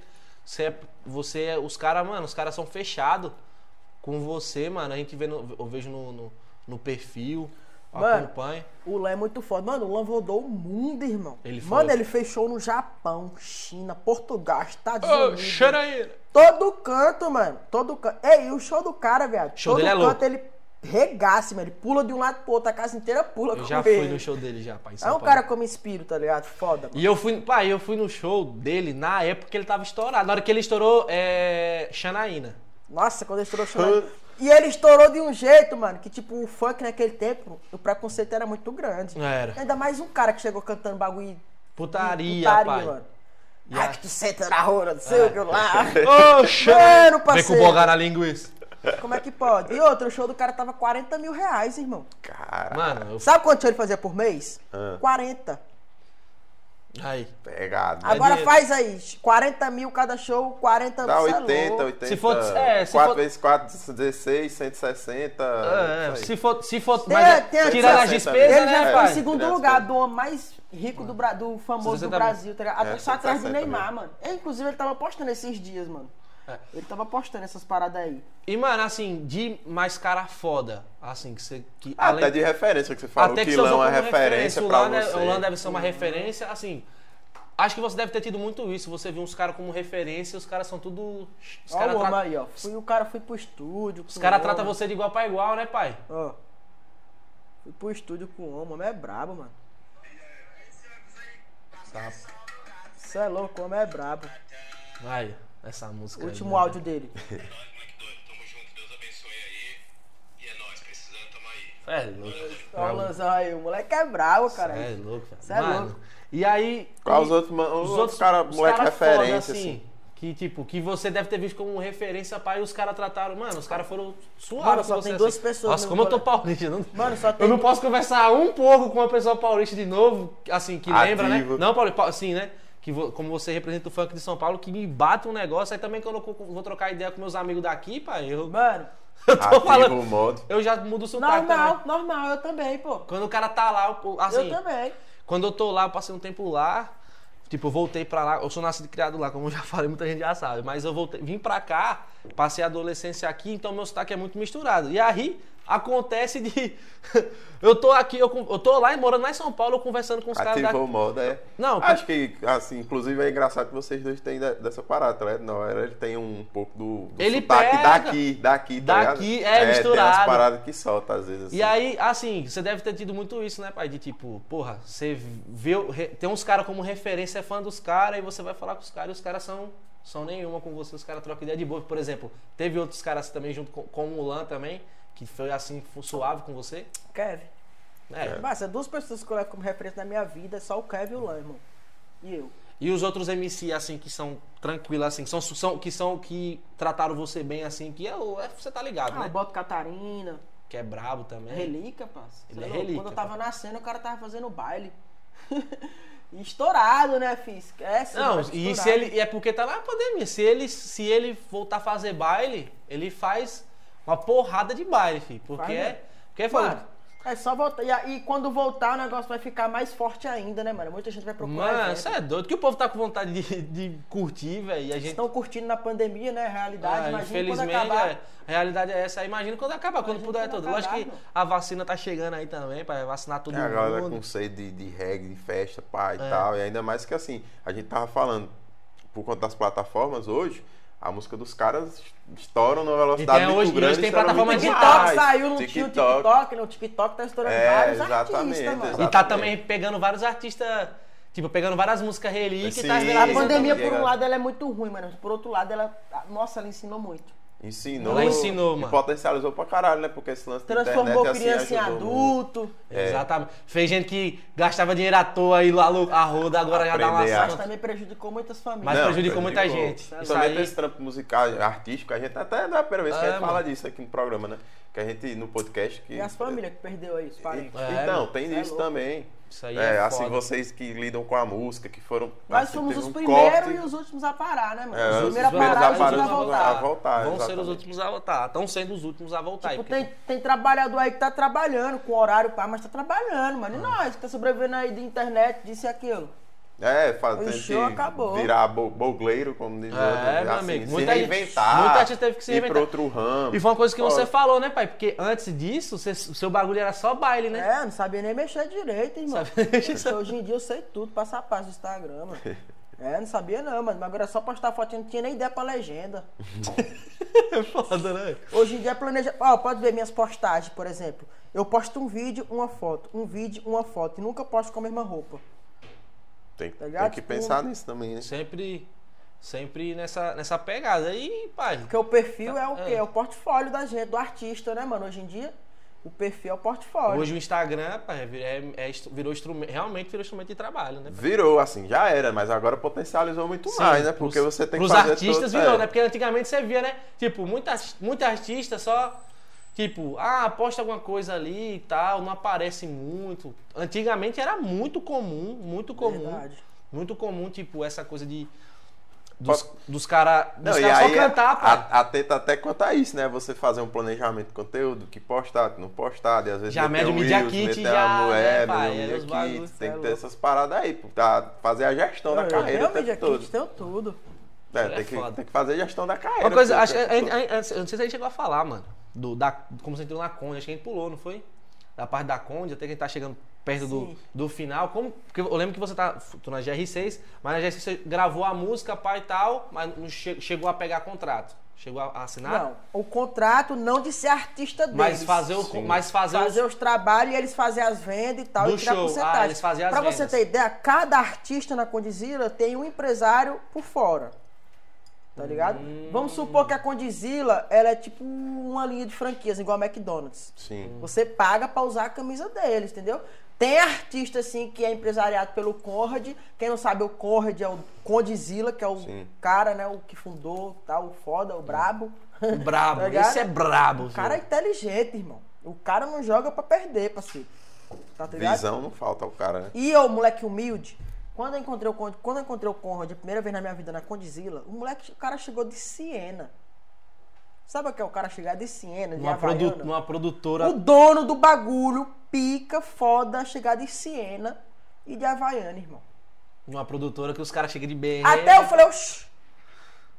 S1: Você, é- você é- os caras, mano, os caras são fechados com você, mano. A gente vê no, eu vejo no, no, no perfil,
S3: Mano,
S1: acompanha.
S3: O Lan é muito foda. Mano, o Lan rodou o mundo, irmão.
S1: Ele
S3: Mano,
S1: foi.
S3: ele fechou no Japão, China, Portugal, Estados
S1: Ô,
S3: Unidos.
S1: Xeraíra.
S3: Todo canto, mano. Todo canto. Ei, e o show do cara, viado.
S1: Show
S3: Todo
S1: dele é
S3: canto
S1: louco.
S3: ele regaça, mano. Ele pula de um lado pro outro. A casa inteira pula
S1: Eu já
S3: ele.
S1: fui no show dele já, pai.
S3: É um cara me inspiro, tá ligado? Foda, mano.
S1: E eu fui, pai, eu fui no show dele na época que ele tava estourado. Na hora que ele estourou, é. Xanaína.
S3: Nossa, quando ele estourou show. E ele estourou de um jeito, mano, que tipo, o funk naquele tempo, o preconceito era muito grande.
S1: Era.
S3: Ainda mais um cara que chegou cantando bagulho.
S1: Putaria,
S3: putaria,
S1: pai.
S3: mano.
S1: E
S3: Ai, que tu senta na rua, não sei o que lá.
S1: Ô, Xanaína.
S3: Mano,
S1: Vem com
S3: parceiro.
S1: bogar na linguiça.
S3: Como é que pode? E outro, o show do cara tava 40 mil reais, irmão.
S2: Cara,
S1: Mano, eu.
S3: Sabe quanto ele fazia por mês?
S2: Ah.
S3: 40.
S1: Aí.
S2: pegado.
S3: Agora
S1: dinheiro.
S3: faz aí, 40 mil cada show, 40
S2: Dá
S3: cê é
S2: 80,
S3: louco.
S2: 80.
S1: Se for- é, se
S2: 4
S1: for-
S2: vezes 4, 16, 160.
S1: É, se for. Se for
S3: Tem-
S1: mas é,
S3: tem
S1: tirando as
S2: 160
S1: despesas,
S3: Ele
S1: né,
S3: já
S2: É,
S3: ficou
S1: pai?
S3: em segundo
S2: Criança
S3: lugar, do homem mais rico do, do famoso do
S1: 160 mil.
S3: Brasil, tá ligado? Até
S2: É,
S3: só atrás do
S2: 160
S3: Neymar, mano. É, inclusive, ele tava postando esses dias, mano. Ele tava postando essas paradas aí.
S1: E, mano, assim, de mais cara foda, assim, que você. Que,
S2: Ah, Até de referência que você falou,
S1: até
S2: que
S1: você usou
S2: Lão é referência
S1: o
S2: pra
S1: Lan, é-
S2: você.
S1: O Lan deve ser uma referência, assim. Acho que você deve ter tido muito isso. Você viu uns caras como referência, os caras são tudo. Os
S3: Ó
S1: caras
S3: o homem
S1: tra...
S3: aí, ó. Fui, o cara foi pro estúdio.
S1: os cara tratam você de igual pra igual, né, pai?
S3: Ó. Fui pro estúdio com o homem, o homem é brabo, mano.
S1: Tá.
S3: Você é louco, o homem é brabo.
S1: Aí, essa música. aí,
S3: Último
S1: né?
S3: áudio dele.
S4: Moleque doido, tamo junto, Deus abençoe aí. E é nóis, precisando, tamo aí.
S1: É louco.
S3: Ó o Lanzão aí, o moleque é brabo, cara.
S1: É louco, velho.
S3: Cê é
S1: Mano,
S3: louco.
S1: E aí.
S2: Qual
S1: e-
S2: os outros, os
S1: os
S2: outros cara, moleque
S1: cara foda,
S2: referência, assim.
S1: Que, tipo, que você deve ter visto como referência, pai, e os caras trataram. Mano, os caras foram suaves.
S3: Mano,
S1: com
S3: só
S1: você,
S3: tem duas
S1: assim.
S3: pessoas
S1: Nossa,
S3: no
S1: como eu tô paulista. Não...
S3: Mano, só
S1: Eu
S3: tem.
S1: não posso conversar um pouco com uma pessoa paulista de novo, assim, que lembra, né?
S2: Ativo.
S1: Não, Paulo, assim, né? Que vo- como você representa o funk de São Paulo, que me bate um negócio, aí também quando eu vou trocar ideia com meus amigos daqui, pai, eu,
S3: Mano,
S1: eu tô
S2: Ativo
S1: falando.
S2: o modo.
S1: Eu já mudo o sotaque
S3: normal,
S1: também.
S3: normal, eu também, pô.
S1: Quando o cara tá lá, eu- assim,
S3: eu também.
S1: quando eu tô lá, eu passei um tempo lá, Tipo, eu voltei pra lá, eu sou nascido e criado lá, como eu já falei, muita gente já sabe. Mas eu voltei, vim pra cá, passei a adolescência aqui, então meu sotaque é muito misturado. E aí acontece de. eu tô aqui, eu, eu tô lá morando lá em São Paulo, conversando com os caras
S2: Ativou
S1: da.
S2: o modo, é.
S1: Não,
S2: Acho que, assim, inclusive é engraçado que vocês dois têm de- dessa parada, ligado? Não, ele tem um pouco do, do
S1: Ele
S2: sotaque
S1: pega-
S2: daqui, daqui, tá
S1: Daqui, é,
S2: Tem
S1: misturado.
S2: umas paradas que solta às vezes, assim.
S1: E aí, assim, você deve ter tido muito isso, né, pai? De tipo, porra, você vê. Tem uns caras como referência, é fã dos caras, e você vai falar com os caras e os caras são. São nenhuma com você, os caras trocam ideia de boa. Por exemplo, teve outros caras também junto com, com o Mulan também, que foi assim, suave com você.
S3: Kevin.
S1: É.
S3: Mas, são duas pessoas que eu levo como referência na minha vida, é só o Kevin e o irmão. E eu.
S1: E os outros MC, assim, que são tranquilos, assim, que são, são, que são que trataram você bem, assim, que é, o- é- você tá ligado,
S3: Ah,
S1: né?
S3: Boto Catarina,
S1: Que é brabo também.
S3: relíquia, parça.
S1: Ele é
S3: louco?
S1: relíquia,
S3: Quando eu tava nascendo, o cara tava fazendo baile. Estourado, né, filho? Esquece.
S1: Não,
S3: mas
S1: e se ele. e É porque tá na pandemia. Se ele, se ele voltar a fazer baile, ele faz uma porrada de baile, filho. Porque é.
S3: né?
S1: Porque é
S3: Mano,
S1: foda.
S3: é só voltar. E, aí, quando voltar, o negócio vai ficar mais forte ainda, né, mano? Muita gente vai procurar.
S1: Mano, você é doido. Que o povo tá com vontade de, de curtir, velho. E a gente.
S3: Estão curtindo na pandemia, né? A realidade.
S1: Ah,
S3: Imagina quando
S1: infelizmente,
S3: acabar.
S1: é, a realidade é essa. Imagina quando acabar, quando puder
S3: quando
S1: tudo. Lógico que
S3: acabar,
S1: a vacina tá chegando aí também, pra vacinar todo
S2: É, a galera
S1: mundo.
S2: com sede de, de reggae, de festa, pá e
S1: É.
S2: tal. E ainda mais que assim, a gente tava falando, por conta das plataformas hoje, a música dos caras estouram numa velocidade
S1: tem
S2: muito
S1: hoje-
S2: grande.
S1: hoje tem plataforma
S3: TikTok
S1: digitais.
S2: mais.
S3: saiu, não tinha o TikTok, né? O TikTok tá estourando
S2: É,
S3: vários
S2: exatamente,
S3: artistas, mano.
S2: exatamente.
S1: E tá também pegando vários artistas. Tipo, pegando várias músicas relíquias tá
S3: A
S2: Isso,
S3: pandemia, por um lado, ela é muito ruim, mano. Por outro lado, ela. Nossa, ela ensinou muito.
S2: Ensinou.
S1: Ela ensinou,
S2: e
S1: mano.
S2: potencializou pra caralho, né? Porque esse lance
S3: Transformou
S2: internet,
S3: criança
S2: assim,
S3: em adulto.
S2: É.
S1: Exatamente. Fez gente que gastava dinheiro à toa aí lá a roda, agora já dá uma
S2: Aprender
S3: Mas também prejudicou muitas famílias.
S1: Mas prejudicou muita
S2: prejudicou.
S1: gente. Isso
S2: Principalmente
S1: aí-
S2: esse trampo musical, artístico, a gente até não é a primeira vez que a
S1: É,
S2: gente fala
S1: mano.
S2: disso aqui no programa, né? Que a gente, no podcast... Que,
S3: E as famílias que perdeu aí, os parentes.
S1: É,
S2: então,
S1: mano.
S2: tem
S3: Isso é
S2: isso também.
S1: Isso aí
S2: É,
S1: é,
S2: assim,
S1: foda.
S2: vocês que lidam com a música, que foram...
S3: Nós
S2: assim,
S3: fomos
S2: teve
S3: os
S2: um
S3: primeiros
S2: corte.
S3: e os últimos a parar, né, mano?
S2: É,
S3: os
S2: os
S3: primeiros a parar
S2: a
S3: e os últimos a voltar.
S2: a voltar,
S1: Vão ser os últimos a voltar. Estão sendo os últimos a voltar.
S3: Tipo,
S1: porque-
S3: tem, tem trabalhador aí que tá trabalhando com horário pá, mas tá trabalhando, mano. E nós que tá sobrevivendo aí de internet, disso e aquilo.
S2: É, fazer
S3: O show acabou.
S2: virar bo- bogleiro, como diz
S1: É,
S2: outro,
S1: meu
S2: assim,
S1: amigo,
S2: se
S1: muita gente-
S2: reinventar.
S1: muita gente teve que se
S2: ir
S1: reinventar.
S2: pra outro ramo.
S1: E foi uma coisa que você falou, né, pai? Porque antes disso, você- o seu bagulho era só baile, né?
S3: É, não sabia nem mexer direito, irmão.
S1: Mexer.
S3: Hoje em dia eu sei tudo, passo a passo do Instagram, mano. É, não sabia não, mano. Mas agora é só postar fotinho, não tinha nem ideia pra legenda.
S1: É foda, né?
S3: Hoje em dia planeja. Ó, pode ver minhas postagens, por exemplo. Eu posto um vídeo, uma foto. Um vídeo, uma foto. E nunca posto com a mesma roupa.
S2: Tem,
S3: Tá
S2: tem que
S3: Tipo,
S2: pensar nisso também, né?
S1: Sempre, sempre nessa, nessa pegada. E, pai,
S3: Porque o perfil é o quê?
S1: É.
S3: É o portfólio da gente, do artista, né, mano? Hoje em dia, o perfil é o portfólio.
S1: hoje o Instagram, pai, é, é, virou instrumento, realmente virou instrumento de trabalho, né? pai?
S2: Virou, assim, já era, mas agora potencializou muito
S1: Sim,
S2: mais, né?
S1: pros-
S2: Porque você tem que
S1: pros
S2: fazer
S1: artistas
S2: todo-
S1: virou,
S2: é.
S1: né? Porque antigamente você via, né? Tipo, muita, muita artista só. Tipo, ah, posta alguma coisa ali e tal, não aparece muito. Antigamente era muito comum, muito comum.
S3: Verdade.
S1: Muito comum, tipo, essa coisa de. Dos, dos caras
S2: Não,
S1: dos
S2: e
S1: cara só
S2: aí
S1: cantar, pai.
S2: a- atenta até quanto a isso, né? Você fazer um planejamento de conteúdo, que postar, que não postar, e às vezes
S1: Já mede o Media
S2: Reels,
S1: Kit, já,
S2: uma
S1: né,
S2: web,
S1: pai? É,
S2: Kit, tem
S3: é
S2: que ter
S3: louco.
S2: essas paradas aí, pra fazer a gestão da
S3: Eu
S2: carreira
S3: tenho
S2: o
S3: Media
S2: todo.
S3: Kit, tenho tudo.
S2: É,
S1: É
S2: tem, que,
S1: foda.
S2: tem que fazer a gestão da carreira.
S1: Uma coisa,
S2: pô,
S1: acho, que a a eu não sei se a gente chegou a falar, mano. Do, da, como você entrou na Conde, acho que a gente pulou, não foi? Da parte da Conde, até que a gente tá chegando perto do,
S3: Sim.
S1: do final. Como, porque eu lembro que você tá. Tô na GR6, mas na GR6 você gravou a música, pai e tal, mas não che- chegou a pegar contrato. Chegou a, a assinar?
S3: Não, o contrato não de ser artista deles.
S1: Mas fazer o.
S2: Sim.
S1: Mas fazer,
S3: fazer
S1: os-
S3: os trabalhos e eles fazem as vendas e tal
S1: Do
S3: e tirar
S1: show.
S3: porcentagem.
S1: Ah, eles fazem as
S3: pra você
S1: vendas.
S3: ter ideia, cada artista na Condizila tem um empresário por fora. Tá ligado?
S1: Hum.
S3: Vamos supor que a Condizila ela é tipo uma linha de franquias, igual a McDonald's.
S2: Sim.
S3: Você paga pra usar a camisa deles, entendeu? Tem artista, assim, que é empresariado pelo Conrad. Quem não sabe, o Conrad é o Condizila, que é o
S2: Sim.
S3: cara, né? O que fundou, tá? O foda, o brabo.
S1: o brabo.
S3: Tá
S1: esse é brabo.
S3: O cara é inteligente, irmão. O cara não joga pra perder, parceiro. Tá ligado?
S2: Visão não falta ao cara, né?
S3: E eu, moleque humilde, quando eu encontrei o quando encontrei o Conrad a primeira vez na minha vida na Condizila, o moleque, o cara chegou de Siena. Sabe o que é o cara chegar de Siena, de
S1: Uma, produ, uma produtora.
S3: O dono do bagulho, pica, foda, chegar de Siena e de Havaiana, irmão.
S1: Uma produtora que os caras chegam de BM.
S3: Até eu falei, oxi,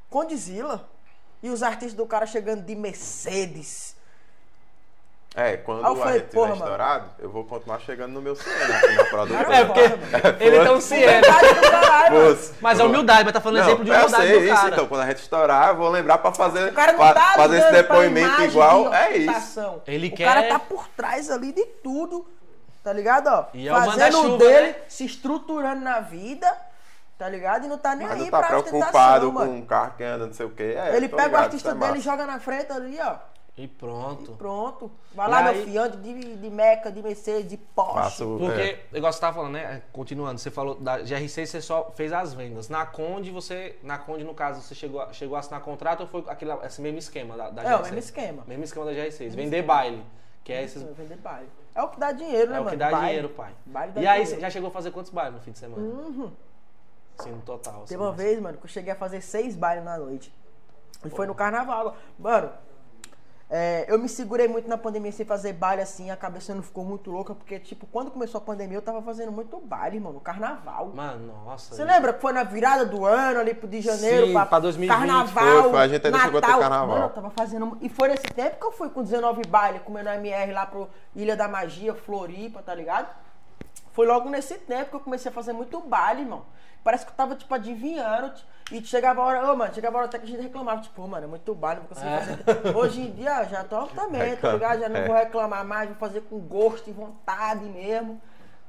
S3: Condizila. E os artistas do cara chegando de Mercedes.
S2: É, quando
S3: eu falei,
S2: a tiver
S3: porra, mano.
S2: estourado, eu vou continuar chegando no meu Siena aqui na produtora.
S1: É, porque ele é
S3: do caralho, mano.
S2: Fosse.
S1: Mas é humildade, mas tá falando
S2: Não,
S1: exemplo de
S2: eu
S1: humildade
S2: sei
S1: do
S2: isso,
S1: cara.
S2: então, quando a gente estourar, eu vou lembrar pra fazer,
S3: O cara não
S2: fa-
S3: tá
S2: fazer esse
S3: pra
S2: depoimento igual.
S3: de
S2: É isso.
S1: Ele
S3: o
S1: quer-
S3: cara tá por trás ali de tudo, tá ligado, ó?
S1: E é o
S3: Fazendo o dele,
S1: né?
S3: se estruturando na vida, tá ligado? E não tá nem
S2: Mas
S3: aí
S2: não tá
S3: pra
S2: preocupado
S3: ostentação,
S2: com
S3: mano.
S2: um carro que anda, não sei o quê. É,
S3: Ele pega o
S2: ligado,
S3: artista
S2: isso é
S3: dele e joga na frente ali, ó.
S1: E pronto.
S3: Pronto. Vai
S1: E
S3: lá,
S1: aí-
S3: meu filho, ande de, de Meca, de Mercedes, de Porsche.
S2: Passa o-
S1: Porque,
S2: é.
S1: igual você tava falando, né? Continuando, você falou da GR6, você só fez as vendas. Na Conde, você. Na Conde, no caso, você chegou a, chegou a assinar contrato ou foi aquele, esse mesmo esquema da, da
S3: É, o
S1: GR6?
S3: mesmo esquema.
S1: Mesmo esquema da GR6. Vender baile. Que é esses.
S3: Vender baile. É o que dá dinheiro, né,
S1: É o
S3: mano?
S1: que dá
S3: Baile.
S1: dinheiro, pai.
S3: Baile dá
S1: E aí,
S3: dinheiro.
S1: você já chegou a fazer quantos bailes no fim de semana? Sim, no total. assim,
S3: Teve uma
S1: mas-
S3: vez, mano, que eu cheguei a fazer seis bailes na noite. E foi no carnaval. Mano, é, eu me segurei muito na pandemia sem fazer baile assim, a cabeça não ficou muito louca, porque, tipo, quando começou a pandemia, eu tava fazendo muito baile, mano, no carnaval.
S1: Mano, nossa.
S3: Você lembra que foi na virada do ano, ali pro de janeiro,
S1: Sim,
S3: pra,
S1: pra 2020,
S3: carnaval,
S2: foi, foi, a gente ainda
S3: Natal.
S2: chegou a ter carnaval.
S3: Mano, eu tava fazendo... E foi nesse tempo que eu fui com 19 baile, comendo MR lá pro Ilha da Magia, Floripa, tá ligado? Foi logo nesse tempo que eu comecei a fazer muito baile, irmão. Parece que eu tava, tipo, adivinhando. E chegava a hora, ô, mano, chegava a hora até que a gente reclamava, tipo, "Pô, mano, é muito baile, não vou conseguir
S1: É.
S3: fazer. Hoje em dia, já tô também, tá ligado? Já não
S2: É.
S3: vou reclamar mais, vou fazer com gosto e vontade mesmo.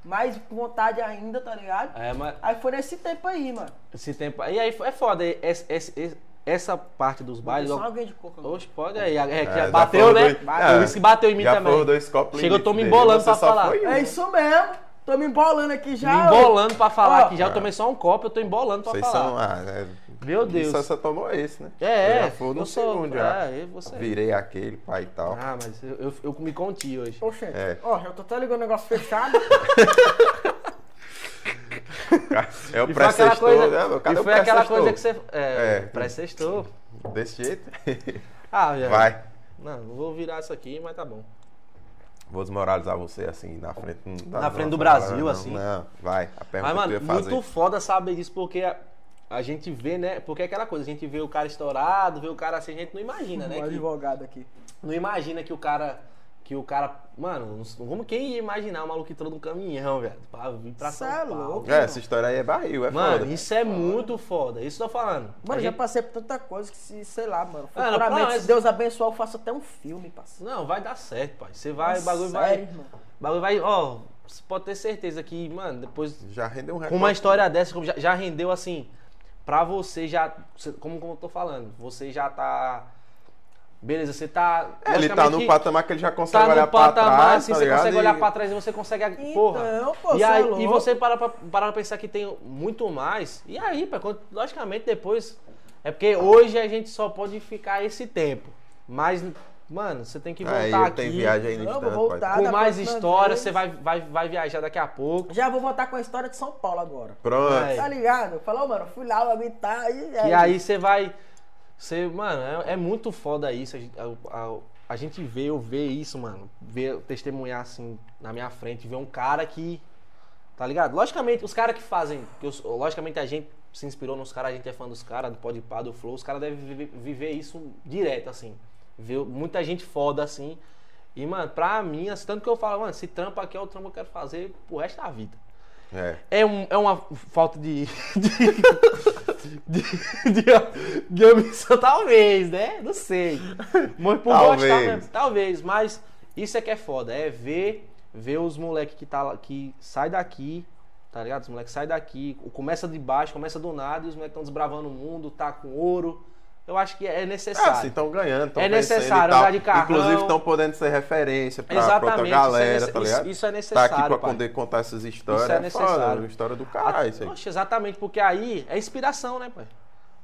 S3: Mais com vontade ainda, tá ligado?
S1: É, mas
S3: Aí foi nesse tempo aí, mano.
S1: esse tempo. E aí é foda. Esse, esse- esse- essa parte dos bailes.
S3: Só alguém de coca.
S1: Oxe, pode aí. É, que
S2: É, já
S1: bateu, né?
S2: dois-
S1: Por
S2: é,
S1: isso que bateu em mim
S2: já
S1: também.
S2: foram dois copos
S1: Chegou, eu tô me embolando pra falar.
S2: foi um.
S3: É isso mesmo. Tô me embolando aqui já.
S1: Me embolando pra falar
S3: Ó.
S1: que já eu tomei só um copo, eu tô embolando pra
S2: Vocês
S1: falar.
S2: são. Ah, é,
S1: Meu Deus.
S2: Só você tomou esse, né?
S1: É,
S2: Eu já fui no
S1: sou-
S2: segundo já.
S1: é, e você?
S2: Virei aquele, pai e tal.
S1: Ah, mas eu, eu, eu me conti hoje.
S3: Oxe,
S2: É.
S3: ó, eu tô até ligando o negócio fechado.
S2: É o
S1: E foi aquela
S2: pré-sextou,
S1: coisa,
S2: né? Cadê
S1: e foi aquela coisa que você. É,
S2: É.
S1: pré-sextou.
S2: Desse jeito?
S1: Ah, já.
S2: Vai.
S1: Não, não vou virar isso aqui, mas tá bom.
S2: Vou desmoralizar você assim, na frente. não dá-
S1: Na frente do Brasil,
S2: não.
S1: assim.
S2: Não, vai. A pergunta
S1: Mas,
S2: que eu
S1: mano,
S2: ia fazer.
S1: muito foda saber disso, porque a, a gente vê, né? Porque é aquela coisa, a gente vê o cara estourado, vê o cara assim, a gente não imagina, né?
S3: Um
S1: que-
S3: advogado aqui.
S1: não imagina que o cara. Que o cara. Mano, não- como quem ia imaginar o maluco que entrou num caminhão, velho? Pra vir pra
S3: Cê
S1: São
S3: é
S1: Paulo.
S3: louco.
S2: É, essa história aí é barril, é
S1: Mano,
S2: foda.
S1: isso é muito foda. Isso tô falando.
S3: Mano,
S1: A
S3: eu já
S1: gente-
S3: passei por tanta coisa que, se, sei lá, mano.
S1: Não,
S3: Futuramente,
S1: não,
S3: se Deus abençoar, eu faço até um filme, parceiro.
S1: Não, vai dar certo, pai. Você vai, o bagulho
S3: Sério,
S1: vai.
S3: irmão.
S1: O bagulho vai. Ó, você pode ter certeza que, mano, depois.
S2: Já rendeu um
S1: Com
S2: recorde.
S1: uma história dessa, já, já rendeu assim. Pra você já. Como, como eu tô falando, você já tá. Beleza, você tá.
S2: É, ele tá no patamar que ele já consegue
S1: Tá
S2: olhar
S1: no
S2: pra
S1: patamar,
S2: trás,
S1: assim,
S2: tá
S1: você
S2: ligado?
S1: consegue
S2: E-
S1: olhar pra trás e você consegue. porra.
S3: Então, pô,
S1: e,
S3: cê
S1: aí,
S3: é
S1: e você para pra, para pra pensar que tem muito mais. E aí, logicamente depois. É porque hoje a gente só pode ficar esse tempo. Mas, mano, você tem que voltar
S2: Aí
S1: aqui.
S2: tem viagem aí no
S3: Não, vou
S2: instante,
S3: voltar.
S1: Com mais história,
S3: vez.
S1: você vai, vai, vai viajar daqui a pouco.
S3: Já vou voltar com a história de São Paulo agora.
S2: Pronto.
S1: É.
S3: Tá ligado? Falou, mano, fui lá, o tá aí.
S1: E aí você vai. Você, mano, é, é muito foda isso. A, gente- a- a- gente vê, eu ver isso, mano. Ver, testemunhar assim na minha frente, ver um cara que. Tá ligado? Logicamente, os caras que fazem. Que eu- logicamente a gente se inspirou nos caras, a gente é fã dos caras, do Podpah, do Flow. Os caras devem viver, viver isso direto, assim. Ver muita gente foda assim. E, mano, pra mim, assim, tanto que eu falo, mano, esse trampo aqui é o trampo que eu quero fazer pro resto da vida.
S2: É.
S1: É, um, é uma falta de. de, de, de, ambição, talvez, né? Não sei. Mas por
S2: Talvez.
S1: gostar mesmo. Talvez, mas isso é que é foda. É ver, ver os moleques que, tá, que sai daqui, tá ligado? Os moleques saem daqui, começa de baixo, começa do nada, e os moleques estão desbravando o mundo, tá com ouro. Eu acho que é
S2: É,
S1: necessário.
S2: assim, estão ganhando, tão
S1: É necessário andar de carrão.
S2: Inclusive estão podendo ser referência pra, pra outra
S1: Exatamente,
S2: galera,
S1: isso é,
S2: tá ligado?
S1: isso, isso é
S2: Tá
S1: necessário.
S2: aqui pra
S1: pai.
S2: poder contar essas histórias.
S1: Isso é
S2: é
S1: necessário.
S2: Foda, história do caralho, isso aí.
S1: Poxa, exatamente, porque aí é inspiração, né, pai?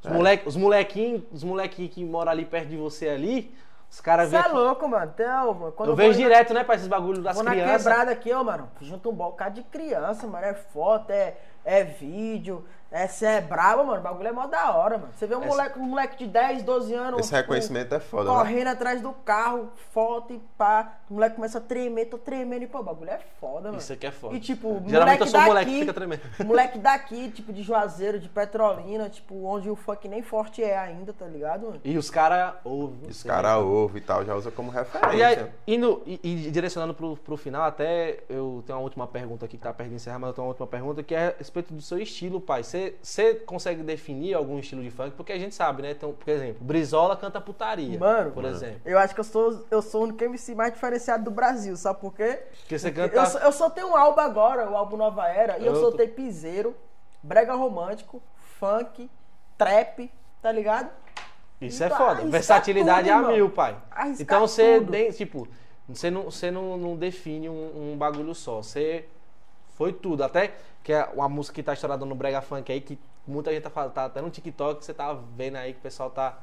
S1: Os,
S2: É.
S1: moleque, os molequinhos os molequinhos que moram ali perto de você ali, os caras
S3: Você é louco, mano. Então, quando
S1: Eu
S3: vou
S1: vejo
S3: na-
S1: direto, né, pai, esses bagulhos das
S3: Vou na
S1: crianças.
S3: quebrada aqui, ó, mano. Junto um bocado de criança, mano. É foto, é, é vídeo, Essa é braba, mano. O bagulho é mó da hora, mano. Você vê um
S1: Essa-
S3: moleque, um moleque de 10, 12 anos.
S2: Esse reconhecimento é foda, né?
S3: Correndo atrás do carro, foto e pá. O moleque começa a tremer, tô tremendo e pô, o bagulho é foda, mano.
S1: Isso aqui é foda.
S3: E tipo,
S1: Geralmente eu sou o
S3: daqui,
S1: moleque que fica tremendo.
S3: Moleque daqui, tipo, de Juazeiro, de Petrolina, tipo, onde o funk nem forte é ainda, tá ligado, mano?
S1: E os caras ouvem.
S2: Os
S1: você.
S2: caras ouvem e tal, já usa como referência.
S1: E aí, indo e, e direcionando pro, pro final, até eu tenho uma última pergunta aqui que tá perto de encerrar, mas eu tenho uma última pergunta que é respeito do seu estilo, pai. Você você consegue definir algum estilo de funk? Porque a gente sabe, né? Então, por exemplo, Brizola canta putaria.
S3: Mano,
S1: por exemplo.
S3: Eu acho que eu sou, eu sou o único MC mais diferenciado do Brasil, sabe por quê?
S1: Porque você canta.
S3: Eu, só- eu soltei um álbum agora, o álbum Nova Era, e eu
S1: Eu tô-
S3: soltei piseiro, brega romântico, funk, trap, tá ligado?
S1: Isso é
S3: Então,
S1: foda.
S3: arrisca
S1: Versatilidade
S3: tudo,
S1: é a mil, pai. Então você, tipo, você não, você não, não define um, um bagulho só. Você foi tudo. Até que é uma música que tá estourada no Brega Funk aí, que muita gente tá falando, tá até no TikTok, você tá vendo aí que o pessoal tá,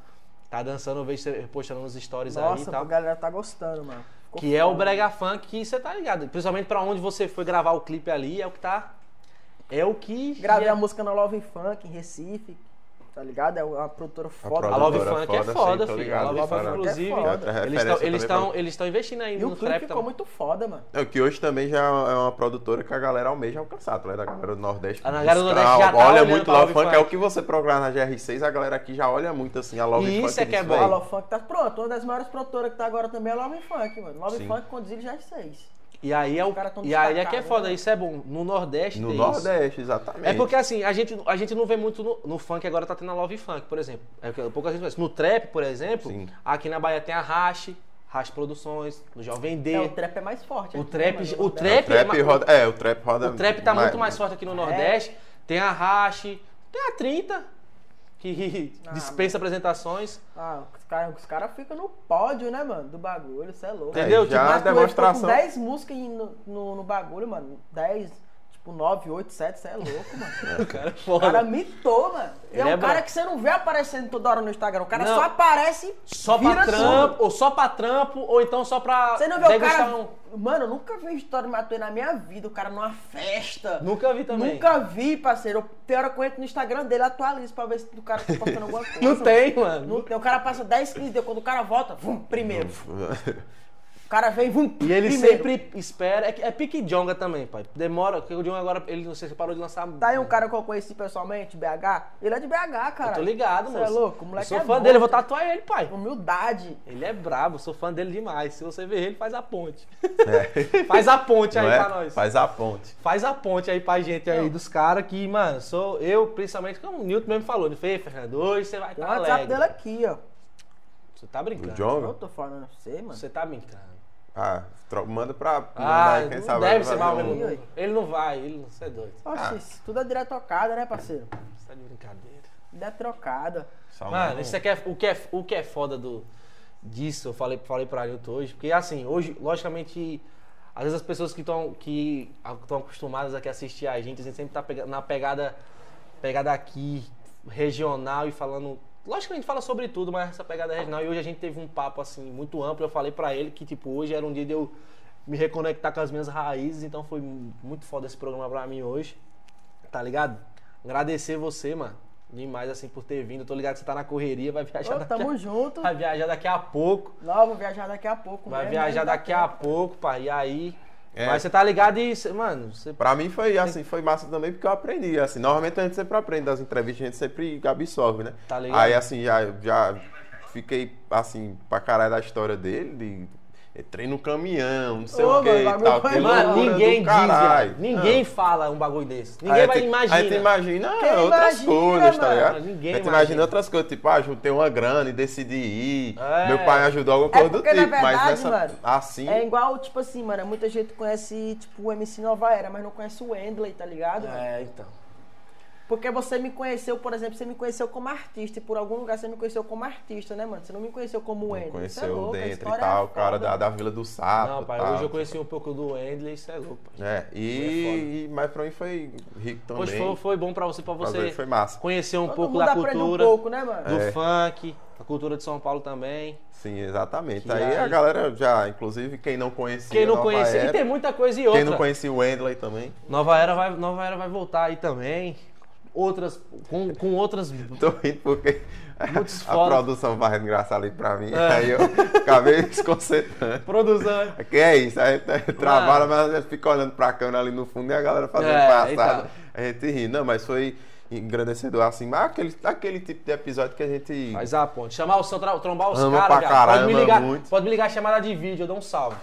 S1: tá dançando, eu vejo você postando nos stories aí e
S3: Nossa,
S1: tal.
S3: a galera tá gostando, mano. Ficou
S1: Que é o. Brega Funk que você tá ligado. Principalmente pra onde você foi gravar o clipe ali, é o que tá. É o que.
S3: Gravei a música na Love Funk, em Recife, tá ligado? É uma produtora foda.
S1: A Love Funk é
S2: foda,
S1: foda,
S2: sim,
S1: filho.
S2: ligado,
S1: A Love Funk, inclusive,
S3: É
S1: eles estão eles tão, eles estão investindo aí
S3: E
S1: no
S3: o clipe
S1: trap
S3: ficou
S1: também.
S3: muito foda, mano.
S2: É, que hoje também já é uma produtora que a galera almeja alcançar, tá ligado? A galera do Nordeste.
S1: A galera do Nordeste já tá
S2: olha muito Love Funk, é o que você procurar na GR6, a galera aqui já olha muito assim, a Love
S1: E
S2: Funk.
S1: isso é que é bom.
S3: A
S2: "Véi,
S3: Love Funk tá pronto. Uma das maiores produtoras que tá agora também é a Love Funk, mano. Love
S2: Sim.
S3: Funk é seis.
S1: E aí é o e aí é que é foda,
S3: né?
S1: isso é bom. No Nordeste
S2: No Nordeste,
S1: isso.
S2: exatamente.
S1: É porque assim, a gente, a gente não vê muito no, no funk, agora tá tendo a Love Funk, por exemplo. É que pouca gente conhece. No trap, por exemplo,
S2: Sim.
S1: aqui na Bahia tem a Rash, Rash Produções, no Jovem D.
S3: É, o trap é mais forte.
S1: O trap-
S3: né, mano?
S1: o
S3: No
S2: É,
S1: trap-
S2: o trap roda. É, o trap roda.
S1: O trap tá muito mais forte aqui no Nordeste. Tem a Rash, tem a 30, que
S3: Ah,
S1: dispensa apresentações.
S3: Ah, os caras os cara ficam no pódio, né, mano? Do bagulho, isso é louco.
S2: É,
S1: Entendeu?
S2: já
S1: Tipo,
S3: Mas tu ele
S2: demonstração.
S3: com 10 músicas no, no, no bagulho, mano. 10, tipo 9, 8, 7, isso é louco, mano.
S1: O cara é
S3: O
S1: foda.
S3: cara mitou, mano.
S1: Ele
S3: é um
S1: é
S3: cara que você não vê aparecendo toda hora no Instagram. O cara
S1: Não.
S3: só aparece
S1: Só pra
S3: tudo.
S1: trampo, ou só pra trampo, ou então só pra
S3: Você não vê o cara.
S1: um-
S3: Mano, eu nunca vi uma história de Matuê na minha vida. O cara numa festa.
S1: Nunca vi também.
S3: Nunca vi, parceiro. Eu, tem hora que eu entro no Instagram dele, atualizo pra ver se o cara tá postando alguma coisa.
S1: Não tem, mano.
S3: Não tem. O cara passa 10, 15 dias. Quando o cara volta, vum, primeiro. O cara vem, vum,
S1: E ele
S3: primeiro.
S1: sempre espera. É, que- é pique Jonga também, pai. Demora, porque o Jonga agora, ele não sei se parou de lançar.
S3: Tá aí um cara que eu conheci pessoalmente, BH. Ele é de BH, cara.
S1: Eu tô ligado,
S3: Você
S1: moço.
S3: é louco, o moleque
S1: eu sou
S3: é
S1: fã
S3: bom,
S1: dele, eu vou tatuar ele, pai.
S3: Humildade.
S1: Ele é brabo, sou fã dele demais. Se você ver ele, faz a ponte.
S2: É.
S1: Faz a ponte aí
S2: Não é?
S1: pra nós.
S2: Faz a ponte.
S1: Faz a ponte aí pra gente aí dos caras que, mano, sou eu, principalmente, como o Newton mesmo falou, ele fez, Fernando, hoje você vai estar
S3: o
S1: tá
S3: WhatsApp
S1: alegre.
S3: dele aqui, ó.
S1: Você tá
S2: O
S1: brincando.
S3: Eu
S2: Jonga?
S3: tô falando pra você, mano.
S1: Você tá brincando.
S2: Ah, tro- manda pra.
S1: Ah,
S2: mandar, quem
S1: não
S2: sabe
S1: deve ser mal
S2: um-
S1: mesmo. Ele não vai, ele não, você é doido.
S3: Oxi,
S2: Ah.
S3: isso tudo é direto tocada, né, parceiro?
S1: Você tá de brincadeira.
S3: É trocada.
S2: Só
S1: Mano,
S2: um-
S1: isso aqui é, o, que é, o que é foda do, disso, eu falei, falei pra Nilton hoje, porque assim, hoje, logicamente, às vezes as pessoas que estão que estão acostumadas aqui a assistir a gente, a gente sempre tá na pegada, pegada aqui, regional e falando. Lógico que a gente fala sobre tudo, mas essa pegada regional. E hoje a gente teve um papo assim muito amplo. Eu falei pra ele que, tipo, hoje era um dia de eu me reconectar com as minhas raízes, então foi muito foda esse programa pra mim hoje. Tá ligado? Agradecer você, mano. Demais, assim, por ter vindo. Tô ligado que você tá na correria, vai viajar
S3: Ô,
S1: daqui
S3: tamo
S1: a...
S3: junto.
S1: Vai viajar daqui a pouco.
S3: Não, vou viajar daqui a pouco.
S1: Vai
S3: mesmo,
S1: viajar
S3: dá
S1: daqui a pouco, pai. E aí.
S2: É.
S1: Mas você tá ligado e. Mano, você.
S2: Pra mim foi assim, foi massa também porque eu aprendi. Assim, normalmente a gente sempre aprende das entrevistas, a gente sempre absorve, né?
S1: Tá ligado?
S2: Aí assim, já, já fiquei assim, pra caralho da história dele, de entrei no caminhão, não sei
S3: Ô,
S2: o que
S3: mano,
S2: e tal.
S3: foi.
S1: Mano, ninguém
S2: do
S1: diz. Ninguém
S2: Ah.
S1: fala um bagulho desse.
S2: Aí
S1: Ninguém vai
S2: tu-
S1: imaginar.
S2: Aí tu imagina
S3: Quem
S2: outras
S3: imagina,
S2: coisas, tá
S3: mano?
S2: ligado?
S1: Ninguém
S2: aí tu
S1: imagina.
S2: imagina outras coisas, tipo, ah, juntei uma grana e decidi ir.
S1: É.
S2: Meu pai ajudou alguma
S3: É
S2: coisa do
S3: porque, na
S2: tipo, mas
S3: verdade,
S2: nessa.
S3: mano,
S2: assim.
S3: É igual, tipo assim, mano, muita gente conhece, tipo, o MC Nova Era, mas não conhece o Wendley, tá ligado? mano?
S1: É, então.
S3: Porque você me conheceu, por exemplo, você me conheceu como artista, e por algum lugar você me conheceu como artista, né, mano? Você não me conheceu como Wendley. Isso é
S2: Conheceu
S3: louco, a
S2: dentro e
S3: história
S2: tal,
S3: é
S2: o cara da, da Vila do Sapo.
S1: Não, pai,
S2: tal.
S1: hoje eu conheci um pouco do Wendley, isso é louco, pai.
S2: É, e, e- mas pra mim foi rico também.
S1: Hoje foi, foi bom pra você, pra você
S2: foi massa.
S1: conhecer um
S3: Todo
S1: pouco
S3: mundo
S1: da cultura,
S3: um pouco, né, mano?
S1: do
S2: É.
S1: funk, a cultura de São Paulo também.
S2: Sim, exatamente. Aí,
S1: aí-
S2: a galera já, inclusive, quem não conhecia.
S1: Quem não
S2: Nova
S1: conhecia.
S2: Era,
S1: E tem muita coisa e outra.
S2: Quem não conhecia o Wendley também.
S1: Nova Era vai, Nova Era vai voltar aí também. Outras. Com, com outras.
S2: Tô rindo porque
S1: Muitos
S2: a produção vai engraçar ali pra mim.
S1: É.
S2: Aí eu acabei desconcentrando.
S1: Produção.
S2: Que é isso, a gente trabalha, mas a gente fica olhando pra câmera ali no fundo e a galera fazendo
S1: É,
S2: passada.
S1: então.
S2: A gente ri. Não, mas foi engrandecedor assim. Mas aquele, aquele tipo de episódio que a gente.
S1: Faz a ponte. Chamar o seu, trombar os caras, cara. Pode me ligar.
S2: muito.
S1: Pode me ligar chamada de vídeo, eu dou um salve.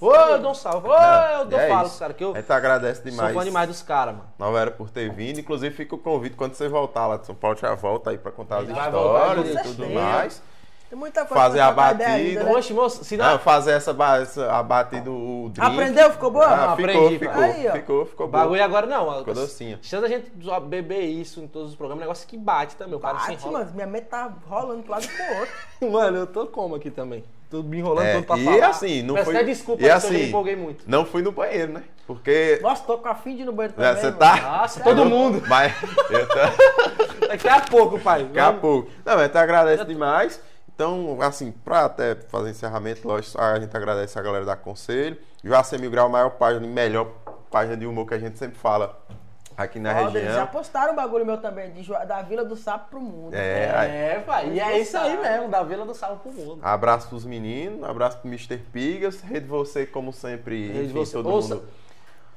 S1: Ô, eu dou um salve. Ô, eu dou
S2: é
S1: falo,
S2: isso.
S1: cara, que eu
S2: A gente agradece
S1: sou
S2: demais.
S1: fã demais dos caras, mano.
S2: Nova Era por ter vindo. Inclusive, fica o convite quando você voltar lá de São Paulo, já volta aí pra contar as
S1: voltar,
S2: histórias e tudo
S3: certeza.
S2: mais.
S3: Tem muita coisa
S2: Fazer a batida.
S3: ainda, né?
S1: Oxe, moço, se
S2: Não,
S1: não.
S2: fazer essa, essa a batida, o drink.
S3: Aprendeu? Ficou boa?
S2: Ah,
S1: Não,
S2: ficou,
S1: aprendi,
S2: ficou.
S3: Aí, ó.
S2: ficou, ficou
S1: O
S2: bom.
S1: bagulho agora não.
S2: Ficou docinho.
S1: Chance da gente beber isso em todos os programas, é negócio que bate também. O cara se
S3: Bate,
S1: enrola.
S3: mano. Minha mente tá rolando pro lado e pro outro.
S1: Mano, eu tô como aqui também. Tô me enrolando
S2: É,
S1: todo pra
S2: e
S1: falar.
S2: assim, não
S1: Peço
S2: foi.
S1: até desculpa
S2: e
S1: se eu
S2: assim,
S1: me empolguei muito.
S2: Não fui no banheiro, né? Porque.
S3: Nossa, tô com a fim de ir no banheiro
S2: né,
S3: também,
S2: você tá.
S1: Nossa, todo mundo.
S2: Mas. Eu tô...
S1: Daqui a pouco, pai.
S2: Daqui a pouco. Não, mas a gente agradece demais. Então, assim, pra até fazer encerramento, lógico, a gente agradece a galera da Conselho. Joacir Mil Grau, maior página, melhor página de humor que a gente sempre fala aqui na
S3: Foda, eles já
S2: região.
S3: postaram um bagulho meu também, de, da Vila do Sapo pro mundo.
S2: É, aí.
S1: É, pai. E é isso aí mesmo, da Vila do Sal pro mundo.
S2: Abraço pros meninos, abraço pro Mr. Pigas, rede você, como sempre,
S1: Rede
S2: enfim,
S1: Você.
S2: todo
S1: Ouça-
S2: mundo.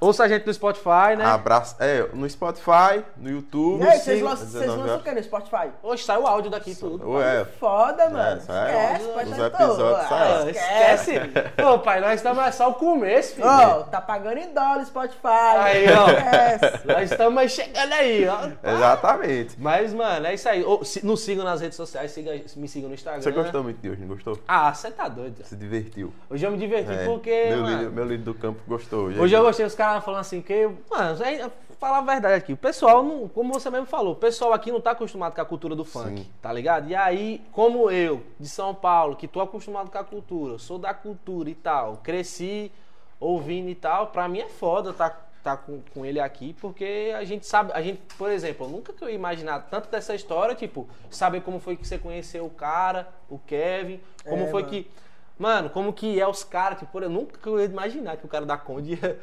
S1: Ouça a gente no Spotify, né?
S2: Abraço, é, no Spotify, no YouTube.
S3: E aí, vocês lançam, vocês
S2: 19
S3: lançam o que no Spotify?
S1: Hoje sai o áudio daqui tudo.
S2: Ué,
S3: Foda, mano.
S2: isso é,
S3: esquece, pode
S2: os
S3: ser
S2: episódios saem.
S3: Ah,
S1: esquece. Pô, pai, nós estamos é só o começo, filho.
S3: Ó, tá pagando em dólar Spotify.
S1: Aí, ó.
S3: Esquece.
S1: Nós estamos chegando aí, ó.
S2: Exatamente.
S1: Mas, mano, é isso aí. Ô, se- nos sigam nas redes sociais, siga, me sigam no Instagram.
S2: Você gostou muito de hoje, não gostou?
S1: Ah, você tá doido.
S2: Se divertiu.
S1: Hoje eu me diverti
S2: É,
S1: porque.
S2: meu,
S1: mano,
S2: líder, meu líder do campo gostou hoje.
S1: Hoje eu gostei dos caras falando assim, que, mano, é, falar a verdade aqui, o pessoal, não, como você mesmo falou, o pessoal aqui não tá acostumado com a cultura do funk,
S2: Sim.
S1: tá ligado? E aí, como eu, de São Paulo, que tô acostumado com a cultura, sou da cultura e tal, cresci ouvindo e tal, pra mim é foda tá, tá com, com ele aqui, porque a gente sabe, a gente, por exemplo, eu nunca que eu ia imaginar tanto dessa história, tipo, saber como foi que você conheceu o cara, o Kevin, como
S3: É,
S1: foi
S3: mano.
S1: que Mano, como que é os caras, tipo, eu nunca ia imaginar que o cara da Conde ia...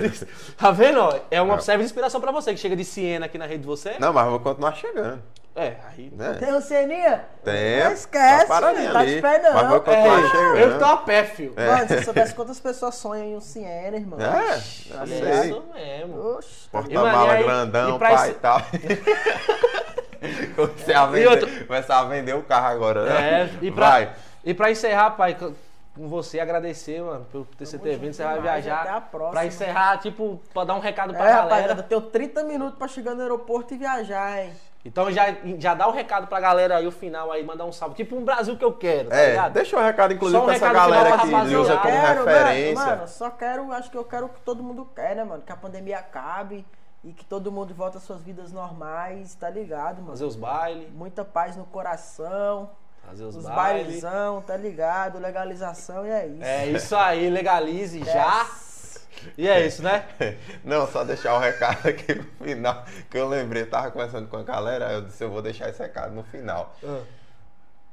S1: de- Tá vendo, ó? É uma serve de inspiração pra você, que chega de Siena aqui na rede de você.
S2: Não, mas eu vou continuar chegando.
S1: É, aí...
S2: Né?
S3: Tem o Ceninha?
S2: Tem.
S3: Não esquece,
S2: Tá
S3: filho, tá
S2: ali.
S3: de pé não.
S2: Mas vou continuar
S1: É,
S2: chegando.
S1: eu tô a pé, fio.
S3: Mano, se eu soubesse quantas pessoas sonham em um Siena, irmão.
S2: É,
S3: Tá
S2: eu
S1: É
S2: sei.
S1: isso mesmo.
S3: Oxe.
S2: Porta-mala grandão,
S1: e
S2: pai
S1: esse-
S2: e tal. Comecei a vender,
S1: outro-
S2: começar a vender o carro agora, né?
S1: É, e pra,
S2: Vai.
S1: E pra encerrar, pai, com você, agradecer, mano, por ter você ter vindo, você vai viajar.
S3: até a próxima.
S1: Pra encerrar, tipo, pra dar um recado pra
S3: É,
S1: galera.
S3: rapaziada, eu tenho 30 minutos pra chegar no aeroporto e viajar, hein?
S1: Então já, já dá o recado pra galera aí, o final aí, mandar um salve. Tipo um Brasil que eu quero, tá
S2: É,
S1: ligado?
S2: deixa um recado, inclusive,
S1: Só um
S2: pra essa galera que
S1: rapaziada.
S2: usa como
S3: Quero,
S2: referência.
S3: Mano, mano, só quero, acho que eu quero o que todo mundo quer, né, mano? Que a pandemia acabe e que todo mundo volte às suas vidas normais, tá ligado, mano?
S1: Fazer os bailes,
S3: Muita paz no coração,
S1: fazer os,
S3: os
S1: bailes.
S3: bailezão, tá ligado? Legalização e é isso.
S1: É isso aí, legalize já. E é isso, né?
S2: Não, só deixar o recado aqui no final, que eu lembrei, eu tava conversando com a galera, eu disse, eu vou deixar esse recado no final.
S1: Ah.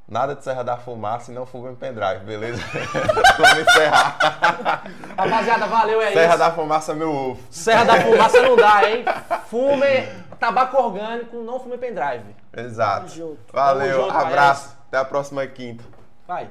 S2: Nada de Serra da Fumaça e não fuga em pendrive, beleza? Vamos encerrar.
S1: Rapaziada, valeu, é
S2: Serra
S1: isso.
S2: da Fumaça, meu ovo.
S1: Serra da Fumaça não dá, hein? Fume tabaco orgânico, não fume pendrive.
S2: Exato. Valeu,
S1: junto,
S2: abraço. Até a próxima quinta.
S1: Vai.